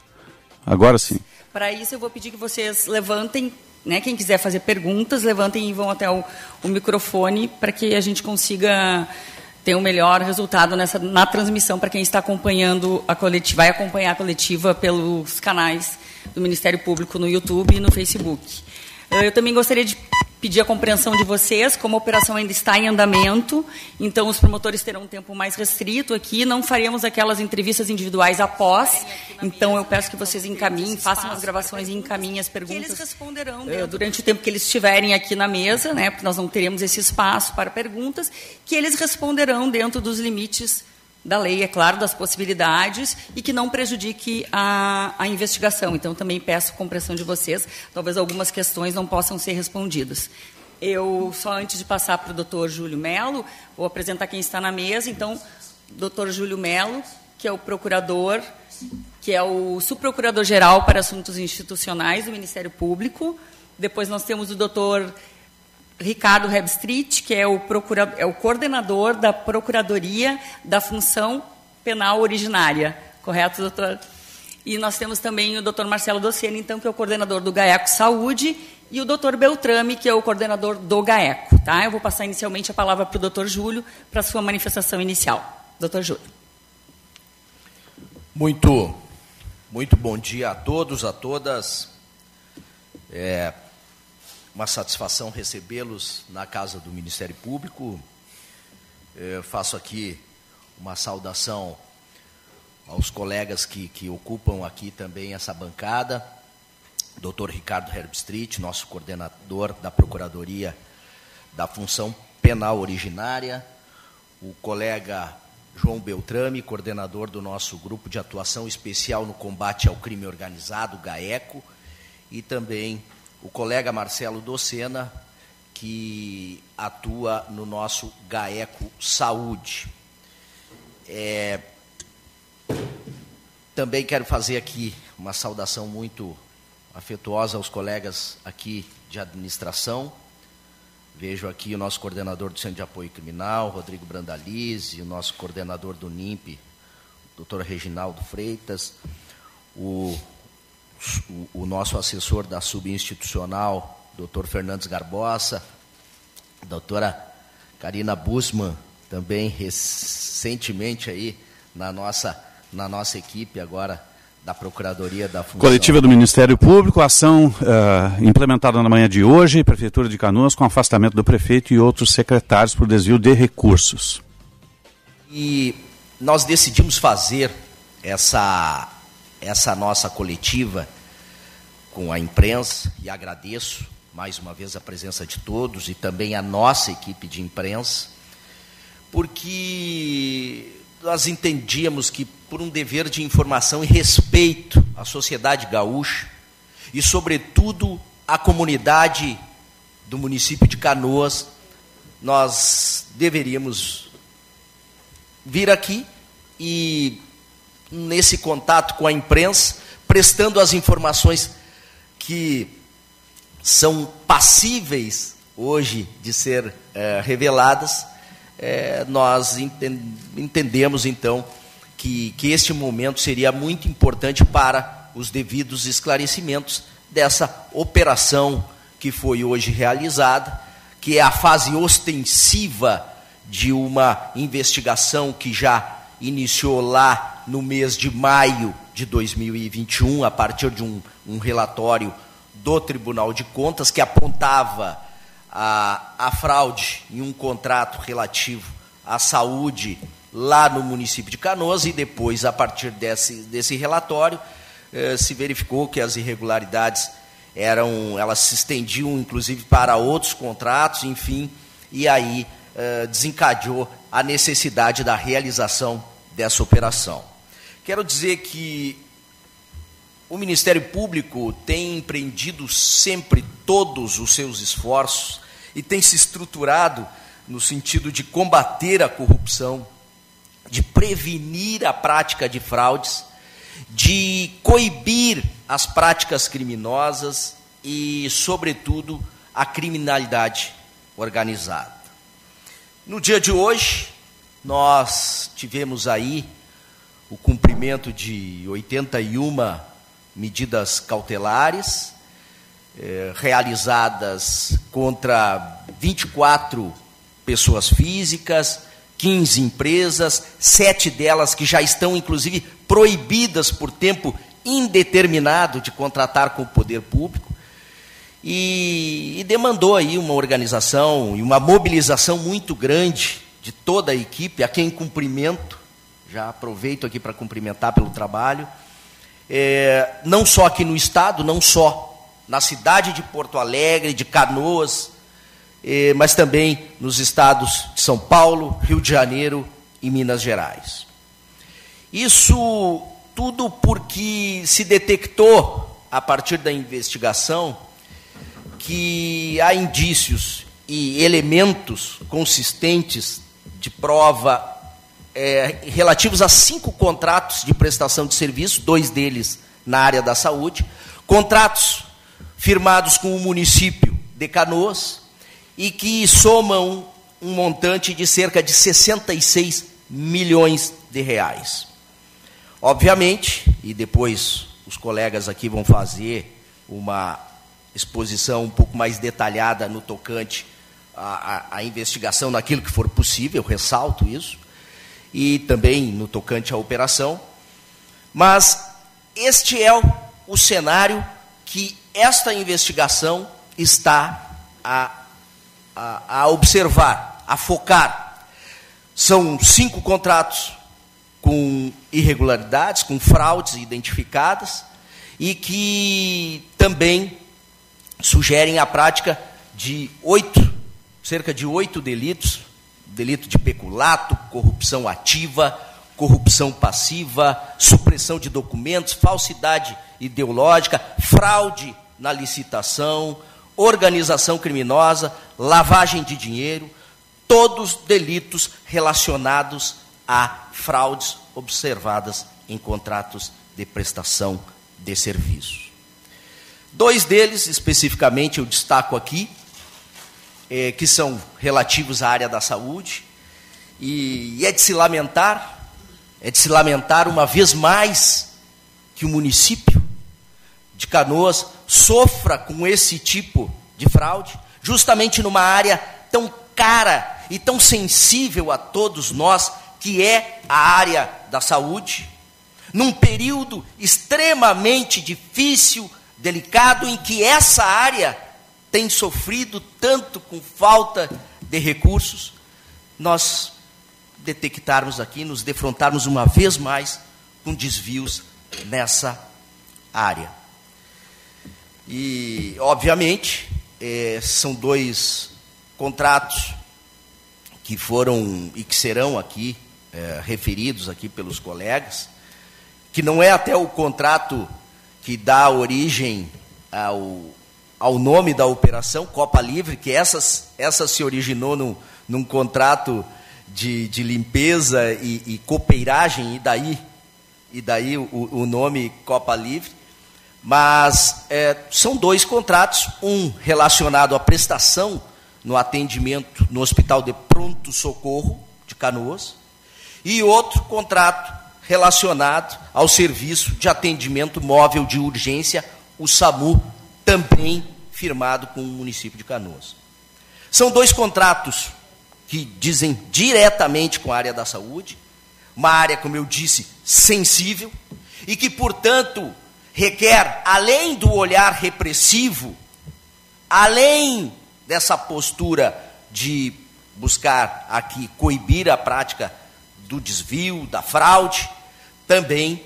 Agora sim. Para isso, eu vou pedir que vocês levantem, né, quem quiser fazer perguntas, levantem e vão até o, o microfone para que a gente consiga ter um melhor resultado nessa, na transmissão para quem está acompanhando a coletiva, vai acompanhar a coletiva pelos canais do Ministério Público no YouTube e no Facebook. Eu também gostaria de pedir a compreensão de vocês, como a operação ainda está em andamento, então os promotores terão um tempo mais restrito aqui, não faremos aquelas entrevistas individuais após, Então eu peço que vocês encaminhem, façam as gravações e encaminhem as perguntas. Eles responderão eh, durante o tempo que eles estiverem aqui na mesa, né? Porque nós não teremos esse espaço para perguntas, que eles responderão dentro dos limites da lei, é claro, das possibilidades e que não prejudique a, a investigação. Então, também peço compreensão de vocês, talvez algumas questões não possam ser respondidas. Eu, só antes de passar para o doutor Júlio Melo, vou apresentar quem está na mesa. Então, doutor Júlio Melo, que é o procurador, que é o subprocurador-geral para assuntos institucionais do Ministério Público. Depois nós temos o doutor Ricardo Hebstreet, que é o, procura, é o coordenador da Procuradoria da Função Penal Originária. Correto, doutor? E nós temos também o doutor Marcelo Docene, então, que é o coordenador do GAECO Saúde, e o doutor Beltrame, que é o coordenador do GAECO. Tá? Eu vou passar inicialmente a palavra para o doutor Júlio, para a sua manifestação inicial. Doutor Júlio. Muito, muito bom dia a todos, a todas. É, uma satisfação recebê-los na casa do Ministério Público. Eu faço aqui uma saudação aos colegas que, que ocupam aqui também essa bancada. Dr. Ricardo Herbstreet, nosso coordenador da Procuradoria da Função Penal Originária. O colega João Beltrame, coordenador do nosso Grupo de Atuação Especial no Combate ao Crime Organizado, GAECO. E também o colega Marcelo Docena, que atua no nosso GAECO Saúde. É, também quero fazer aqui uma saudação muito afetuosa aos colegas aqui de administração. Vejo aqui o nosso coordenador do Centro de Apoio Criminal, Rodrigo Brandalize, o nosso coordenador do NIMP, doutor Reginaldo Freitas, o o, o nosso assessor da subinstitucional, doutor Fernandes Garbosa, doutora Karina Busman, também recentemente aí na nossa, na nossa equipe agora da Procuradoria da Função. Coletiva do Ministério Público, ação uh, implementada na manhã de hoje, Prefeitura de Canoas, com afastamento do prefeito e outros secretários por desvio de recursos. E nós decidimos fazer essa essa nossa coletiva com a imprensa e agradeço mais uma vez a presença de todos e também a nossa equipe de imprensa, porque nós entendíamos que por um dever de informação e respeito à sociedade gaúcha e sobretudo à comunidade do município de Canoas, nós deveríamos vir aqui e nesse contato com a imprensa, prestando as informações que são passíveis hoje de ser é, reveladas, é, nós entendemos então que, que este momento seria muito importante para os devidos esclarecimentos dessa operação que foi hoje realizada, que é a fase ostensiva de uma investigação que já iniciou lá no mês de maio de 2021, a partir de um, um relatório do Tribunal de Contas que apontava a, a fraude em um contrato relativo à saúde lá no município de Canoas e depois, a partir desse, desse relatório, eh, se verificou que as irregularidades eram, elas se estendiam inclusive para outros contratos, enfim, e aí eh, desencadeou a necessidade da realização dessa operação. Quero dizer que o Ministério Público tem empreendido sempre todos os seus esforços e tem se estruturado no sentido de combater a corrupção, de prevenir a prática de fraudes, de coibir as práticas criminosas e, sobretudo, a criminalidade organizada. No dia de hoje, nós tivemos aí o cumprimento de 81 medidas cautelares, eh, realizadas contra 24 pessoas físicas, 15 empresas, sete delas que já estão, inclusive, proibidas por tempo indeterminado de contratar com o poder público, e, e demandou aí uma organização e uma mobilização muito grande de toda a equipe, a quem cumprimento, já aproveito aqui para cumprimentar pelo trabalho. é, não só aqui no estado, não só na cidade de Porto Alegre, de Canoas, é, mas também nos estados de São Paulo, Rio de Janeiro e Minas Gerais. Isso tudo porque se detectou, a partir da investigação, que há indícios e elementos consistentes de prova é, relativos a cinco contratos de prestação de serviço, dois deles na área da saúde, contratos firmados com o município de Canoas e que somam um montante de cerca de 66 milhões de reais. Obviamente, e depois os colegas aqui vão fazer uma exposição um pouco mais detalhada no tocante à, à, à investigação naquilo que for possível, ressalto isso, e também no tocante à operação. Mas este é o, cenário que esta investigação está a, a, a observar, a focar. São cinco contratos com irregularidades, com fraudes identificadas e que também sugerem a prática de oito, cerca de oito delitos, delito de peculato, corrupção ativa, corrupção passiva, supressão de documentos, falsidade ideológica, fraude na licitação, organização criminosa, lavagem de dinheiro, todos delitos relacionados a fraudes observadas em contratos de prestação de serviços. Dois deles, especificamente, eu destaco aqui, é, que são relativos à área da saúde, e, e é de se lamentar, é de se lamentar uma vez mais que o município de Canoas sofra com esse tipo de fraude, justamente numa área tão cara e tão sensível a todos nós, que é a área da saúde, num período extremamente difícil, delicado, em que essa área tem sofrido tanto com falta de recursos, nós detectarmos aqui, nos defrontarmos uma vez mais com desvios nessa área. E, obviamente, é, são dois contratos que foram e que serão aqui é, referidos aqui pelos colegas, que não é até o contrato que dá origem ao, ao nome da operação, Copa Livre, que essa, essa se originou no, num contrato de, de limpeza e, e, copeiragem, e daí, e daí o, o nome Copa Livre. Mas é, são dois contratos, um relacionado à prestação no atendimento no Hospital de Pronto Socorro de Canoas, e outro contrato relacionado ao serviço de atendimento móvel de urgência, o SAMU, também firmado com o município de Canoas. São dois contratos que dizem diretamente com a área da saúde, uma área, como eu disse, sensível, e que, portanto, requer, além do olhar repressivo, além dessa postura de buscar aqui coibir a prática do desvio, da fraude, também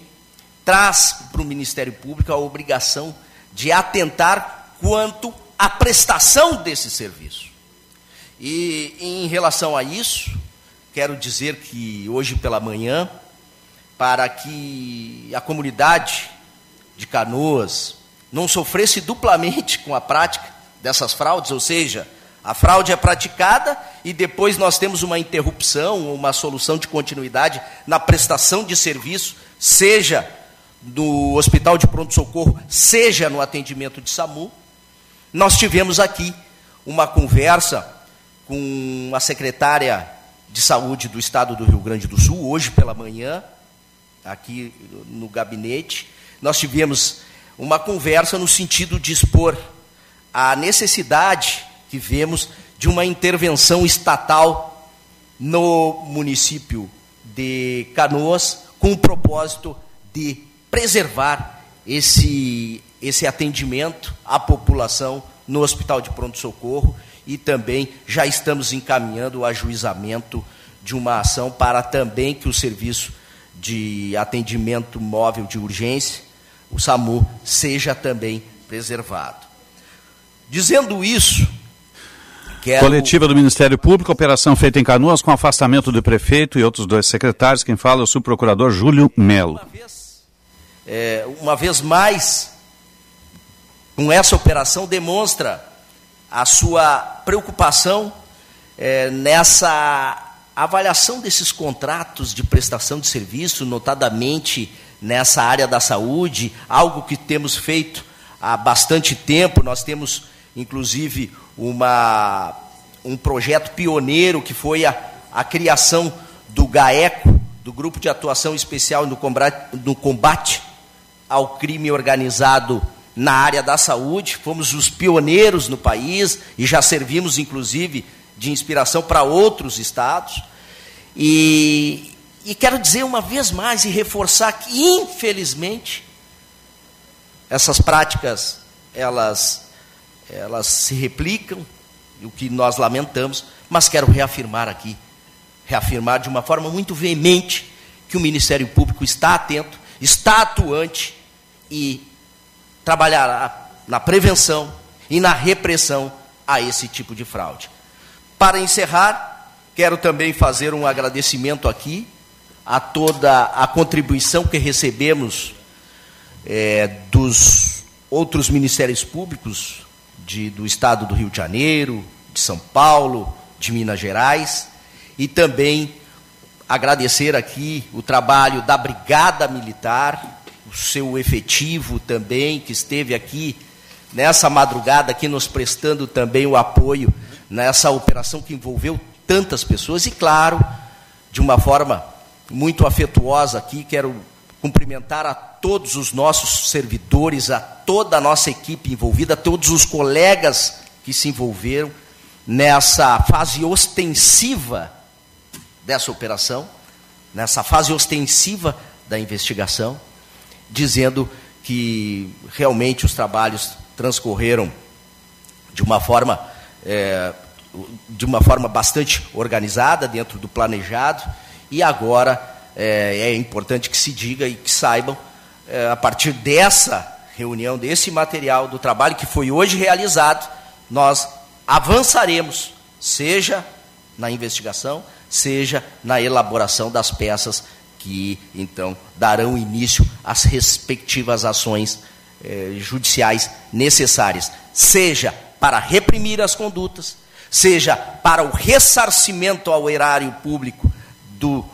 traz para o Ministério Público a obrigação de atentar quanto à prestação desse serviço. E em relação a isso, quero dizer que hoje pela manhã, para que a comunidade de Canoas não sofresse duplamente com a prática dessas fraudes, ou seja, a fraude é praticada e depois nós temos uma interrupção ou uma solução de continuidade na prestação de serviço, seja no hospital de pronto-socorro, seja no atendimento de SAMU. Nós tivemos aqui uma conversa com a secretária de saúde do estado do Rio Grande do Sul, hoje pela manhã, aqui no gabinete. Nós tivemos uma conversa no sentido de expor a necessidade que vemos de uma intervenção estatal no município de Canoas, com o propósito de preservar esse, esse atendimento à população no Hospital de Pronto Socorro e também já estamos encaminhando o ajuizamento de uma ação para também que o serviço de atendimento móvel de urgência o SAMU seja também preservado. Dizendo isso, quero... Coletiva do Ministério Público, operação feita em Canoas com afastamento do prefeito e outros dois secretários. Quem fala é o subprocurador Júlio Melo. É, uma vez mais, com essa operação, demonstra a sua preocupação é, nessa avaliação desses contratos de prestação de serviço, notadamente nessa área da saúde, algo que temos feito há bastante tempo. Nós temos, inclusive, uma, um projeto pioneiro que foi a, a criação do GAECO, do Grupo de Atuação Especial no combate, no combate ao crime organizado na área da saúde. Fomos os pioneiros no país e já servimos, inclusive, de inspiração para outros estados. E, e quero dizer uma vez mais e reforçar que, infelizmente, essas práticas elas, elas se replicam, o que nós lamentamos, mas quero reafirmar aqui, reafirmar de uma forma muito veemente que o Ministério Público está atento, está atuante e trabalhará na prevenção e na repressão a esse tipo de fraude. Para encerrar, quero também fazer um agradecimento aqui a toda a contribuição que recebemos é, dos outros ministérios públicos de, do Estado do Rio de Janeiro, de São Paulo, de Minas Gerais, e também agradecer aqui o trabalho da Brigada Militar, o seu efetivo também, que esteve aqui nessa madrugada, aqui nos prestando também o apoio nessa operação que envolveu tantas pessoas e, claro, de uma forma muito afetuosa aqui, quero cumprimentar a todos os nossos servidores, a toda a nossa equipe envolvida, a todos os colegas que se envolveram nessa fase ostensiva dessa operação, nessa fase ostensiva da investigação, dizendo que realmente os trabalhos transcorreram de uma forma é, de uma forma bastante organizada dentro do planejado e agora é, é importante que se diga e que saibam é, a partir dessa reunião desse material do trabalho que foi hoje realizado nós avançaremos seja na investigação seja na elaboração das peças que então darão início às respectivas ações eh, judiciais necessárias, seja para reprimir as condutas, seja para o ressarcimento ao erário público do,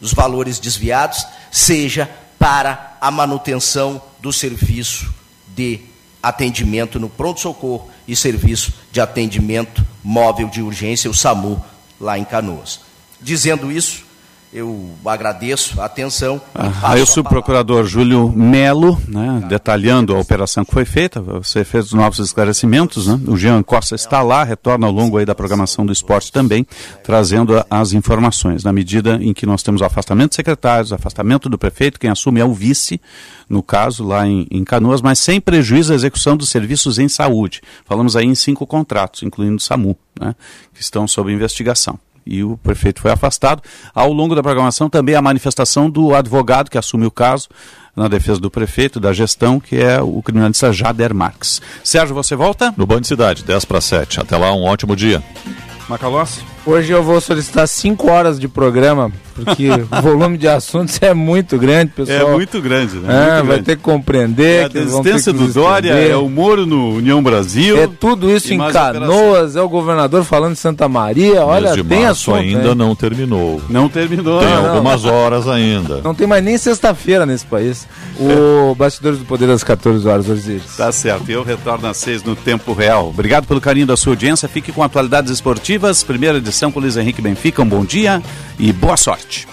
dos valores desviados, seja para a manutenção do serviço de atendimento no pronto-socorro e serviço de atendimento móvel de urgência, o SAMU, lá em Canoas. Dizendo isso, eu agradeço a atenção. Ah, aí o subprocurador Júlio Melo, né, detalhando a operação que foi feita, você fez os novos esclarecimentos, né? o Jean Costa está lá, retorna ao longo aí da programação do esporte também, trazendo as informações, na medida em que nós temos o afastamento de secretários, afastamento do prefeito, quem assume é o vice, no caso lá em, em Canoas, mas sem prejuízo à execução dos serviços em saúde. Falamos aí em cinco contratos, incluindo o SAMU, né, que estão sob investigação e o prefeito foi afastado. Ao longo da programação também a manifestação do advogado que assume o caso na defesa do prefeito, da gestão, que é o criminalista Jader Marques. Sérgio, você volta? No Band Cidade, 10 para 7. Até lá, um ótimo dia. Macalossi? Hoje eu vou solicitar 5 horas de programa, porque o volume de assuntos é muito grande, pessoal. É muito grande, né? É, muito vai grande. ter que compreender. É a desistência do Dória, é o Moro no União Brasil. É tudo isso em Canoas, é o governador falando de Santa Maria. Olha, de tem março assunto. ainda hein? não terminou. Não terminou. Tem Não, não. algumas horas ainda. Não tem mais nem sexta-feira nesse país. O Bastidores do Poder às 14 horas, Osiris. Tá certo, eu retorno às seis no tempo real. Obrigado pelo carinho da sua audiência. Fique com atualidades esportivas. Primeira edição com Luiz Henrique Benfica. Um bom dia e boa sorte.